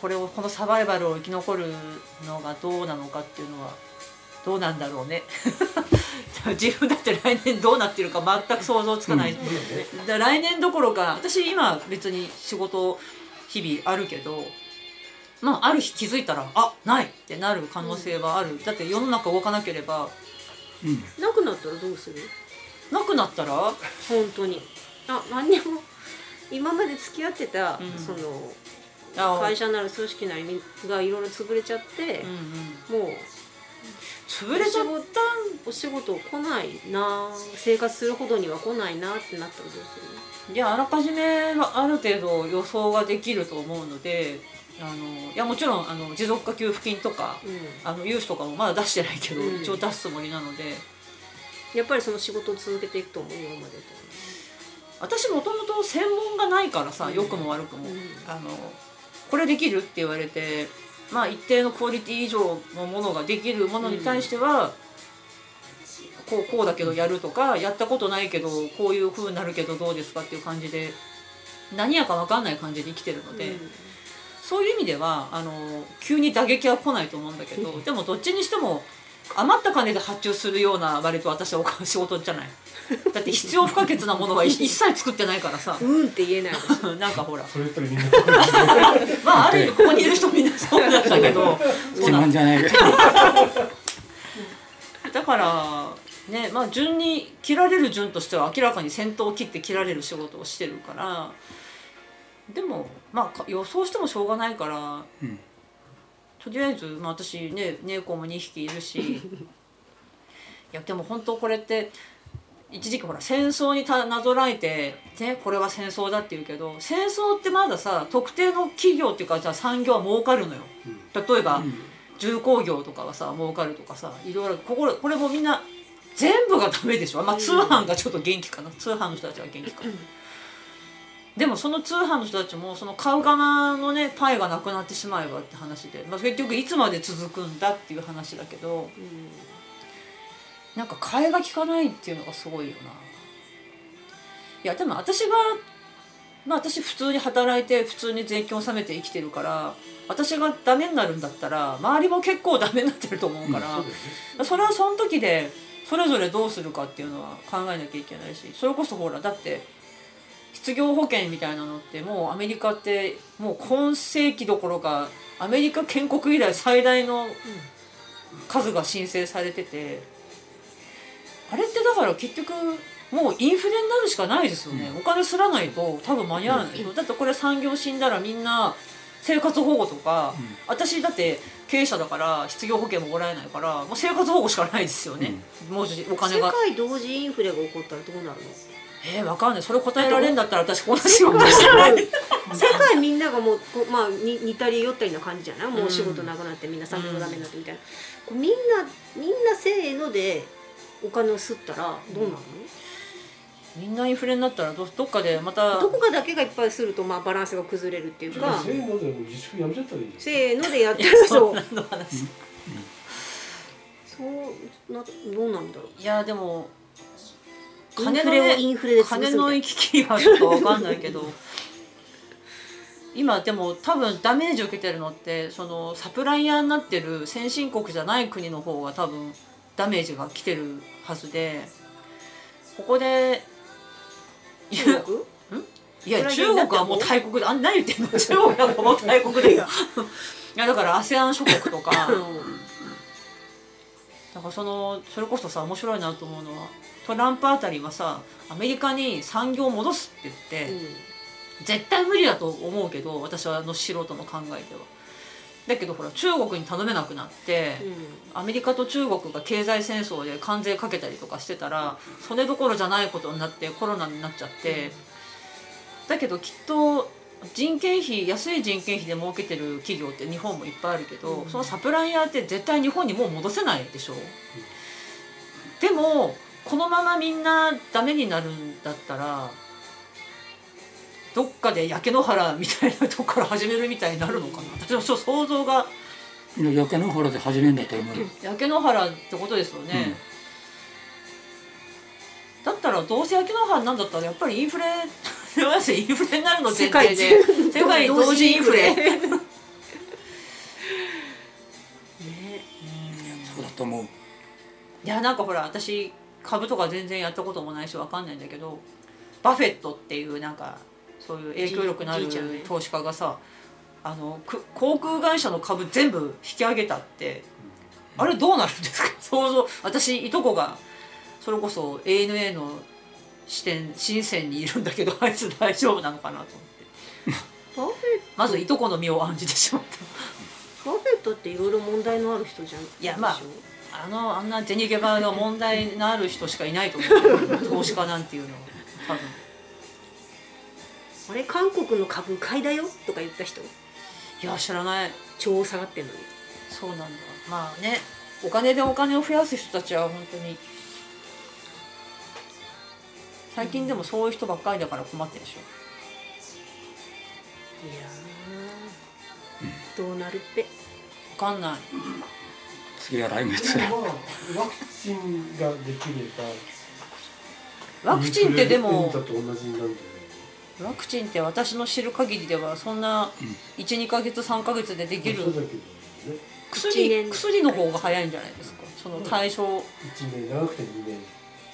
これをこのサバイバルを生き残るのがどうなのかっていうのはどうなんだろうね。自分だって来年どうなってるか全く想像つかない、だから来年どころか私今別に仕事日々あるけどまあある日気づいたらあないってなる可能性はある、だって世の中動かなければ。うん。なくなったらどうする？なくなったら？本当にあ何にも今まで付き合ってた、うん。そのあ会社なる組織なりがいろいろ潰れちゃってもう潰れちゃっお仕事来ないな生活するほどには来ないなってなったらどうすいやあらかじめはある程度予想ができると思うのであのいやもちろんあの持続化給付金とかる、うん、あの融資とかもまだ出してないけど、うん。一応出すつもりなので。やっぱりその仕事を続けていくと思う今までと私もともと専門がないからさうん。良くも悪くも、うん。あのこれできるって言われてまあ一定のクオリティ以上のものができるものに対しては、こうこうだけどやるとかやったことないけどこういう風になるけどどうですかっていう感じで何やか分かんない感じで生きてるので、そういう意味ではあの急に打撃は来ないと思うんだけど でもどっちにしても余った金で発注するような割と私はお仕事じゃない だって必要不可欠なものは一切作ってないからさ。うん、うんって言えない なんかほら。それやっぱりみんな まあある意味ここにいる人みんなそうなんだけど。そう自なん慢じゃないだからねまあ順に切られる順としては明らかに先頭を切って切られる仕事をしてるから。でもまあか予想してもしょうがないから。うん。とりあえず、まあ、私ね猫も2匹いるし。いやでも本当これって一時期ほら戦争にたなぞらえて、ね、これは戦争だって言うけど戦争ってまださ特定の企業っていうかじゃあ産業は儲かるのよ。例えば、重工業とかはさ儲かるとかさいろいろこここれもみんな全部がダメでしょ、まあ、通販がちょっと元気かな。通販の人たちは元気か。な。でもその通販の人たちもその買う側のねパイがなくなってしまえばって話で、まあ、結局いつまで続くんだっていう話だけどなんか替えが利かないっていうのがすごいよな。いやでも私がまあ私普通に働いて普通に税金を納めて生きてるから私がダメになるんだったら周りも結構ダメになってると思うから、そうだよねそれはその時でそれぞれどうするかっていうのは考えなきゃいけないしそれこそほらだって失業保険みたいなのってもうアメリカってもう今世紀どころかアメリカ建国以来最大の数が申請されててあれってだから結局もうインフレになるしかないですよね、お金すらないと多分間に合わない。でしょ、だってこれ産業死んだらみんな生活保護とか、私だって経営者だから失業保険ももらえないからもう生活保護しかないですよね、もうお金世が界同時インフレが起こったらどうなるの？えー、わかんない。それ答えられるんだったら私こんな仕事してない。世界みんながもうまあに似たり寄ったりな感じじゃない？もう仕事なくなってみんな産業がダメになってみたいな、みんなみんなせーのでお金を吸ったらどうなるの、みんなインフレになったらどどっかでまたどこかだけがいっぱいするとまあバランスが崩れるっていうか。せーのでやめちゃったらいいじゃん。せーのでやってる そう。そんなの話そうなどうなんだろう。いやでもインフレをインフレで金の行き来はちょっとわかんないけど。今でも多分ダメージを受けてるのってそのサプライヤーになってる先進国じゃない国の方が多分ダメージが来てるはずでここで中国？いや中国はもう大国であん何言ってんの中国なんかもう大国で いやだから ASEAN 諸国とか。だからそのそれこそさ面白いなと思うのはトランプあたりはさアメリカに産業を戻すって言って、絶対無理だと思うけど私はあの素人の考えでは。だけどほら中国に頼めなくなって、アメリカと中国が経済戦争で関税かけたりとかしてたらそれどころじゃないことになってコロナになっちゃって、だけどきっと人件費安い人件費で儲けてる企業って日本もいっぱいあるけど、そのサプライヤーって絶対日本にもう戻せないでしょ、でもこのままみんなダメになるんだったらどっかで焼け野原みたいなとこから始めるみたいになるのかな。私は想像がやけ野原で始めんだと思うよ。焼け野原ってことですよね、だったらどうせ焼け野原なんだったらやっぱりインフレインフレになるの前提で 世界同時インフレ。ね。そうだと思う。いやなんかほら私株とか全然やったこともないしわかんないんだけどバフェットっていうなんかそういう影響力のある投資家がさあのく航空会社の株全部引き上げたってあれどうなるんですか？想像私いとこがそれこそ ANA の支店深センにいるんだけど あいつ大丈夫なのかなと思って。パフェまずいとこの身を案じてしまった。パフェットっていろいろ問題のある人じゃん。いやまあでしょ？あのあんな銭ゲバが問題のある人しかいないと思う 投資家なんていうのは多分。あれ韓国の株買いだよとか言った人？いや知らない。超下がってんのに。そうなんだ。まあね。お金でお金を増やす人たちは本当に。最近でもそういう人ばっかりだから困ってるでしょ。いやー。どうなるって。分かんない。次は来月。まあワクチンができれば。ワクチンってでもインフルエンザと同じになるんじゃない？ワクチンって私の知る限りではそんな12ヶ月3ヶ月でできるね。一薬年。薬の方が早いんじゃないですか？その対象。1年長くて2年。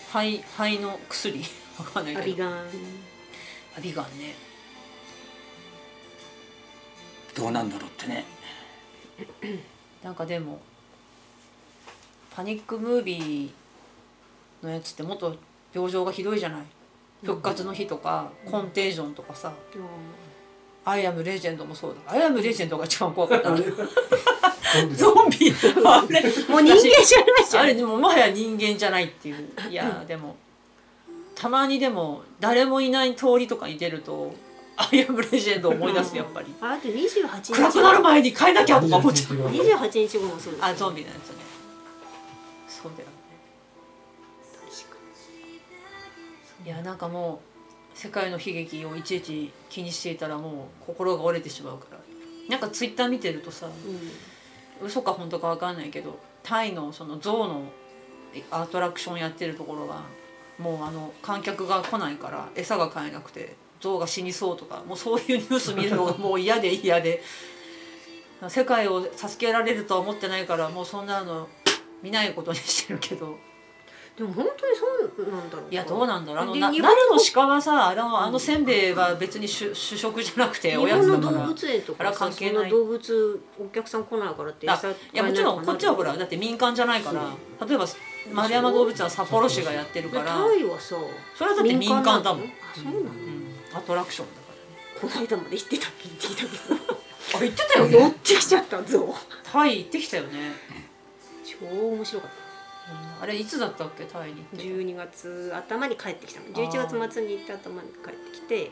肺肺の薬。わかんないけど。アビガン。アビガンね。どうなんだろうってね。なんかでもパニックムービーのやつってもっと病状がひどいじゃない？復活の日とか、コンテージョンとかさ「アイアムレジェンド」もそうだ「アイアムレジェンド」が一番怖かった。な ゾンビ。あれ もう人間じゃないじゃん。あれでももはや人間じゃないっていう。いやでもたまにでも誰もいない通りとかに出ると「アイアムレジェンド」を思い出すやっぱり。ああと28日。暗くなる前に変えなきゃとか思っちゃう。28日後もそうですあゾンビのやつね。そうだよいやなんかもう世界の悲劇をいちいち気にしていたらもう心が折れてしまうから。なんかツイッター見てるとさうん。嘘か本当か分かんないけどタイのその象のアトラクションやってるところがもうあの観客が来ないから餌が買えなくて象が死にそうとかもうそういうニュース見るのが もう嫌で嫌で。世界を助けられるとは思ってないからもうそんなの見ないことにしてるけどでも本当にそうなんだろういやどうなんだろう。あのな奈本良の鹿はさあのあのせんべいは別に主主食じゃなくておや日本のつだから動物園とか関係ない。動物お客さん来ないからってあ餌いやもちろんこっちはほらだって民間じゃないから例えば丸山動物園は札幌市がやってるからタイはさそれはだって民間だもん、あそうなの、うん、アトラクションだかこの間まで行ってた聞いていたけどらねあ行ってたよ寄っねてきちゃったゾウタイ行ってきたよね。超面白かっあれいつだったっけタイに行たって12月頭に帰ってきたの。あー。11月末に行って頭に帰ってきて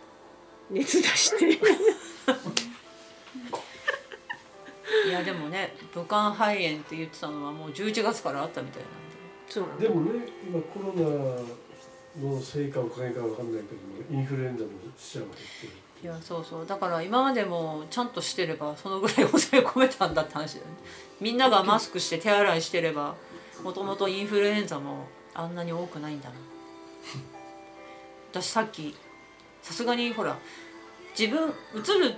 熱出して。たいやでもね武漢肺炎って言ってたのはもう11月からあったみたいなんで。そうなんだでもね今コロナのせいかおかげかわかんないけどもインフルエンザの死者が減って。るいやそうそう。だから今までもちゃんとしてればそのぐらい抑え込めたんだって話だよね。みんながマスクして手洗いしてればもともとインフルエンザもあんなに多くないんだな。私さっきさすがにほら自分うつる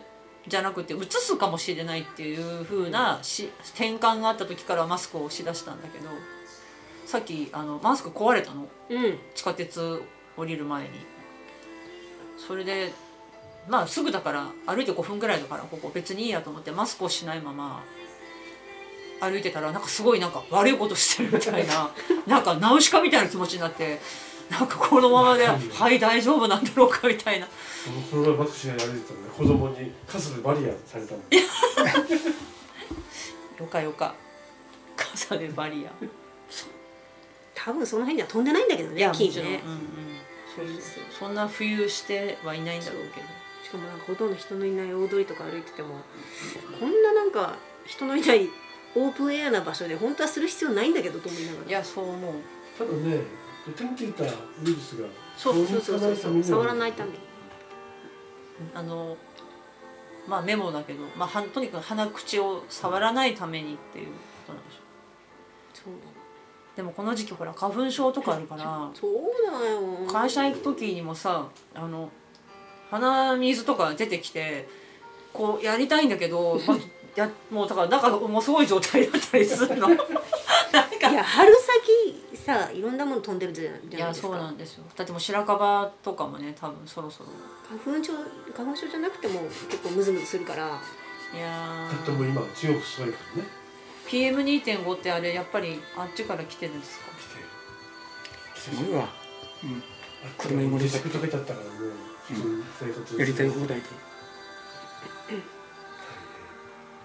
じゃなくてうつすかもしれないっていう風なし転換があった時からマスクをしだしたんだけどさっきあのマスク壊れたの。うん。地下鉄降りる前に。それでまあすぐだから歩いて5分ぐらいだからここ別にいいやと思ってマスクをしないまま歩いてたらなんかすごいなんか悪いことしてるみたいな なんかナウシカみたいな気持ちになってなんかこのままで はい。大丈夫なんだろうかみたいな。あのコロナマスクしないで歩いてたのね子供に傘でバリアされたの よかよか。傘でバリア。多分その辺には飛んでないんだけどいやね。もちろん、うんうん。ね、そうそう。そうそんな浮遊してはいないんだろうけど。しかもなんかほとんど人のいない大通りとか歩いててもこんななんか人のいないオープンエアな場所で本当はする必要ないんだけどと思いながら。いやそう思う。ただね手についたウイルスがそうそうそう。そうそう触らないために。あのまあメモだけど、まあ、はとにかく鼻口を触らないためにっていうことなんでしょそう。でもこの時期ほら花粉症とかあるからそうだよ。会社行く時にもさあの鼻水とか出てきてこうやりたいんだけど、まあ、やもうだからなんかもうすごい状態だったりするの。なんか。いや春先さいろんなもの飛んでるじゃないいやですか？そうなんですよ。だってもう白樺とかもね多分そろそろ。花粉症花粉症じゃなくても結構ムズムズするから。いやだってもう今中国すごいからね。PM2.5 ってあれやっぱりあっちから来てるんですか？来てる。すごいわ、うん、車汚れ自宅とかだったからもう普通に生活やりたい放題で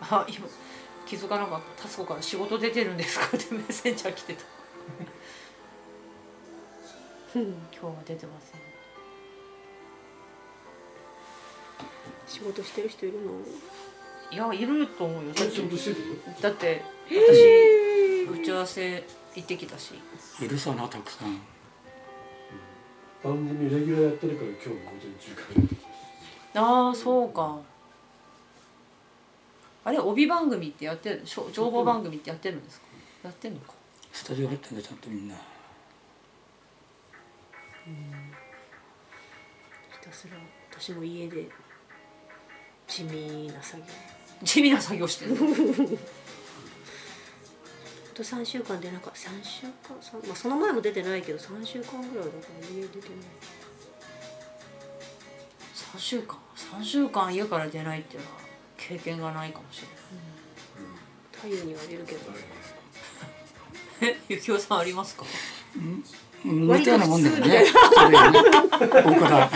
あ今気づかなかった。タスコから仕事出てるんですかってメッセンジャー来てた。うん今日は出てません。仕事してる人いるの？いやいると思うよ。だってしてる？よだって私打ち合わせ行ってきたし。いるさなたくさん。番組レギュラーやってるから今日も午前中からああそうかあれ帯番組ってやってるしょ情報番組ってやってるんですか？やってんのか？スタジオ入ってんだちゃんとみんな。ひたすら私も家で地味な作業。地味な作業してる あと3週間出なかった3週間？さまあその前も出てないけど3週間ぐらいだから家出てない。3週間？3週間家から出ないっていうのは経験がないかもしれ太陽には出るけど。ないえゆきおさんありますか？うん。似たようなもんだよね。僕ら。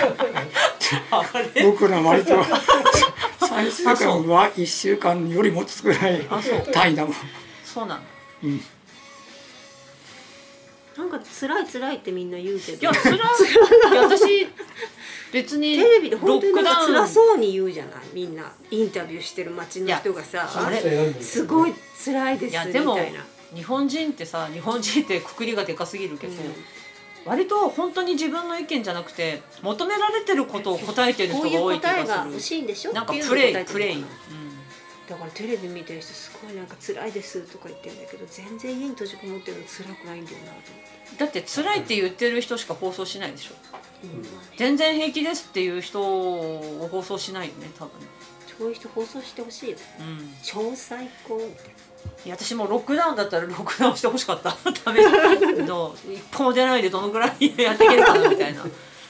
僕ら割と3週間は1週間よりもつぐらいあそう。単位だもん。そうなんだうん。なんか辛い辛いってみんな言うけど。いやそれはいや私別にテレビでロ本当になんか辛そうに言うじゃないみんなインタビューしてる街の人がさあれすごい辛いですみたいな。日本人ってさ日本人ってくくりがでかすぎるけど、割と本当に自分の意見じゃなくて求められてることを答えてるこういう人が多い気答えががす欲しいんでしょるなんかプレイプレイ、うんだからテレビ見てる人すごいなんか辛いですとか言ってるんだけど全然家に閉じこもってるの辛くないんだよなと思って、だって辛いって言ってる人しか放送しないでしょ。うん。全然平気ですっていう人を放送しないよね多分。そういう人放送してほしいようん。超最高みたいいや私もロックダウンだったらロックダウンしてほしかった。ダメど一歩も出ないでどのくらいやっていけるかなみたいな。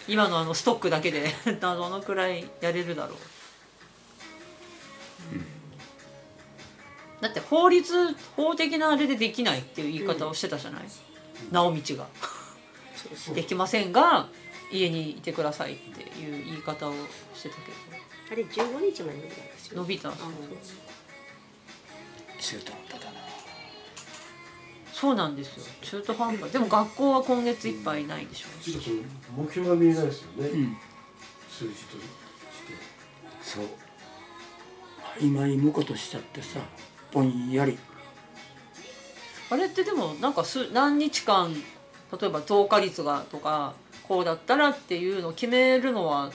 今のあのストックだけで どのくらいやれるだろう、だって法律法的なあれでできないっていう言い方をしてたじゃない、直道が。できませんが家にいてくださいっていう言い方をしてたけあれ15日まで伸びたんですよ。ど伸びた中途半端だな。そうなんですよ。中途半端。でも学校は今月いっぱいないでしょ。ちょっとその目標が見えないですよね、うん。数字として。そう。曖昧むことしちゃってさぼんやり。あれってでもなんかす何日間例えば増加率がとかこうだったらっていうのを決めるのは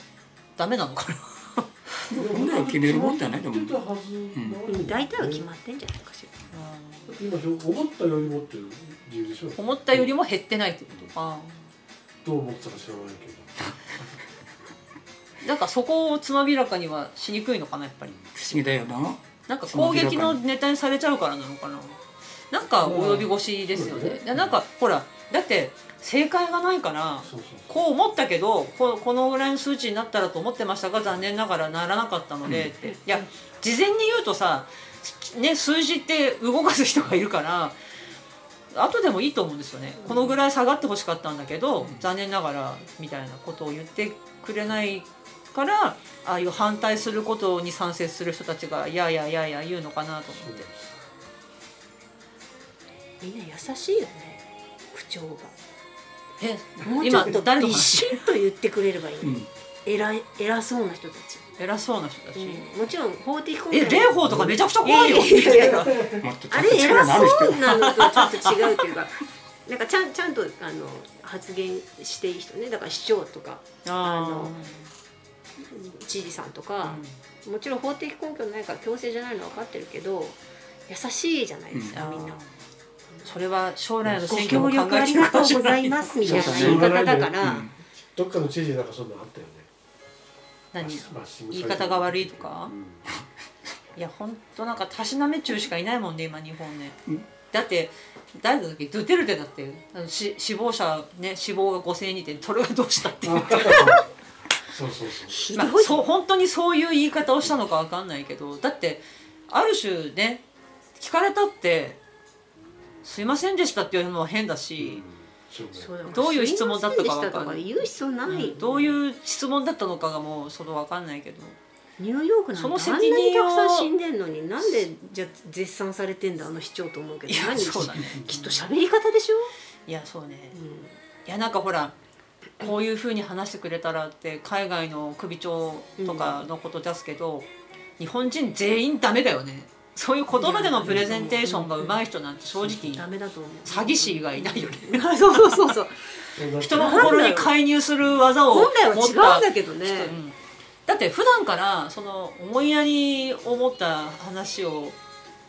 ダメなのかな？ほんなら決めるもんじゃない？でも。決まってたはずなのに大体は決まってんじゃないかしら。今思ったよりもっていう理由でしょ？思ったよりも減ってないってことか。どう思ってたか知らないけど。なんかそこをつまびらかにはしにくいのかなやっぱり。不思議だよななんか攻撃のネタにされちゃうからなのかな。なんか及び腰ですよね。うんなんかほらだって正解がないからこう思ったけどここのぐらいの数値になったらと思ってましたが残念ながらならなかったのでって、いや事前に言うとさ、ね、数字って動かす人がいるから後でもいいと思うんですよね。このぐらい下がってほしかったんだけど残念ながらみたいなことを言ってくれないからああいう反対することに賛成する人たちがいやいやいやいや言うのかなと思って。みんな優しいよね。口調が。えもうちょっと今誰のビシと言ってくれればいい、うん。偉い偉そうな人たち、偉そうな人たち、もちろん法的根拠え蓮舫とかめちゃくちゃ怖いよ。いやいやいや。あれ偉そうなのとちょっと違うっていうか なんかちゃんちゃんとあの発言していい人ね。だから市長とかあの知事さんとか、もちろん法的根拠ないから強制じゃないのは分かってるけど優しいじゃないですか、うん。みんな。それは将来のご選挙も協考えて力ありがとうございますみたいな言い方だから、うん。どっかの知事なんかそんなのあったよね。何？言い方が悪いとか？うん。いや本当なんかたしなめ中しかいないもんね今日本ね、うん。だって誰だっけ？ドゥテルテだって。あのし死亡者ね死亡が5000人ってそれがどうしたって。言ってそうそうそう。まあ、そう本当にそういう言い方をしたのかわかんないけどだってある種ね聞かれたって「すいませんでした」っていうのは変だし、うがないそうだからどういう質問だったかわかんない。う必要ない、どういう質問だったのかがもうそのわかんないけど。ニューヨークなんそのてあんなに責任をたくさん死んでんのになんでじゃあ絶賛されてんだあの市長と思うけど。いや何そうだね。きっと喋り方でしょ、いやそうね。ういやなんかほらこういうふうに話してくれたらって海外の首長とかのこと出すけど、日本人全員ダメだよね。そういう言葉でのプレゼンテーションが上手い人なんて正直ん、ダメだと思う。詐欺師以外いないよね。そうそうそうそう。人の心に介入する技を持本った来は違うんだけどね。人。うん。だって普段からその思いやりを持った話を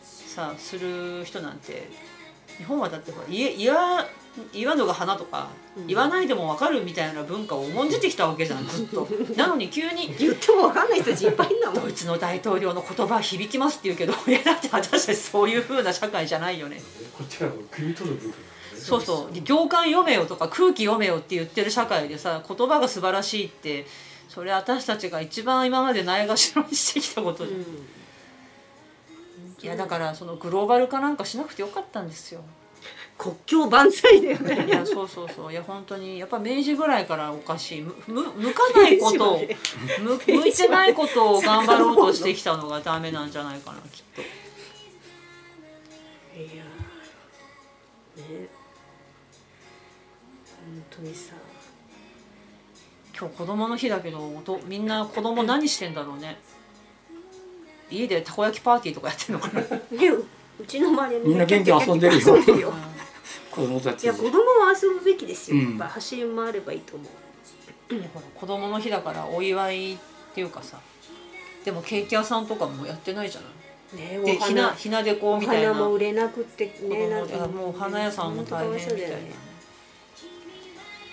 さする人なんて日本はだってほら言え言わぬが花とか、うん。言わないでも分かるみたいな文化を重んじてきたわけじゃんずっと。なのに急に言っても分かんない人たちいっぱいいんだもん。ドイツの大統領の言葉は響きますって言うけど いやだって私たちそういう風な社会じゃないよね。こっちはもう汲み取る文化そうそう。で行間読めよとか空気読めよって言ってる社会でさ言葉が素晴らしいってそれ私たちが一番今までないがしろにしてきたことじゃん、うん。いやだからそのグローバル化なんかしなくてよかったんですよ国境万歳だよね。いやそうそうそう。いや本当に。やっぱ明治ぐらいからおかしい。むむ向かないこと。をむ向いてないことを頑張ろうとしてきたのがダメなんじゃないかなきっと。いやね。当にさ。今日子供の日だけどおとみんな子供何してんだろうね。家でたこ焼きパーティーとかやってんのかな、うちの周りはみんな元気に遊んでるよ。遊んでるよ子供たちいや子供は遊ぶべきですよ、うん。やっぱ走り回ればいいと思う。子供の日だからお祝いっていうかさ。でもケーキ屋さんとかもやってないじゃない。ねでひなひなでこおみたいな。花も売れなくって子ねなんか。もう花屋さんも大変みたいな、ね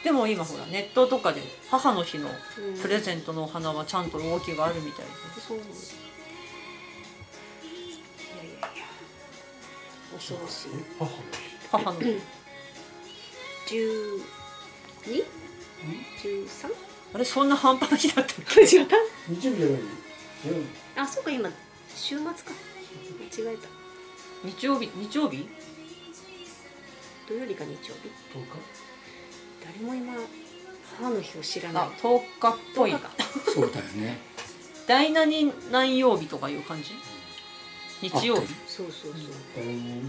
でも今ほらネットとかで母の日のうんプレゼントのお花はちゃんと動きがあるみたいで、そう。いやいやいや。恐ろしい。え母の日？母の。日十二？十三？あれそんな半端な日だったっけ？違った日曜日じゃない。あそうか今週末か。間違えた。日曜日？日曜日？土曜日か日曜日？10日？誰も今母の日を知らない。あ10日っぽい。10日か。そうだよね。第何何曜日とかいう感じ？日曜日。そうそうそう。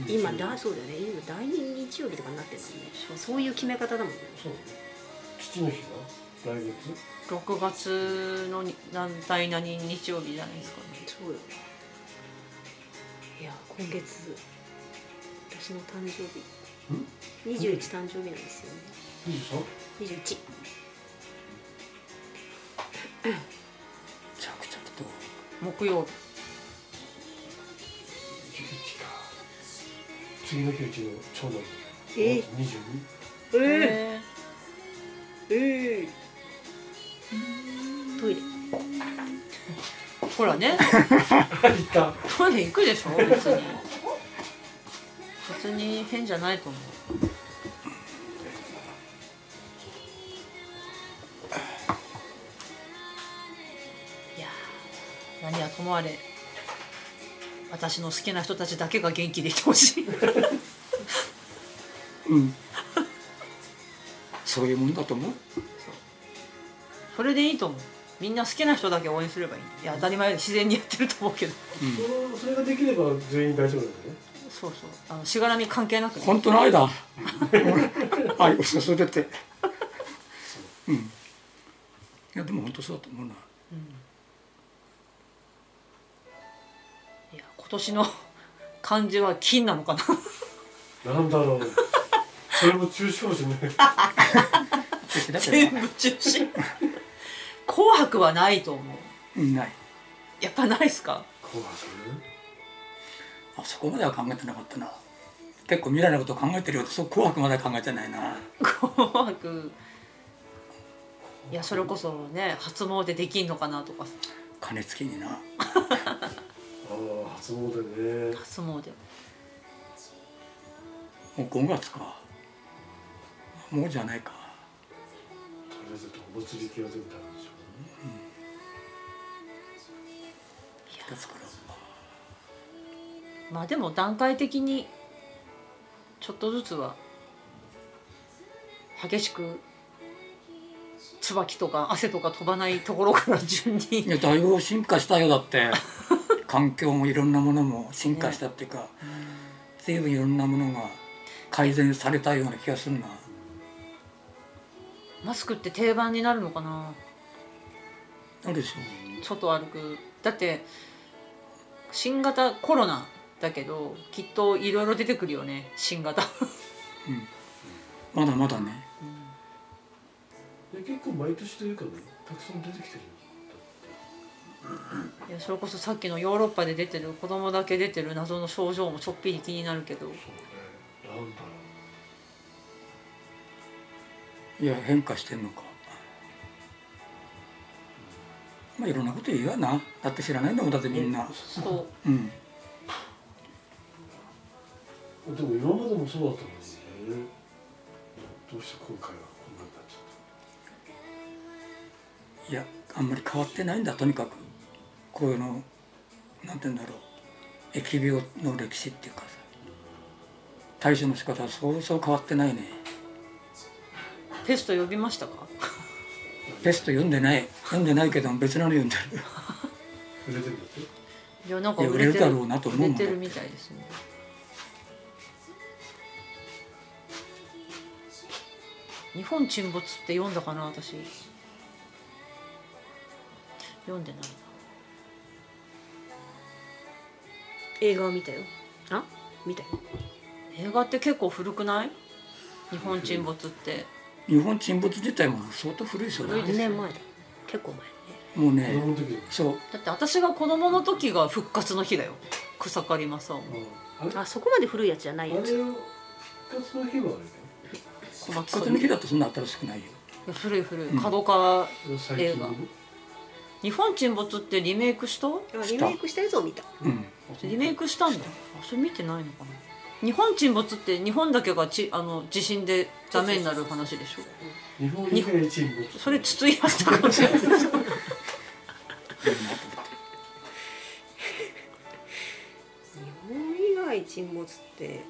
今だそうだよね。今第二日曜日とかになってるもんね。そういう決め方だもんね。そう。父の日が来月？6月のに何第何日曜日じゃないですかね。そうよ。いや今月私の誕生日。21誕生日なんですよね。23? 21着々と木曜日次の日うちの長男え22えへええトイレ。ーほらね。トイレ行くでしょ？別に。別に変じゃないと思う。いやー何はともあれ私の好きな人たちだけが元気でいてほしい。うん。そういうもんだと思う。それでいいと思う。みんな好きな人だけ応援すればいい。いや当たり前で自然にやってると思うけど。それができれば全員大丈夫だよね。そうそう。あのしがらみ関係なくね。本当の愛だ。愛を注いでて。う。ん。いやでも本当そうだと思うな。いや今年の漢字は金なのかな？なんだろう。それも中止かもしれない。全部中止紅白はないと思う。うんない。やっぱないっすか？紅白？あそこまでは考えてなかったな。結構未来のことを考えてるようでそう紅白までは考えてないな。紅白。いやそれこそね初詣できんのかなとか金付きにな ああ初詣ね。初詣。もう5月か。もうじゃないか。とりあえずお祭り系は全部ダメでしょ月か。らまあでも段階的にちょっとずつは激しく椿とか汗とか飛ばないところから順に。いやだいぶ進化したよだって 環境もいろんなものも進化したっていうか、随分いろんなものが改善されたような気がするな。マスクって定番になるのかな？あるでしょ外歩く。だって新型コロナだけどきっといろいろ出てくるよね新型。まだまだね。で結構毎年というかねたくさん出てきてる。よいやそれこそさっきのヨーロッパで出てる子供だけ出てる謎の症状もちょっぴり気になるけど。そうねなんだろいや変化してんのか。まあいろんなこと言うわな。だって知らないんだもんだってみんな。そう。うん。うでも今までもそうだったんですよね。どうして今回はこんなになっちゃっいやあんまり変わってないんだとにかくこういうのなんて言うんだろう。疫病の歴史っていうかさ。対処の仕方はそうそう変わってないね。ペスト呼びましたか？ペスト読んでない。読んでないけど別なの読んでる。た売れてるんだっていやなんかいや売れてる売れるだろうなと思うもん売れてるみたいですね。日本沈没って読んだかな私。読んでない映画を見たよ。あ？見たよ。映画って結構古くない？日本沈没って。日本沈没自体も相当古いですよ。ね何年前だ？結構前ね。もうねの時だそう。だって私が子供の時が復活の日だよ。草刈正雄。あれあそこまで古いやつじゃないやつ。あれを復活の日はあれだよ。復活の日だとそんな新しくないよ。古い古い。うん。角川映画。日本沈没ってリメイクした？あリメイクしたやつを見た。うんリメイクしたんだあそれ見てないのかな。日本沈没って日本だけがちあの地震でダメになる話でしょ？日本以外沈没。それ筒井康隆かもしれない日本以外沈没って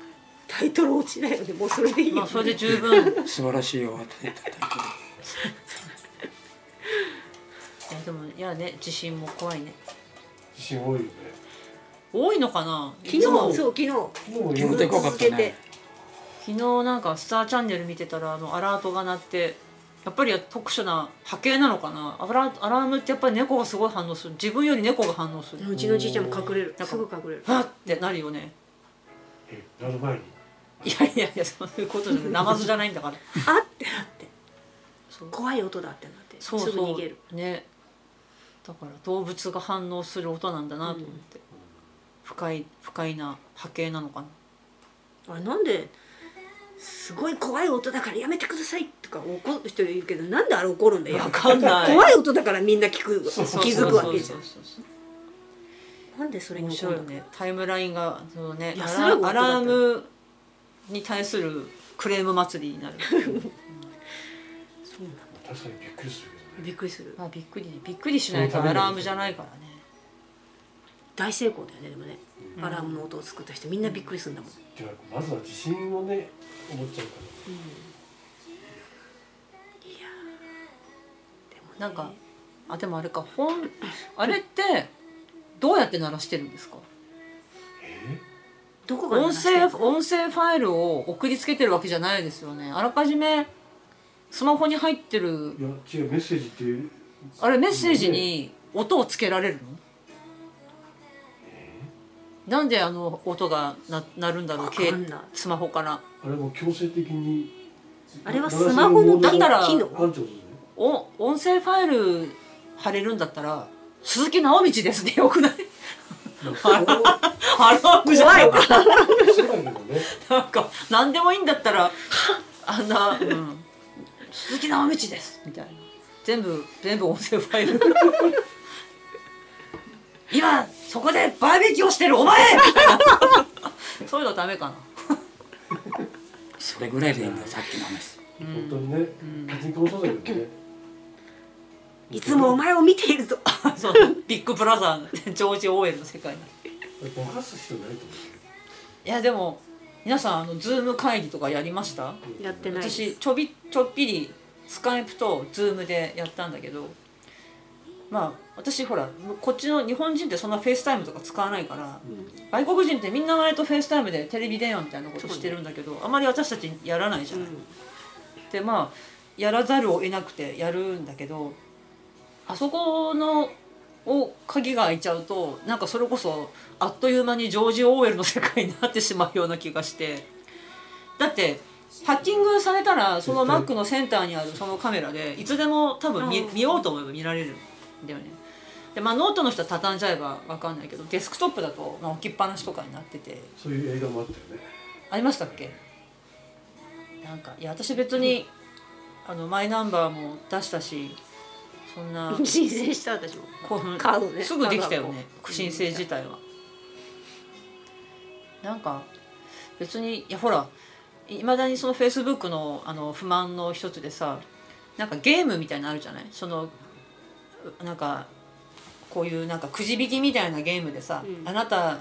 タイトル落ちだよね。もうそれでいいよ、まあそれで十分。素晴らしいよって言ったけどいやでもいやね地震も怖いね。地震多いよね多いのかな？昨日。そう昨日。もう昨日でかかったね。昨日なんかスターチャンネル見てたらあのアラートが鳴ってやっぱり特殊な波形なのかな？アラアラームってやっぱり猫がすごい反応する。自分より猫が反応する。うちのじいちゃんも隠れる。すぐ隠れる。わっ！てなるよね。えなる前に？いやいやいやそういうことじゃない。ナマズじゃないんだから。あっ！てなって。そう。怖い音だってなって。そうすぐ逃げる。そうね。だから動物が反応する音なんだなと思って、不快不快な波形なのかな？あれなんで？すごい怖い音だからやめてくださいとか怒る人いるけどなんであれ怒るんだよ。わかんない。怖い音だからみんな聞く気づくわけじゃん。なんでそれに面怒るの？ね。タイムラインがそのねアラアラームに対するクレーム祭りになる。そうなんだ。確かにびっくりするびっくりする。まあびっくりびっくりしないとアラームじゃないからね大成功だよねでもね。アラームの音を作った人みんなびっくりするんだもん、てかまずは地震をね思っちゃうかいやー。でもね。なんかあでもあれか本あれってどうやって鳴らしてるんですか？どこが音鳴らしてんの？声音声ファイルを送りつけてるわけじゃないですよね。あらかじめスマホに入ってるいや違うメッセージっていう。あれメッセージに音をつけられるの？なんであの音がな鳴るんだろうわけスマホから。あれも強制的にあれはスマホのだったらお音声ファイル貼れるんだったら鈴木直道ですね。よくない？アラームじゃない怖いそうだけどね。なんか何でもいいんだったらあんな、うん、鈴木直道です。みたいな。全部全部音声ファイル今そこでバーベキューをしてるお前！そういうのダメかな。それぐらいでいいんだよさっきの話。本当にねパチンコもそうだけどね。いつもお前を見ているぞ。そう。ビッグブラザーのジョージ・オーウェルの世界にぼかす必要ないと思いやでも皆さんあのズーム会議とかやりました？うやってないです。私ちょびちょっぴりスカイプとズームでやったんだけどまあ私ほらこっちの日本人ってそんなフェイスタイムとか使わないから外国人ってみんな割とフェイスタイムでテレビ電話みたいなことしてるんだけど、あまり私たちやらないじゃない。でまあやらざるを得なくてやるんだけどあそこのを鍵が開いちゃうとなんかそれこそあっという間にジョージ・オーウェルの世界になってしまうような気がして。だってハッキングされたらその絶対 Mac のセンターにあるそのカメラでいつでも多分見うん。見ようと思えば見られるんだよね。でまあノートの人は畳んじゃえば分かんないけどデスクトップだと、まあ、置きっぱなしとかになってて。そういう映画もあったよね。ありましたっけ？なんかいや私別にあのマイナンバーも出したしそんな 申請した私も。興奮カードね。すぐできたよね申請自体は。なんか別にいやほらいまだにそのフェイスブックのあの不満の一つでさなんかゲームみたいなのあるじゃない？そのうなんかこういうなんかくじ引きみたいなゲームでさ、うん。あなた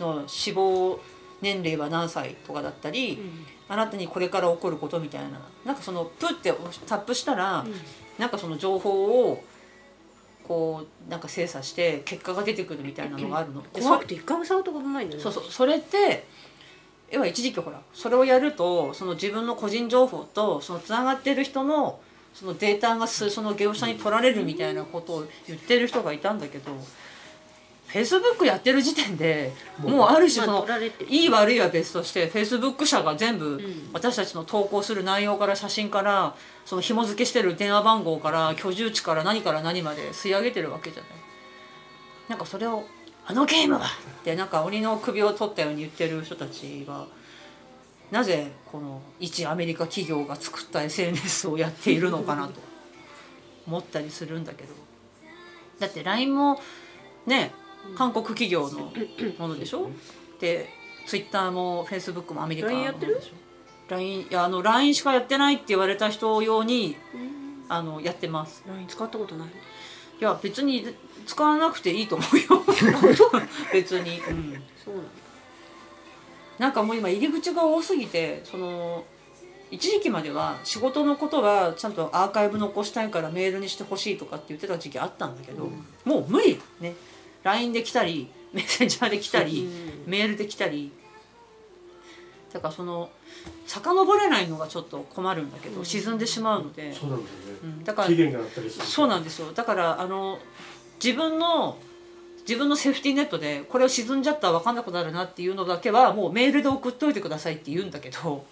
の死亡年齢は何歳とかだったり、あなたにこれから起こることみたいななんかそのプッてタップしたら、なんかその情報をこうなんか精査して結果が出てくるみたいなのがあるの。怖くて一回も触ったことないんだよねそうそうそれって要は一時期ほらそれをやるとその自分の個人情報とそのつながってる人のそのデータがすその業者に取られるみたいなことを言ってる人がいたんだけどフェイスブックやってる時点でもうある種のいい悪いは別としてフェイスブック社が全部ん私たちの投稿する内容から写真からその紐付けしてる電話番号から居住地から何から何まで吸い上げてるわけじゃない。なんかそれを「あのゲームは!」ってなんか鬼の首を取ったように言ってる人たちがなぜこの一アメリカ企業が作った SNS をやっているのかなと思ったりするんだけど。だって LINE もね韓国企業のものでしょ？で Twitter も Facebook もアメリカのも LINE やってる？のでしょ LINE いやあの LINE しかやってないって言われた人用にあのやってます。LINE 使ったことない？いや別に使わなくていいと思うよ。別に、うん、そうなのなんかもう今入り口が多すぎてその一時期までは仕事のことはちゃんとアーカイブ残したいからメールにしてほしいとかって言ってた時期あったんだけど、もう無理ね。LINE で来たりメッセンジャーで来たり、メールで来たり。だからその遡れないのがちょっと困るんだけど、沈んでしまうので、そうなんだよね、うん。だから期限があったりするそうなんですよ。だからあの自分の自分のセーフティーネットでこれを沈んじゃったら分かんなくなるなっていうのだけはもうメールで送っといてくださいって言うんだけど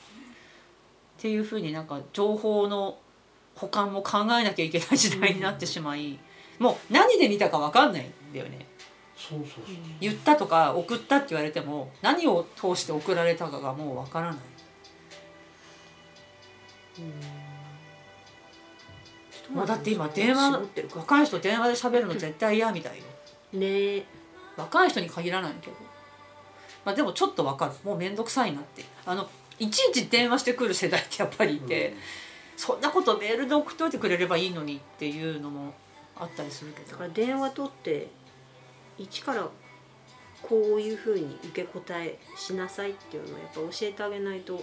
っていうふうになんか情報の保管も考えなきゃいけない時代になってしまい、もう何で見たか分かんないんだよね。そうそうそう。言ったとか送ったって言われても何を通して送られたかがもう分からない。もうだって今電話絞ってるか若い人電話で喋るの絶対嫌みたいよね。若い人に限らないけど。まあでもちょっとわかる。もう面倒くさいなって。あのいちいち電話してくる世代ってやっぱりいて、そんなことメールで送っておいてくれればいいのにっていうのもあったりするけど。だから電話取って一からこういうふうに受け答えしなさいっていうのをやっぱ教えてあげないと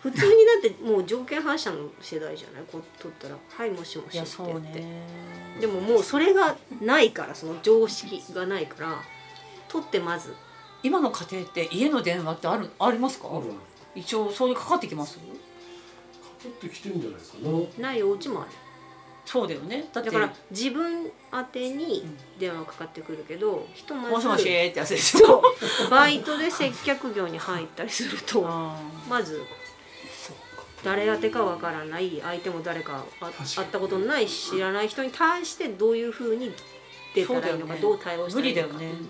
普通にだってもう条件反射の世代じゃない？こう取ったら「はいもしもし」って。言って、でももうそれがないからその常識がないから取ってまず。今の家庭って家の電話ってあるありますか？あるか一応そういうかかってきます？かってきてるんじゃないか？なないお家もある。そうだよね。だってだから自分宛てに電話かかってくるけどひとまずもしもしってやつでしょ。そう。バイトで接客業に入ったりするとあまず誰宛てかわからない相手も誰か会ったことのない知らない人に対してどういうふうに出たらいいのか、ねどう対応したらいいのかねうん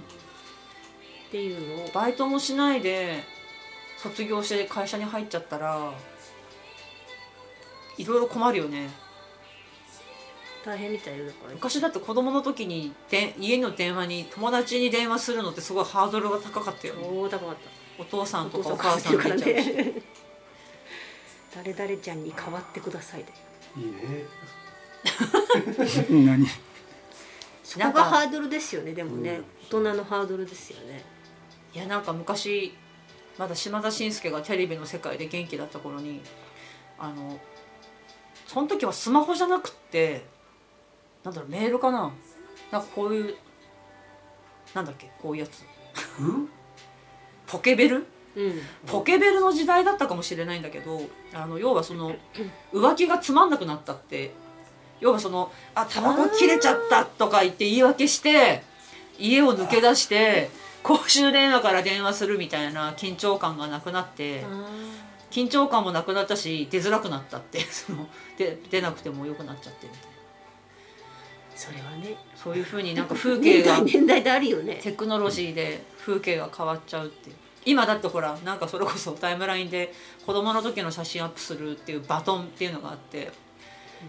っていうのをーバイトもしないで卒業して会社に入っちゃったらいろいろ困るよね。大変みたいよだから。昔だって子供の時にで家の電話に友達に電話するのってすごいハードルが高かったよね。超高かっお父さたんとかお母さんさんかね誰々ちゃんに代わってくださいで。いいね。何？そこがハードルですよね。でもね、大人のハードルですよね。いやなんか昔まだ島田紳介がテレビの世界で元気だった頃にあのその時はスマホじゃなくってなんだろうメールかな？なんかこういうなんだっけ？こういうやつ。うん？ポケベル？うん。ポケベルの時代だったかもしれないんだけどあの要はその 浮気がつまんなくなったって要はその「あタバコ切れちゃった」とか言って言い訳して家を抜け出して公衆電話から電話するみたいな緊張感がなくなって緊張感もなくなったし出づらくなったって そので出なくてもよくなっちゃってみたいな。それはね。そういうふうになんか風景 年が代年代であるよね。テクノロジーで風景が変わっちゃうっていう今だってほらなんかそれこそタイムラインで子供の時の写真アップするっていうバトンっていうのがあって、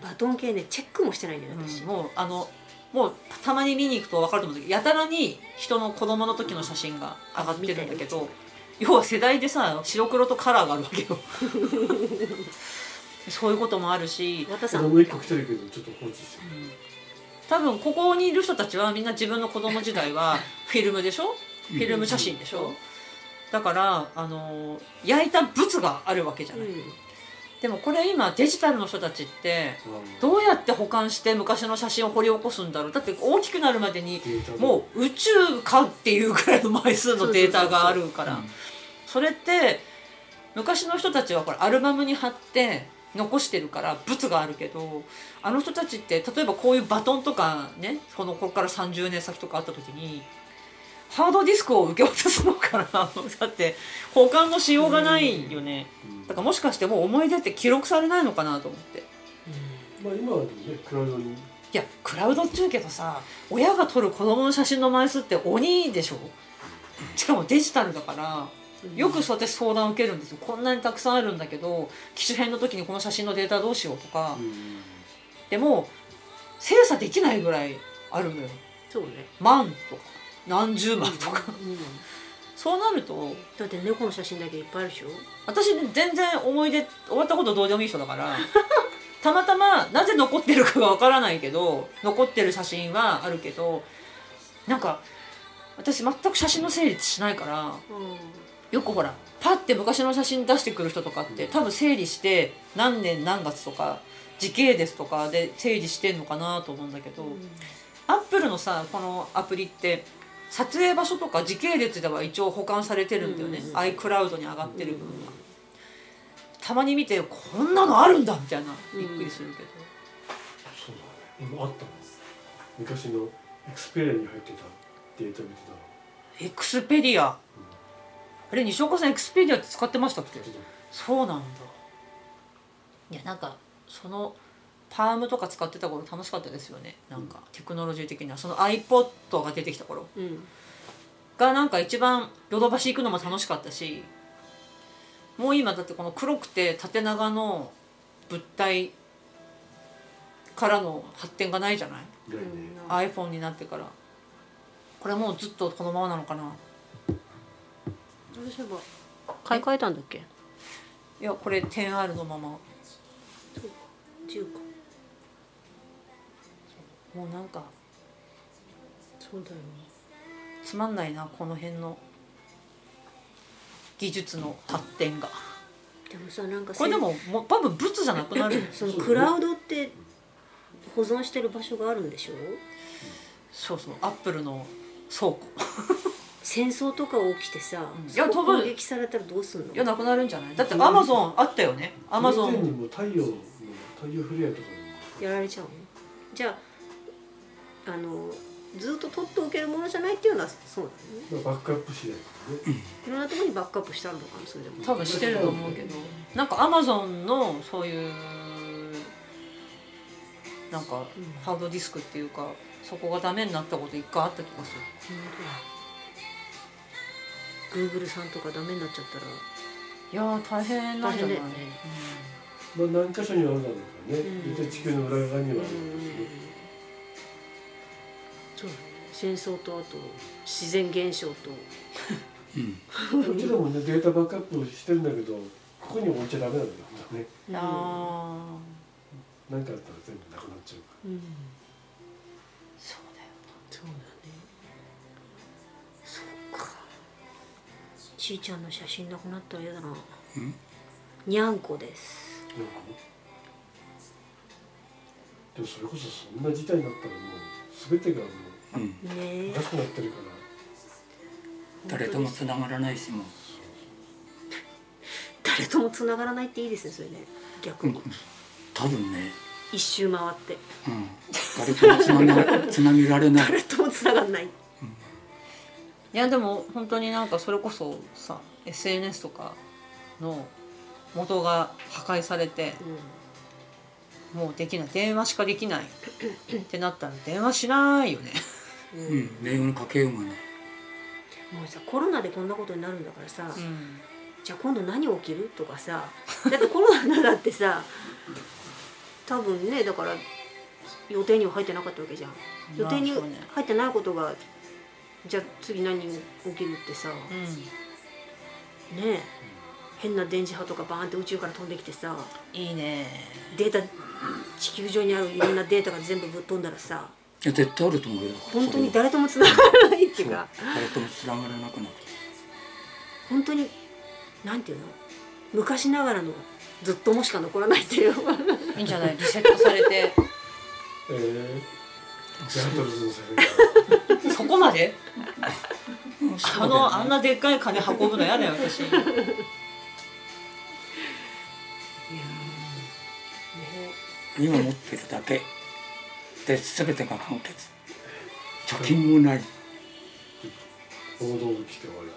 バトン系ねチェックもしてないんだようん私、もうあのもうたまに見に行くと分かると思うんだけどやたらに人の子供の時の写真が上がってるんだけど要は世代でさ白黒とカラーがあるわけよ。そういうこともあるし。和田さん。子供一個来てるけどちょっと放置して多分ここにいる人たちはみんな自分の子供時代はフィルムでしょ？フィルム写真でしょ？だからあの焼いた物があるわけじゃない、うん。でもこれ今デジタルの人たちってう。んどうやって保管して昔の写真を掘り起こすんだろう。だって大きくなるまでにもう宇宙かっていうくらいの枚数のデータがあるから。それって昔の人たちはこれアルバムに貼って残してるから物があるけどあの人たちって例えばこういうバトンとかねこのここから30年先とかあった時にハードディスクを受け渡すのかな。だって保管のしようがないよね。だからもしかしてもう思い出って記録されないのかなと思って。まあ今はでもねクラウドに。いやクラウドっちゅうけどさ親が撮る子供の写真の枚数って鬼でしょ？しかもデジタルだからよくそうやって相談を受けるんですよ。こんなにたくさんあるんだけど機種変の時にこの写真のデータどうしようとか。でも精査できないぐらいあるのよ。そうね、万とか何十万とか。うんそうなると。だって猫の写真だけいっぱいあるでしょ？私全然思い出終わったことどうでもいい人だから たまたまなぜ残ってるかがわからないけど残ってる写真はあるけどなんか私全く写真の整理しないからよくほらパッて昔の写真出してくる人とかって多分整理して何年何月とか時系列とかで整理してんのかなと思うんだけど、アップルのさこのアプリって撮影場所とか時系列では一応保管されてるんだよね、うん iCloud に上がってる分は、たまに見てこんなのあるんだみたいな。びっくりするけど、そうだ。ね今あったの昔のエクスペリアに入ってたデータ見てたエクスペディアあれ西岡さんエクスペディアって使ってましたっけ？らそうなんだ。いやなんかそのパームとか使ってた頃楽しかったですよね。なんかテクノロジー的には。その iPod が出てきた頃。うん。がなんか一番ヨドバシ行くのも楽しかったしもう今だってこの黒くて縦長の物体からの発展がないじゃない？うん。iPhone になってから。これもうずっとこのままなのかな？私は買い替えたんだっけ？いやこれ 10R のまま。10かもうなんかそうだよね。つまんないなこの辺の。技術の発展が。でもさなんかこれでももう多分物じゃなくなる。そのクラウドって保存してる場所があるんでしょ？そうそうアップルの倉庫。戦争とか起きてさ、うん。いや攻撃されたらどうすんの？いやなくなるんじゃない？だってアマゾンあったよね。アマゾンも太陽の太陽フレアとかやられちゃうの？じゃああのずっと取っておけるものじゃないっていうのはそうなのね。まあバックアップ次第だね。いろんなところにバックアップしてあるのかなそれでも多分してると思うけど。なんかアマゾンのそういうなんかハードディスクっていうかそこがダメになったこと一回あった気がする。グーグルさんとかダメになっちゃったら。いやー大変なんじゃない？ね。まあ何箇所にはあるだろうからね。うん。絶対地球の裏側にはあるだろうしねそうだね戦争とあと自然現象と。うん。うちらもねデータバックアップしてるんだけどここに置いちゃダメなんだよね。あー。何かあったら全部なくなっちゃうかうん。そうだよ。そうだね。そうか。ちいちゃんの写真なくなったら嫌だな。うん？にゃんこです。らなんかねでもそれこそそんな事態になったらもう全てがもうんねえうおかしくなってるから誰ともつながらないしも 誰とも繋がらないっていいですねそれね。逆に、多分ね、一周回って。うん、誰ともつながつなげられない。誰とも繋がらない。いやでも本当になんかそれこそさ SNS とかの元が破壊されてもうできない。電話しかできないってなったら電話しないよねうん、うん。うん電話のかけようがないもうさコロナでこんなことになるんだからさ、うん。じゃあ今度何起きる？とかさだってコロナだってさ多分ねだから予定には入ってなかったわけじゃん。予定に入ってないことがじゃあ次何起きるってさねうん。え。変な電磁波とかバーンって宇宙から飛んできてさいいね。データ地球上にあるいろんなデータが全部ぶっ飛んだらさいや絶対あると思うよ。本当に誰とも繋がらないっていうか。誰ともつながらなくなる本当になんていうの？昔ながらのずっともしか残らないっていう。いいんじゃない？リセットされて。えー、ジャートルズの世界。そこまで。あのあんなでっかい金運ぶの嫌だよ私。いやーね。今持ってるだけで全てが完結貯金もない。暴動が来て終わり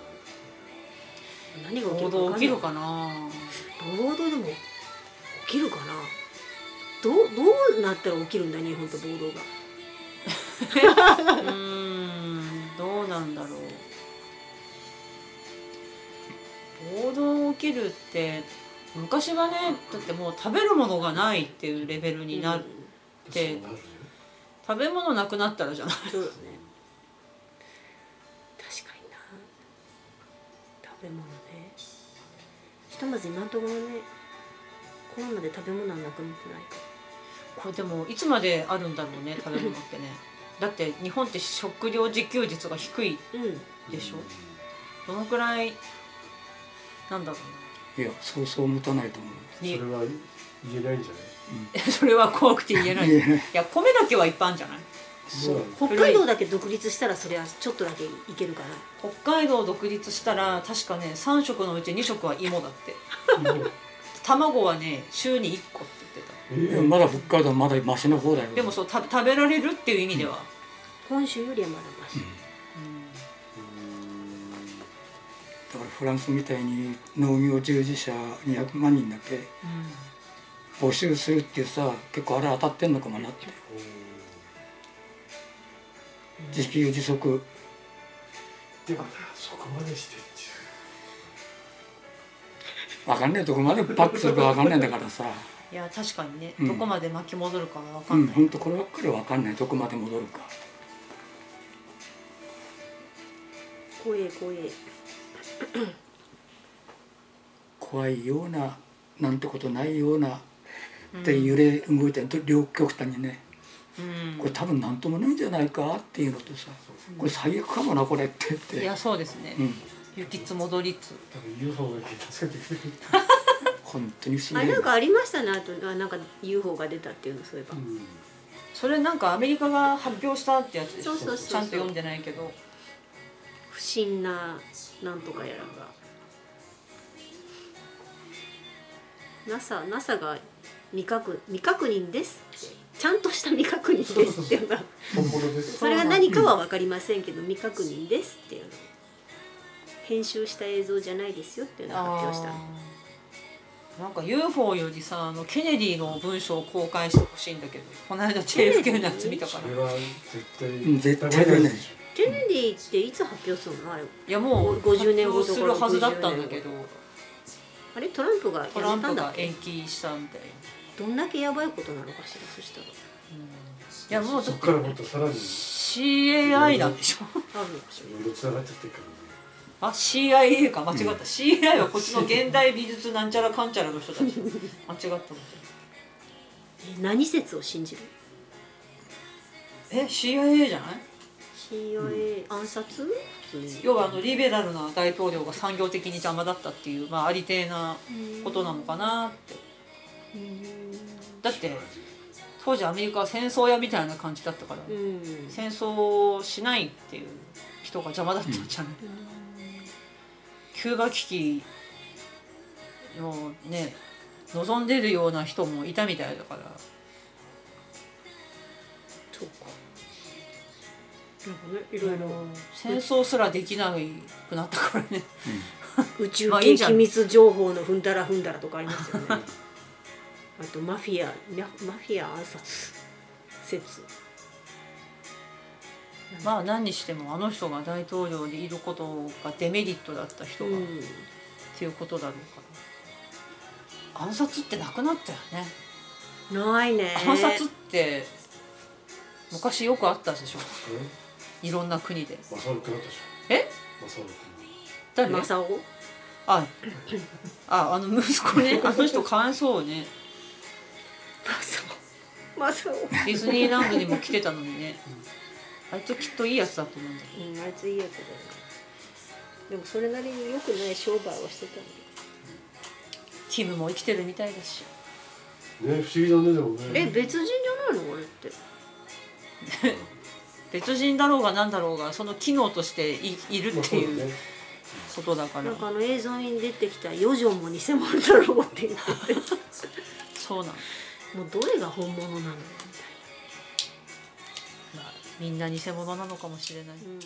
何が起き行るか分かんない。動起きるかな？暴動でも起きるかな？どうどうなったら起きるんだ日本と暴動が。うーんどうなんだろう。暴動起きるって昔はねだってもう食べるものがないっていうレベルになる、でそうなるよ食べ物なくなったらじゃない。そうだね。確かにな。食べ物ね。ひとまず今のところねコロナで食べ物はなくなってない。これでもいつまであるんだろうね食べ物ってね。だって日本って食料自給率が低いうん。でしょ？どのくらいなんだろう？いやそうそう持たないと思う。それは言えないんじゃない？それは怖くて言えない。いや。米だけはいっぱいあるんじゃない？そう。北海道だけ独立したらそれはちょっとだけいけるかな北海道独立したら確かね3食のうち2食は芋だって。卵はね週に1個って言ってえいやまだ北海道まだマシの方だよ。たでもそうた食べられるっていう意味では、本州よりはまだマシ、だからフランスみたいに農業従事者200万人だけ？募集するっていうさ結構あれ当たってんのかもなって。自給自足。でもなそこまでしてってわかんないとこまでパックするかわかんないんだからさ。いや確かにね、うん。どこまで巻き戻るかは分かうんんない、本当こればっかりわかんない。どこまで戻るか。怖え怖え怖いようななんてことないようなって揺れ動いて両極端にねうん。これ多分何ともないんじゃないかっていうのとさこれ最悪かもなこれって言って。いやそうですね、うん。雪つ戻りつ多分 UFO が来て助けてくれる。本当に不あ思議。なんかありましたねあとあなんか UFO が出たっていうのそういえば、それなんかアメリカが発表したってやつでしょ？そうそうそうそう。ちゃんと読んでないけど。不審ななんとかやらが。NASA, NASA が未確未確認ですって。ちゃんとした未確認ですっていうのが本物です。それが何かは分かりませんけど未確認ですっていうの。編集した映像じゃないですよっていうのを発表した。なんか UFO よりさあのケネディの文章を公開してほしいんだけどこの間 JFK のやつ見たから。それは絶対うん絶対出ない。ケネディっていつ発表するの？あれ。いやもう50年後するはずだったんだけど。あれ？トランプがやめたんだっけ？が延期したみたいな、どんだけやばいことなのかしらそしたら。いやもうそってからもっとさらに。CAI なんでしょ？あるのかしらいろいろつながっちゃってるからね。あ CIA か。間違った、CAI はこっちの現代美術なんちゃらかんちゃらの人たち。間違ったの。え何説を信じる？え CIA じゃない？CIA 暗殺？普通に。要はあのリベラルな大統領が産業的に邪魔だったっていう、まあ、ありてえなことなのかなってだって当時アメリカは戦争屋みたいな感じだったから、うん。戦争をしないっていう人が邪魔だったんじゃない、キューバ危機のね望んでるような人もいたみたいだから。そうか。なんかねいろいろ。戦争すらできなくなったからね。宇宙 まあいいじゃん。系機密情報のふんだらふんだらとかありますよね あとマフィアママフィア暗殺説。まあ何にしてもあの人が大統領にいることがデメリットだった人が、っうん。ていうことだろうから。暗殺ってなくなったよね。ないね。暗殺って昔よくあったでしょ。いろんな国で。マサオくなったでしょ。え？マサオく誰？マサオ？あああの息子ね。あの人かわいそうねマサオマサオディズニーランドにも来てたのにね、うん、あいつきっといいやつだと思うんだうんあいついいやつだよ、ね、でもそれなりによくない商売をしてたんだキムも生きてるみたいだし。ね不思議だねでもね。え別人じゃないの？俺って。別人だろうが何だろうがその機能としていいるっていう、ことだから、なんかあの映像に出てきた「余剰も偽物だろう」って言って そうなんもうどれが本物なの？みたいな、まあ、みんな偽物なのかもしれない、うん。